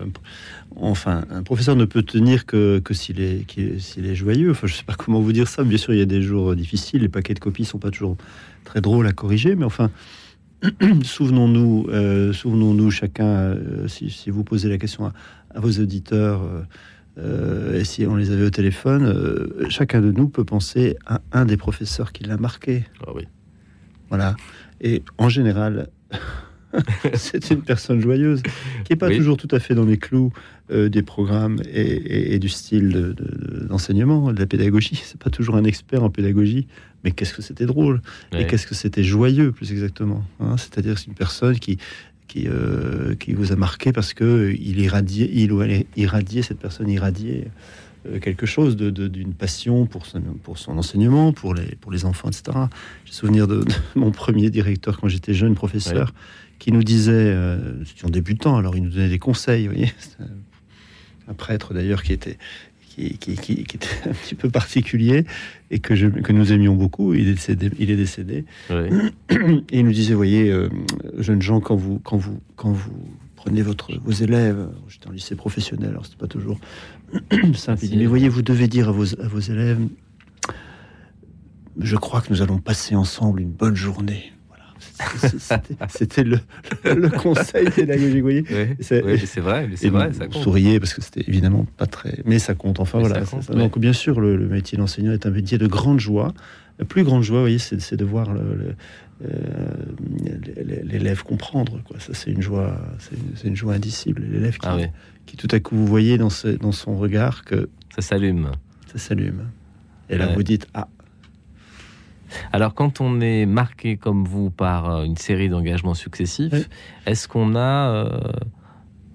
enfin, un professeur ne peut tenir que, que s'il est, qu'il- s'il est joyeux. Enfin, je sais pas comment vous dire ça. Bien sûr, il y a des jours difficiles. Les paquets de copies sont pas toujours très drôles à corriger, mais enfin, souvenons-nous, euh, souvenons-nous chacun, euh, si, si vous posez la question à, à vos auditeurs. euh, et si on les avait au téléphone, chacun de nous peut penser à un des professeurs qui l'a marqué. Ah oui. Voilà. Et en général, c'est une personne joyeuse qui n'est pas Oui. toujours tout à fait dans les clous euh, des programmes et, et- et du style de- de- d'enseignement, de, la pédagogie. C'est pas toujours un expert en pédagogie, mais qu'est-ce que c'était drôle Ouais. et qu'est-ce que c'était joyeux, plus exactement. hein. C'est-à-dire c'est une personne qui qui, euh, qui vous a marqué parce que il irradiait, il ou elle irradiait cette personne irradiait euh, quelque chose de- de- d'une passion pour son, pour son enseignement, pour les, pour les enfants, etc. J'ai souvenir de, de mon premier directeur quand j'étais jeune professeur qui nous disait, euh, nous étions débutants, alors il nous donnait des conseils, vous voyez. Un prêtre d'ailleurs qui était, qui, qui- qui- qui était un petit peu particulier et que, je- que nous aimions beaucoup. Il est décédé. Il est décédé. Et il nous disait, voyez, euh, jeunes gens, quand vous, quand vous, quand vous prenez votre, vos élèves, j'étais en lycée professionnel, alors c'était pas toujours simple. Il dit, mais voyez, vous devez dire à vos, à vos élèves, je crois que nous allons passer ensemble une bonne journée. C'était- le, le conseil pédagogique, vous voyez. Oui, C'est- oui, vrai, mais c'est vrai, ça compte. souriez parce que c'était évidemment pas très. Mais ça compte, enfin Mais voilà. ça compte. Donc bien sûr, le, le métier d'enseignant est un métier de grande joie. La plus grande joie, vous voyez, c'est de voir euh, l'élève comprendre. Quoi. Ça, c'est une joie, c'est une, joie indicible. L'élève qui, Ah oui. qui, tout à coup, vous voyez dans, ce- dans son regard que ça s'allume. Ça s'allume. Et là, Ouais. vous dites ah. Alors, quand on est marqué comme vous par euh, une série d'engagements successifs, est-ce qu'on a euh,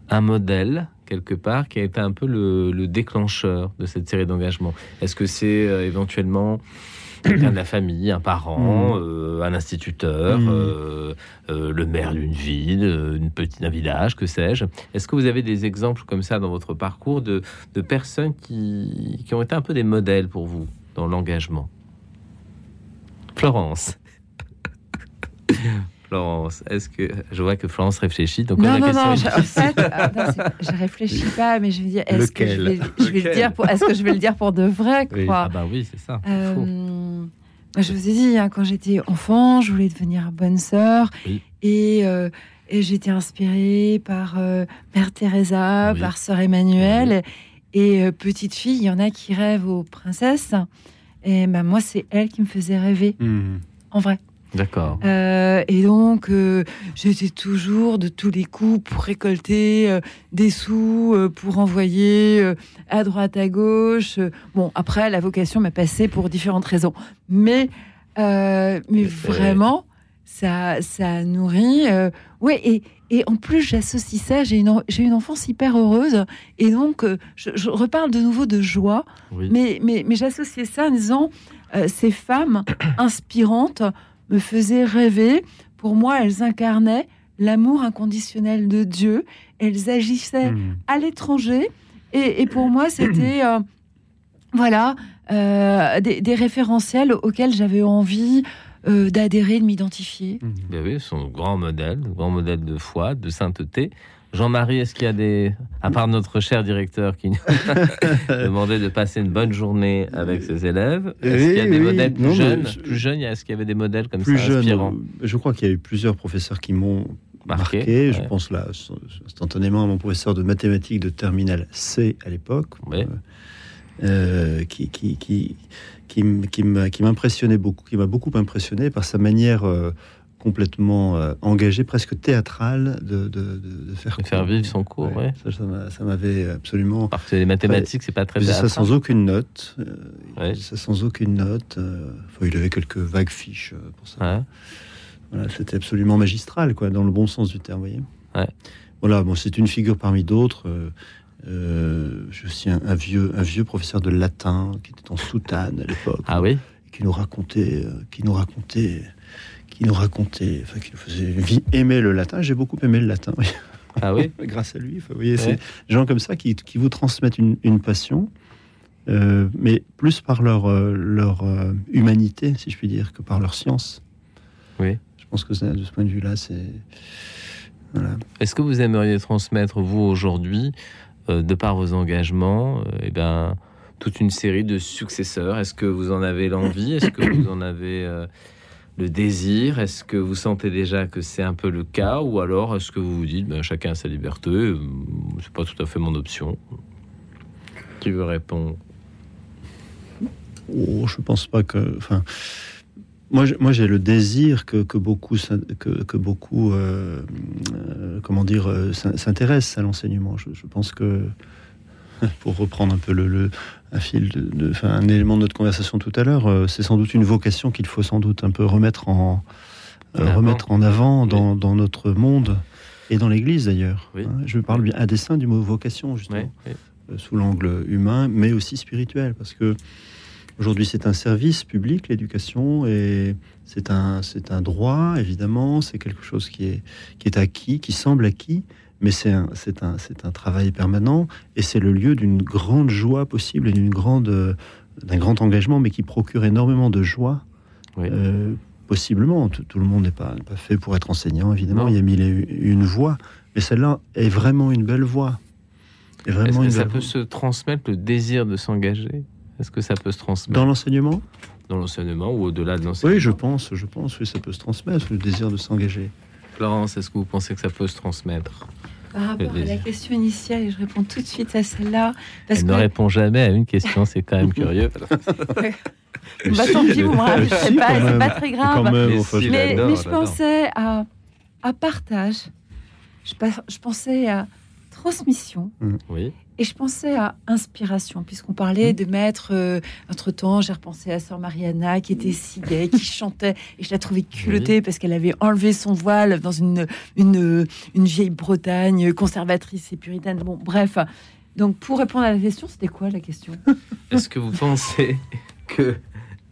un modèle quelque part qui a été un peu le, le déclencheur de cette série d'engagements? Est-ce que c'est euh, éventuellement quelqu'un de la famille, un parent, euh, un instituteur, euh, euh, le maire d'une ville, une petite, un village, que sais-je? Est-ce que vous avez des exemples comme ça dans votre parcours de, de personnes qui, qui ont été un peu des modèles pour vous dans l'engagement? Florence. Florence, est-ce que je vois que Florence réfléchit donc Non, non, question non, je, en fait, je réfléchis pas, mais je me dis, est-ce que, je vais, Lequel je vais le dire pour, est-ce que je vais le dire pour de vrai, quoi? Oui. Ah bah oui, c'est ça. Euh, moi, je vous ai dit, hein, quand j'étais enfant, je voulais devenir bonne sœur. Oui. Et, euh, et j'étais inspirée par euh, Mère Teresa, par Sœur Emmanuel. Et petite fille, il y en a qui rêvent aux princesses. Et ben, moi, c'est elle qui me faisait rêver, en vrai. D'accord. Euh, et donc, euh, j'étais toujours de tous les coups pour récolter euh, des sous, pour envoyer à droite, à gauche. Bon, après, la vocation m'a passé pour différentes raisons. Mais, mais vraiment, ça, ça nourrit. euh, ouais, et, et en plus, j'associe ça. J'ai une, j'ai une enfance hyper heureuse. Et donc, euh, je, je reparle de nouveau de joie. Oui. Mais, mais, mais j'associais ça en disant euh, ces femmes inspirantes me faisaient rêver. Pour moi, elles incarnaient l'amour inconditionnel de Dieu. Elles agissaient à l'étranger. Et, et pour moi, c'était euh, voilà des, des référentiels auxquels j'avais envie euh, d'adhérer, de m'identifier. Ben oui, son grand modèle, grand modèle de foi, de sainteté. Jean-Marie, est-ce qu'il y a des, à part notre cher directeur qui nous demandait de passer une bonne journée avec ses élèves, est-ce qu'il y a des oui. modèles plus Non, jeunes, je- plus jeunes Est-ce qu'il y avait des modèles comme plus ça jeune, inspirants euh, je crois qu'il y a eu plusieurs professeurs qui m'ont Marqué, marqué. Je ouais. pense là instantanément à mon professeur de mathématiques de terminale C à l'époque, euh, euh, qui, qui, qui, qui, m'impressionnait beaucoup, qui m'a beaucoup impressionné par sa manière euh, complètement euh, engagée, presque théâtrale de, de, de- de faire, De faire vivre son cours, ouais. Ça, ça m'a- ça m'avait absolument. Parce que les mathématiques, c'est pas très Il faisait ça sans aucune note. euh, ça sans aucune note. euh, enfin, il avait quelques vagues fiches euh, pour ça. Voilà, c'était absolument magistral, quoi, dans le bon sens du terme, voyez. Voilà, bon, c'est une figure parmi d'autres. Euh, je suis un, un vieux, un vieux professeur de latin qui était en soutane à l'époque. Ah oui? Qui nous racontait, euh, qui nous racontait, qui nous racontait, enfin, qui nous faisait aimer le latin. J'ai beaucoup aimé le latin, oui. Ah oui? Grâce à lui. Vous voyez, Ouais. c'est des gens comme ça qui, qui vous transmettent une, une passion, euh, mais plus par leur, euh, leur humanité, si je puis dire, que par leur science. Oui. Je pense que de ce point de vue-là, c'est. Voilà. Est-ce que vous aimeriez transmettre, vous, aujourd'hui, de par vos engagements, euh, eh ben, toute une série de successeurs. Est-ce que vous en avez l'envie? Est-ce que vous en avez euh, le désir? Est-ce que vous sentez déjà que c'est un peu le cas? Ou alors est-ce que vous vous dites, ben, chacun a sa liberté, euh, c'est pas tout à fait mon option? Qui veut répondre? Oh, je pense pas que. Moi, j'ai- moi, j'ai le désir que, que beaucoup, que, que beaucoup, euh, euh, comment dire, euh, s'in- s'intéressent à l'enseignement. Je, je pense que, pour reprendre un peu le, le- un fil, de, de- enfin, un élément de notre conversation tout à l'heure, c'est sans doute une vocation qu'il faut sans doute un peu remettre en, remettre en avant dans, dans notre monde et dans l'Église d'ailleurs. Oui. Hein, je parle bien à dessein du mot vocation justement Oui, sous l'angle humain, mais aussi spirituel, parce que aujourd'hui c'est un service public, l'éducation, et c'est un, c'est un droit, évidemment, c'est quelque chose qui est, qui est acquis, qui semble acquis, mais c'est un, c'est un, c'est un travail permanent, et c'est le lieu d'une grande joie possible et d'une grande, d'un grand engagement, mais qui procure énormément de joie. euh, possiblement, tout, tout le monde n'est pas, pas fait pour être enseignant, évidemment, Non. il y a mille et une voix, mais celle-là est vraiment une belle voix. Est Est-ce que ça peut voix. se transmettre le désir de s'engager? Est-ce que ça peut se transmettre Dans l'enseignement? Dans l'enseignement ou au-delà de l'enseignement Oui, je pense, je pense, oui, ça peut se transmettre, le désir de s'engager. Florence, est-ce que vous pensez que ça peut se transmettre? Par rapport à la question initiale, et je réponds tout de suite à celle-là. Parce Elle que ne répond jamais à une question, c'est quand même curieux. Bah, tant pis, vous me pas, c'est même. pas très grave. Même, Mais si, je- mais, j'adore, mais je j'adore. pensais à, à partage, je, pas- je pensais à transmission Oui. Et je pensais à inspiration, puisqu'on Mmh. parlait de maître. euh, Entre-temps, j'ai repensé à Sœur Mariana qui était si gaie, qui chantait, et je la trouvais culottée parce qu'elle avait enlevé son voile dans une, une, une vieille Bretagne conservatrice et puritaine. Bon, bref. Donc, pour répondre à la question, c'était quoi la question? Est-ce que vous pensez que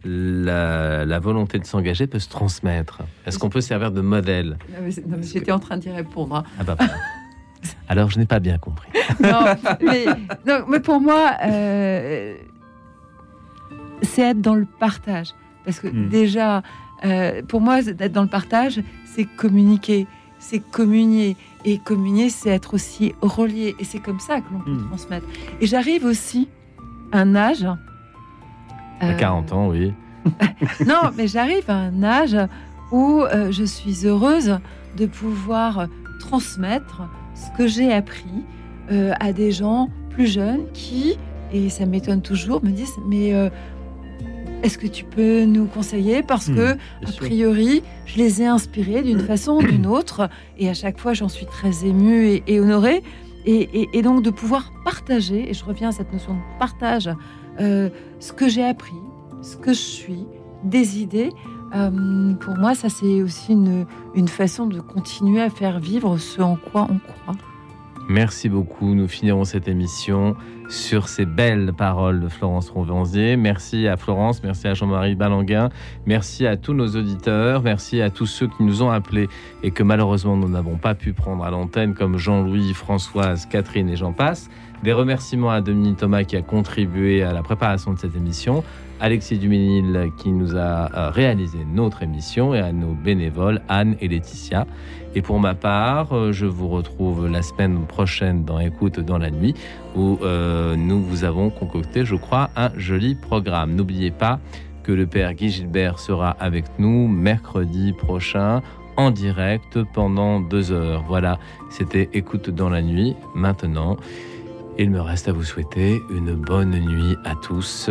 la, la volonté de s'engager peut se transmettre? Est-ce qu'on peut servir de modèle? J'étais en train d'y répondre. hein. Ah bah voilà. Alors je n'ai pas bien compris. non, mais, non, mais pour moi, euh, c'est être dans le partage. Parce que Hmm. déjà, euh, pour moi, être dans le partage, c'est communiquer, c'est communier. Et communier, c'est être aussi relié. Et c'est comme ça que l'on peut Hmm. transmettre. Et j'arrive aussi à un âge. À euh, 40 ans, oui. non, mais j'arrive à un âge où euh, je suis heureuse de pouvoir transmettre ce que j'ai appris euh, à des gens plus jeunes qui, et ça m'étonne toujours, me disent mais euh, est-ce que tu peux nous conseiller? Parce Hmm, que a sûr. priori je les ai inspirés d'une façon ou d'une autre et à chaque fois j'en suis très émue et, et honorée et, et- et donc de pouvoir partager et je reviens à cette notion de partage euh, ce que j'ai appris ce que je suis des idées euh, pour moi ça c'est aussi une, façon de continuer à faire vivre ce en quoi on croit Merci beaucoup. Nous finirons cette émission sur ces belles paroles de Florence Ronvenzier. Merci à Florence, merci à Jean-Marie Balanguin, merci à tous nos auditeurs, merci à tous ceux qui nous ont appelés et que malheureusement nous n'avons pas pu prendre à l'antenne, comme Jean-Louis, Françoise, Catherine et j'en passe. Des remerciements à Dominique Thomas qui a contribué à la préparation de cette émission, Alexis Duménil qui nous a euh, réalisé notre émission et à nos bénévoles Anne et Laetitia. Et pour ma part, euh, je vous retrouve la semaine prochaine dans Écoute dans la nuit, où euh, nous vous avons concocté, je crois, un joli programme. N'oubliez pas que le père Guy Gilbert sera avec nous mercredi prochain en direct pendant deux heures. Voilà, c'était Écoute dans la nuit. Maintenant, il me reste à vous souhaiter une bonne nuit à tous